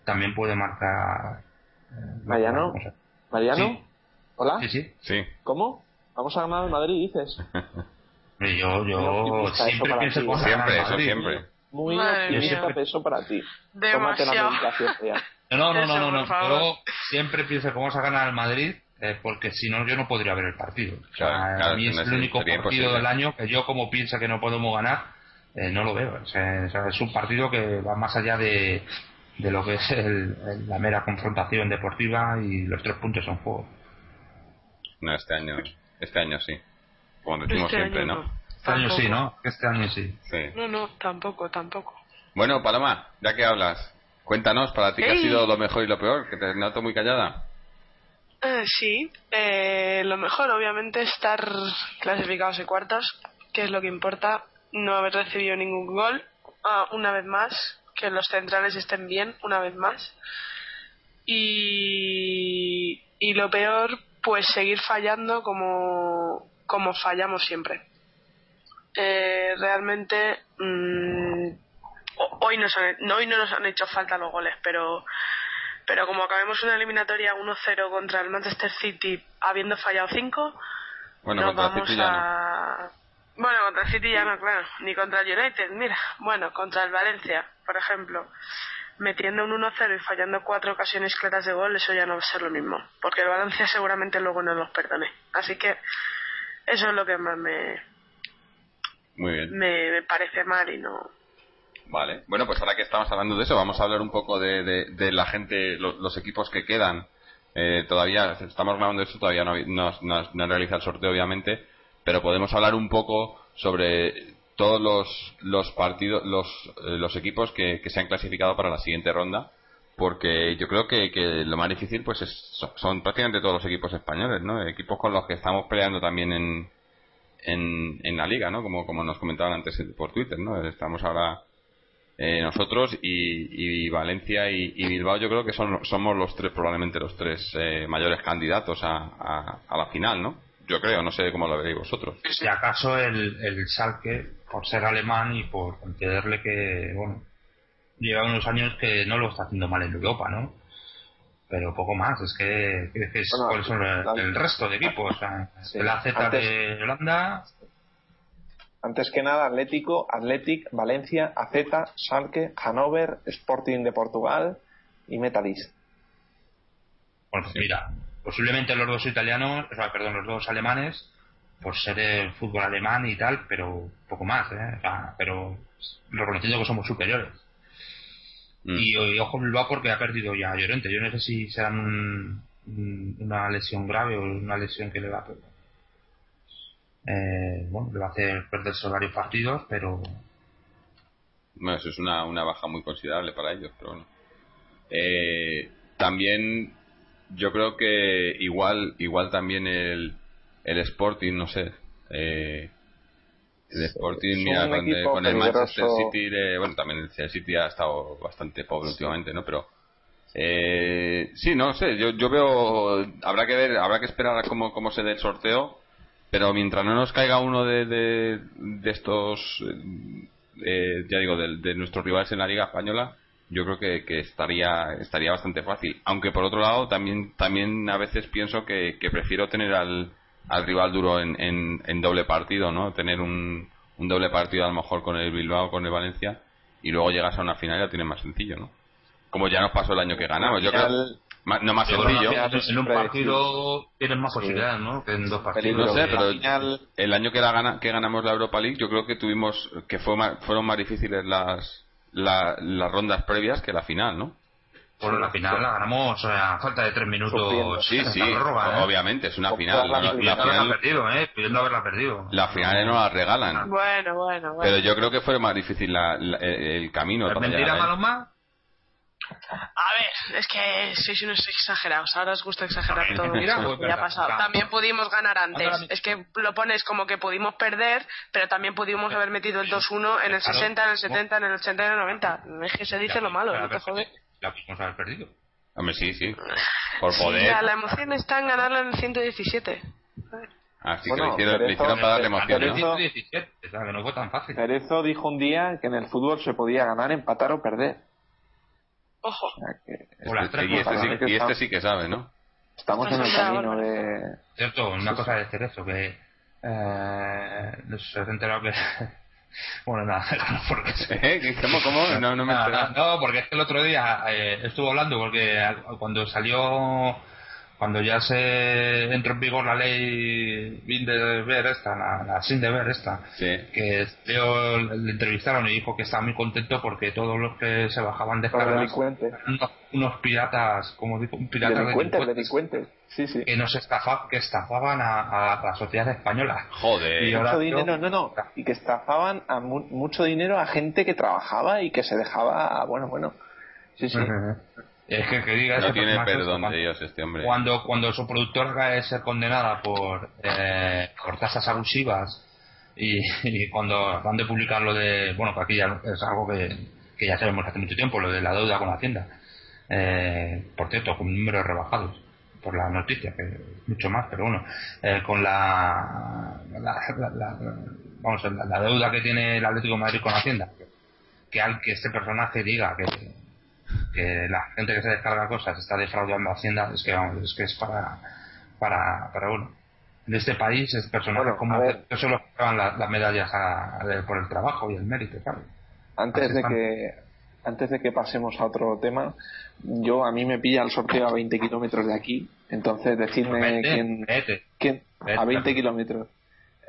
Speaker 5: también puede marcar.
Speaker 2: Eh, Mariano, Mariano, hola.
Speaker 5: Sí, sí.
Speaker 1: sí.
Speaker 2: ¿Cómo? Vamos a ganar el Madrid, dices. *laughs*
Speaker 5: Yo, yo siempre pienso
Speaker 1: eso Siempre, eso siempre.
Speaker 2: Muy optimista eso para ti.
Speaker 3: Demasiado.
Speaker 5: No, no, no, no, no, Yo siempre pienso que vamos a ganar al Madrid eh, porque si no yo no podría ver el partido. a mí es el único partido del año que yo como piensa que no podemos ganar, eh, no lo veo. es un partido que va más allá de, de lo que es el, la mera confrontación deportiva y los tres puntos en juego.
Speaker 1: No, este año, este año sí. Como decimos este siempre, ¿no?
Speaker 5: Este año sí, ¿no? Este año sí.
Speaker 3: No, no, tampoco, tampoco.
Speaker 1: Bueno, Paloma, ya que hablas, cuéntanos para ti qué ha sido lo mejor y lo peor, que te noto muy callada.
Speaker 3: Eh, sí, eh, lo mejor obviamente estar clasificados en cuartos, que es lo que importa, no haber recibido ningún gol, ah, una vez más, que los centrales estén bien, una vez más. Y, y lo peor, pues seguir fallando como, como fallamos siempre. Eh, realmente mm, hoy, nos hoy no nos han hecho falta los goles, pero pero como acabemos una eliminatoria 1-0 contra el Manchester City habiendo fallado 5,
Speaker 1: bueno, nos vamos a...
Speaker 3: Bueno, contra el City ya no, claro, ni contra el United, mira, bueno, contra el Valencia, por ejemplo, metiendo un 1-0 y fallando cuatro ocasiones claras de gol, eso ya no va a ser lo mismo, porque el Valencia seguramente luego no los perdone. Así que eso es lo que más me, Me, parece mal y no.
Speaker 1: Vale, bueno, pues ahora que estamos hablando de eso, vamos a hablar un poco de, de, la gente, los, equipos que quedan. Eh, todavía, estamos grabando esto, todavía no, no, no, realizado el sorteo, obviamente, pero podemos hablar un poco sobre todos los, los partidos, los, eh, los equipos que, que se han clasificado para la siguiente ronda porque yo creo que, que lo más difícil pues son prácticamente todos los equipos españoles, ¿no? Equipos con los que estamos peleando también en, en, la liga, ¿no? Como, como nos comentaban antes por Twitter, ¿no? Estamos ahora eh, nosotros y, y Valencia y, Bilbao yo creo que son, somos los tres, probablemente los tres eh, mayores candidatos a, a, la final, ¿no? Yo creo, no sé cómo lo veréis vosotros.
Speaker 5: Si acaso el, el Schalke, por ser alemán y por entenderle que, bueno, lleva unos años que no lo está haciendo mal en Europa, ¿no? Pero poco más, es que, es, ¿cuáles son el, resto de equipos? el AZ de Holanda.
Speaker 2: Antes que nada, Atlético, Athletic, Valencia, AZ, Schalke, Hannover, Sporting de Portugal y Metalist.
Speaker 5: Bueno, pues mira, posiblemente los dos italianos, o sea, perdón, los dos alemanes, por ser el fútbol alemán y tal, pero poco más, ¿eh? O sea, pero reconociendo que somos superiores. Mm. Y, ojo Bilbao porque ha perdido ya a Llorente. Yo no sé si será una lesión grave o una lesión que le va a eh, bueno, le va a hacer perderse varios partidos, pero
Speaker 1: bueno, eso es una, una baja muy considerable para ellos, pero bueno. Eh, también yo creo que igual igual también el, el Sporting, no sé, eh, el Sporting, mira, con, el Manchester City, bueno, también el City ha estado bastante pobre últimamente, ¿no? Pero eh, sí, no sé, yo, yo veo, habrá que ver, habrá que esperar a cómo, cómo se dé el sorteo, pero mientras no nos caiga uno de, de, estos, eh, ya digo, de, nuestros rivales en la Liga Española, yo creo que, que, estaría estaría bastante fácil aunque por otro lado también también a veces pienso que, que prefiero tener al, al rival duro en, en, en, doble partido no tener un, un doble partido a lo mejor con el Bilbao con el Valencia y luego llegas a una final y lo tienes más sencillo no como ya nos pasó el año que ganamos yo creo no más sencillo.
Speaker 5: en un partido tienes más posibilidades no que en dos partidos.
Speaker 1: no sé pero el año que la gana, que ganamos la Europa League yo creo que tuvimos que fue más, fueron más difíciles las la, las rondas previas que la final, ¿no?
Speaker 5: Bueno, la final la ganamos a falta de tres minutos.
Speaker 1: Sí, sí, ¿eh? obviamente, es una final. La,
Speaker 5: la, la final perdido, ¿eh? Pidiendo haberla perdido.
Speaker 1: La final no la regalan.
Speaker 3: Bueno, bueno, bueno.
Speaker 1: Pero yo creo que fue más difícil el camino.
Speaker 5: ¿Es mentira, Paloma?
Speaker 3: A ver, es que sois unos exagerados. Ahora os gusta exagerar todo. Mira, ya ha pasado. También pudimos ganar antes. Es que lo pones como que pudimos perder, pero también pudimos haber metido el 2-1 en el 60, en el 70, en el 80 y en el 90. Es que se dice lo malo, no te jode.
Speaker 5: La pudimos haber perdido.
Speaker 1: Hombre, sí, sí. Por poder.
Speaker 3: Sí, la emoción está en ganarla en el 117.
Speaker 1: Así bueno, que le hicieron, le hicieron para darle emoción.
Speaker 5: ¿no? 117, o sea, que no fue tan fácil.
Speaker 2: Cerezo dijo un día que en el fútbol se podía ganar, empatar o perder.
Speaker 3: Ojo.
Speaker 1: Este, y, este sí, y este sí que sabe, ¿no?
Speaker 2: Estamos en el camino de.
Speaker 5: Cierto, una cosa de Cerezo que. Eh, se ha enterado que. Bueno, nada, *laughs* no, porque
Speaker 1: ¿Eh? ¿Cómo, cómo? No, no me
Speaker 5: nada, No, porque es que el otro día eh, estuvo hablando, porque cuando salió cuando ya se entró en vigor la ley Bin de ver esta, la, la sin deber esta, que Leo le entrevistaron y dijo que estaba muy contento porque todos los que se bajaban de
Speaker 2: unos,
Speaker 5: unos piratas, como dijo, un pirata
Speaker 2: delincuentes, delincuentes, sí, sí.
Speaker 5: que nos estafa, que estafaban a, a, la sociedad española.
Speaker 1: Joder.
Speaker 2: Y mucho dinero, no, no, y que estafaban a mucho dinero a gente que trabajaba y que se dejaba, bueno, bueno, sí, sí. *laughs*
Speaker 5: Es que, que diga
Speaker 1: no tiene perdón de Dios este hombre.
Speaker 5: Cuando, cuando su productora es ser condenada por, eh, por tasas abusivas y, *laughs* y, cuando van de publicar lo de, bueno, que aquí ya es algo que, que ya sabemos hace mucho tiempo, lo de la deuda con Hacienda. Eh, por cierto, con números rebajados por la noticia, que mucho más, pero bueno, eh, con la, la, la, vamos, la, la, deuda que tiene el Atlético de Madrid con Hacienda, que al que este personaje diga que que la gente que se descarga cosas está defraudando a Hacienda, es que vamos, es que es para, para, para bueno, en este país es personal como que solo pagan las medallas por el trabajo y el mérito, claro.
Speaker 2: Antes de que antes de que pasemos a otro tema, yo a mí me pilla el sorteo a 20 kilómetros de aquí, entonces decidme quién, quién a 20 kilómetros.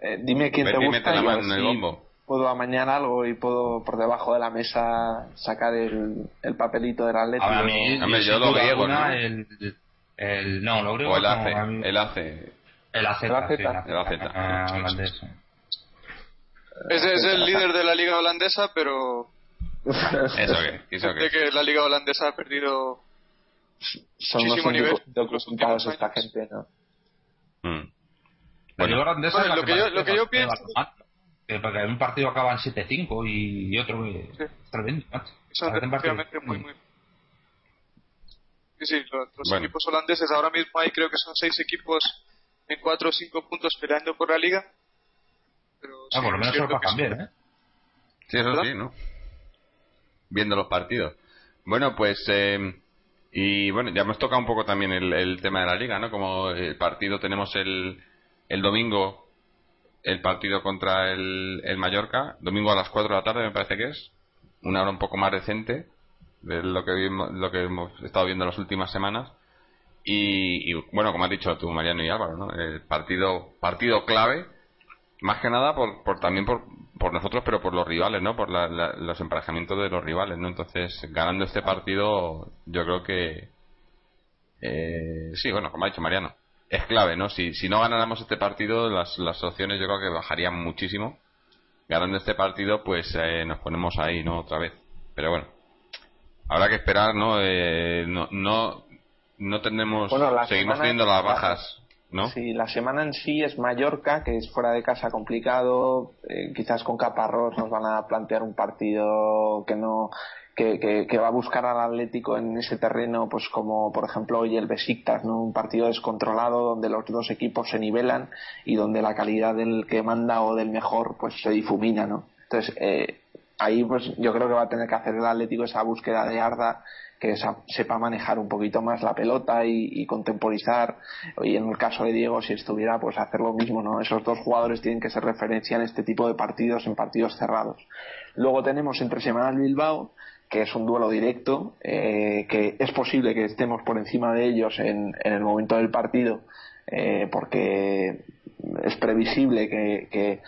Speaker 2: Eh, dime quién te gusta y
Speaker 1: bombo
Speaker 2: puedo amañar algo y puedo por debajo de la mesa sacar el, el papelito del Atlético.
Speaker 5: A mí,
Speaker 1: Hombre, yo lo griego, ¿no?
Speaker 5: El, el, no, lo griego
Speaker 1: o el
Speaker 5: no,
Speaker 1: el ACE.
Speaker 5: El AZ,
Speaker 2: el AZ,
Speaker 5: sí,
Speaker 1: el AZ.
Speaker 5: Ah, holandés.
Speaker 4: Ese es el líder de la liga holandesa, pero...
Speaker 1: ¿Eso qué? *laughs* ¿Eso
Speaker 4: qué? que la liga holandesa ha perdido
Speaker 2: Son
Speaker 4: muchísimo nivel.
Speaker 2: documentados esta gente, ¿no?
Speaker 1: Mm.
Speaker 5: La liga holandesa
Speaker 4: bueno, lo, que yo, lo que yo pienso...
Speaker 5: Que porque en un partido acaban 7-5 y, y otro
Speaker 4: sí.
Speaker 5: tremendo.
Speaker 4: Son definitivamente muy, muy. Sí, sí, los, los bueno. equipos holandeses ahora mismo hay, creo que son 6 equipos en 4 o 5 puntos peleando por la liga. Pero
Speaker 5: ah, por lo menos eso va a cambiar, ¿eh?
Speaker 1: Sí, eso ¿verdad? sí, ¿no? Viendo los partidos. Bueno, pues. Eh, y bueno, ya hemos tocado un poco también el, tema de la liga, ¿no? Como el partido tenemos el, el domingo el partido contra el, el, Mallorca, domingo a las 4 de la tarde me parece que es, una hora un poco más decente de lo que, vimos, lo que hemos estado viendo en las últimas semanas. Y, y, bueno, como has dicho tú, Mariano y Álvaro, ¿no? el partido, partido clave, más que nada por, por también por, por nosotros, pero por los rivales, ¿no? por la, la, los emparejamientos de los rivales. ¿no? Entonces, ganando este partido, yo creo que. Eh, sí, bueno, como ha dicho Mariano, es clave, ¿no? Si, si no ganáramos este partido, las, las opciones yo creo que bajarían muchísimo. Ganando este partido, pues eh, nos ponemos ahí, ¿no? Otra vez. Pero bueno, habrá que esperar, ¿no? Eh, no, no, no tendremos,
Speaker 2: bueno,
Speaker 1: seguimos teniendo las bajas,
Speaker 2: Sí, la semana en sí es Mallorca, que es fuera de casa complicado. Eh, quizás con Caparrós nos van a plantear un partido que no que, que, que, va a buscar al Atlético en ese terreno, pues como por ejemplo hoy el Besiktas, ¿no? un partido descontrolado donde los dos equipos se nivelan y donde la calidad del que manda o del mejor pues se difumina, ¿no? Entonces, eh, ahí pues yo creo que va a tener que hacer el Atlético esa búsqueda de Arda que sepa manejar un poquito más la pelota y, contemporizar. Y en el caso de Diego si estuviera pues hacer lo mismo no esos dos jugadores tienen que ser referencia en este tipo de partidos en partidos cerrados. Luego tenemos entre semanas Bilbao que es un duelo directo eh, que es posible que estemos por encima de ellos en, el momento del partido eh, porque es previsible que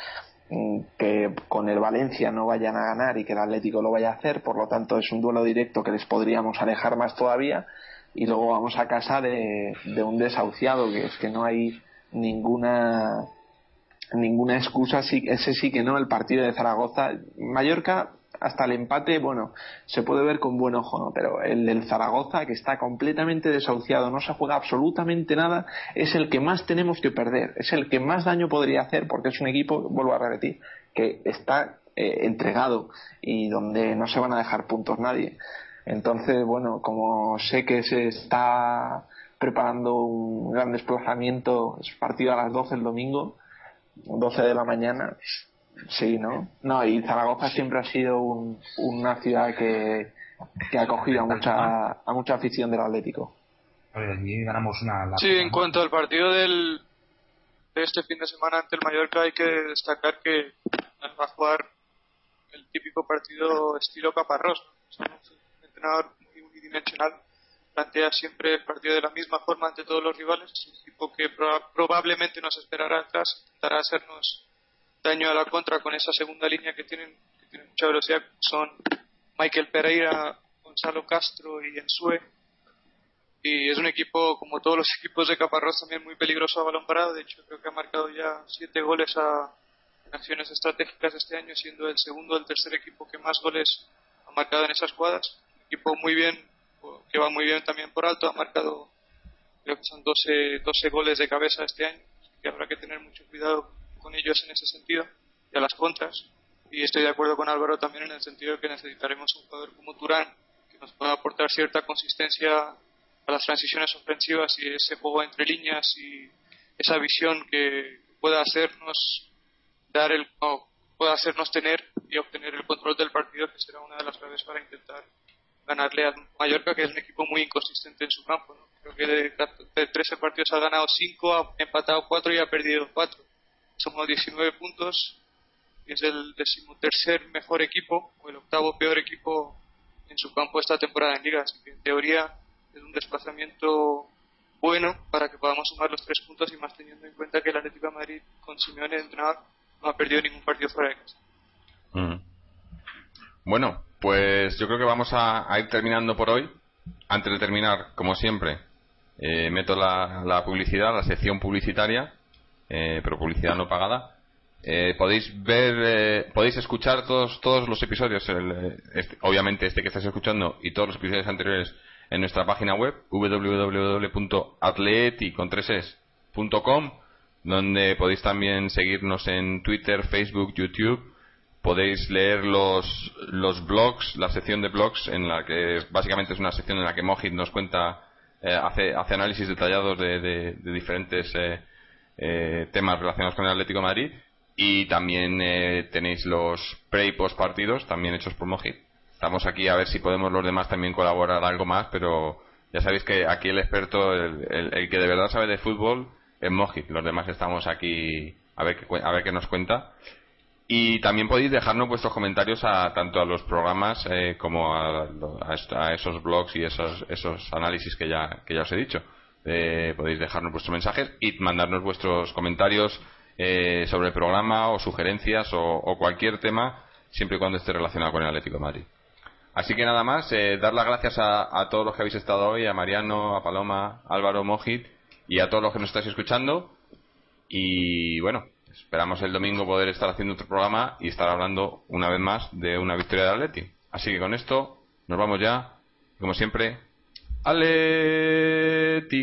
Speaker 2: que con el Valencia no vayan a ganar y que el Atlético lo vaya a hacer, por lo tanto es un duelo directo que les podríamos alejar más todavía y luego vamos a casa de, un desahuciado que es que no hay ninguna ninguna excusa ese sí que no el partido de Zaragoza Mallorca hasta el empate, bueno, se puede ver con buen ojo, ¿no? Pero el del Zaragoza, que está completamente desahuciado, no se juega absolutamente nada, es el que más tenemos que perder, es el que más daño podría hacer, porque es un equipo, vuelvo a repetir, que está eh, entregado y donde no se van a dejar puntos nadie. Entonces, bueno, como sé que se está preparando un gran desplazamiento, es partido a las 12 el domingo, 12 de la mañana, Sí, ¿no? No, y Zaragoza siempre ha sido una ciudad que, que ha acogido a mucha, a mucha afición del Atlético.
Speaker 5: ganamos una.
Speaker 4: Sí, en cuanto al partido del, de este fin de semana ante el Mallorca, hay que destacar que va a jugar el típico partido estilo Caparrós. un entrenador muy unidimensional plantea siempre el partido de la misma forma ante todos los rivales. Un equipo que probablemente nos esperará atrás, intentará hacernos daño a la contra con esa segunda línea que tienen, que tienen mucha velocidad, son Michael Pereira, Gonzalo Castro y Ensue. Y es un equipo, como todos los *laughs* equipos de Caparrós, también muy peligroso a balón parado. De hecho, creo que ha marcado ya siete goles a, en acciones estratégicas este año, siendo el segundo o el tercer equipo que más goles ha marcado en esas cuadras. Un equipo muy bien, que va muy bien también por alto, ha marcado, creo que son 12, 12 goles de cabeza este año. Así que habrá que tener mucho cuidado con ellos en ese sentido y a las contras. Y estoy de acuerdo con Álvaro también en el sentido de que necesitaremos un jugador como Turán que nos pueda aportar cierta consistencia a las transiciones ofensivas y ese juego entre líneas y esa visión que pueda hacernos dar el pueda hacernos tener y obtener el control del partido que será una de las claves para intentar ganarle al Mallorca que es un equipo muy inconsistente en su campo creo que de, de 13 partidos ha ganado 5 ha empatado 4 y ha perdido 4 somos 19 puntos y es el decimotercer mejor equipo o el octavo peor equipo en su campo esta temporada en liga así que en teoría es un desplazamiento bueno para que podamos sumar los tres puntos y más teniendo en cuenta que el Atlético de Madrid con Simeone entrenador no ha perdido ningún partido fuera de casa.
Speaker 1: Mm. bueno pues yo creo que vamos a, ir terminando por hoy. Antes de terminar como siempre eh, meto la, la publicidad la sección publicitaria eh, pero publicidad no pagada. Eh, podéis ver, eh, podéis escuchar todos, todos los episodios, este, obviamente este que estáis escuchando y todos los episodios anteriores en nuestra página web www.atleti.com donde podéis también seguirnos en Twitter, Facebook, YouTube. Podéis leer los, los blogs, la sección de blogs, en la que básicamente es una sección en la que Mojit nos cuenta, hace, hace análisis detallados de, de diferentes eh, temas relacionados con el Atlético Madrid y también eh, tenéis los pre y post partidos también hechos por Mojit. Estamos aquí a ver si podemos los demás también colaborar algo más, pero ya sabéis que aquí el experto, el, que de verdad sabe de fútbol es Mojit. Los demás estamos aquí a ver qué, a ver qué nos cuenta. Y también podéis dejarnos vuestros comentarios a tanto a los programas eh, como a, a, esos blogs y esos, esos análisis que ya, que ya os he dicho. Eh, podéis dejarnos vuestros mensajes y mandarnos vuestros comentarios eh, sobre el programa o sugerencias o, cualquier tema, siempre y cuando esté relacionado con el Atlético Madrid. Así que nada más, eh, dar las gracias a, todos los que habéis estado hoy, a Mariano, a Paloma, Álvaro, Mojit y a todos los que nos estáis escuchando. Y bueno, esperamos el domingo poder estar haciendo otro programa y estar hablando una vez más de una victoria de Atleti. Así que con esto nos vamos ya, como siempre, Aleti.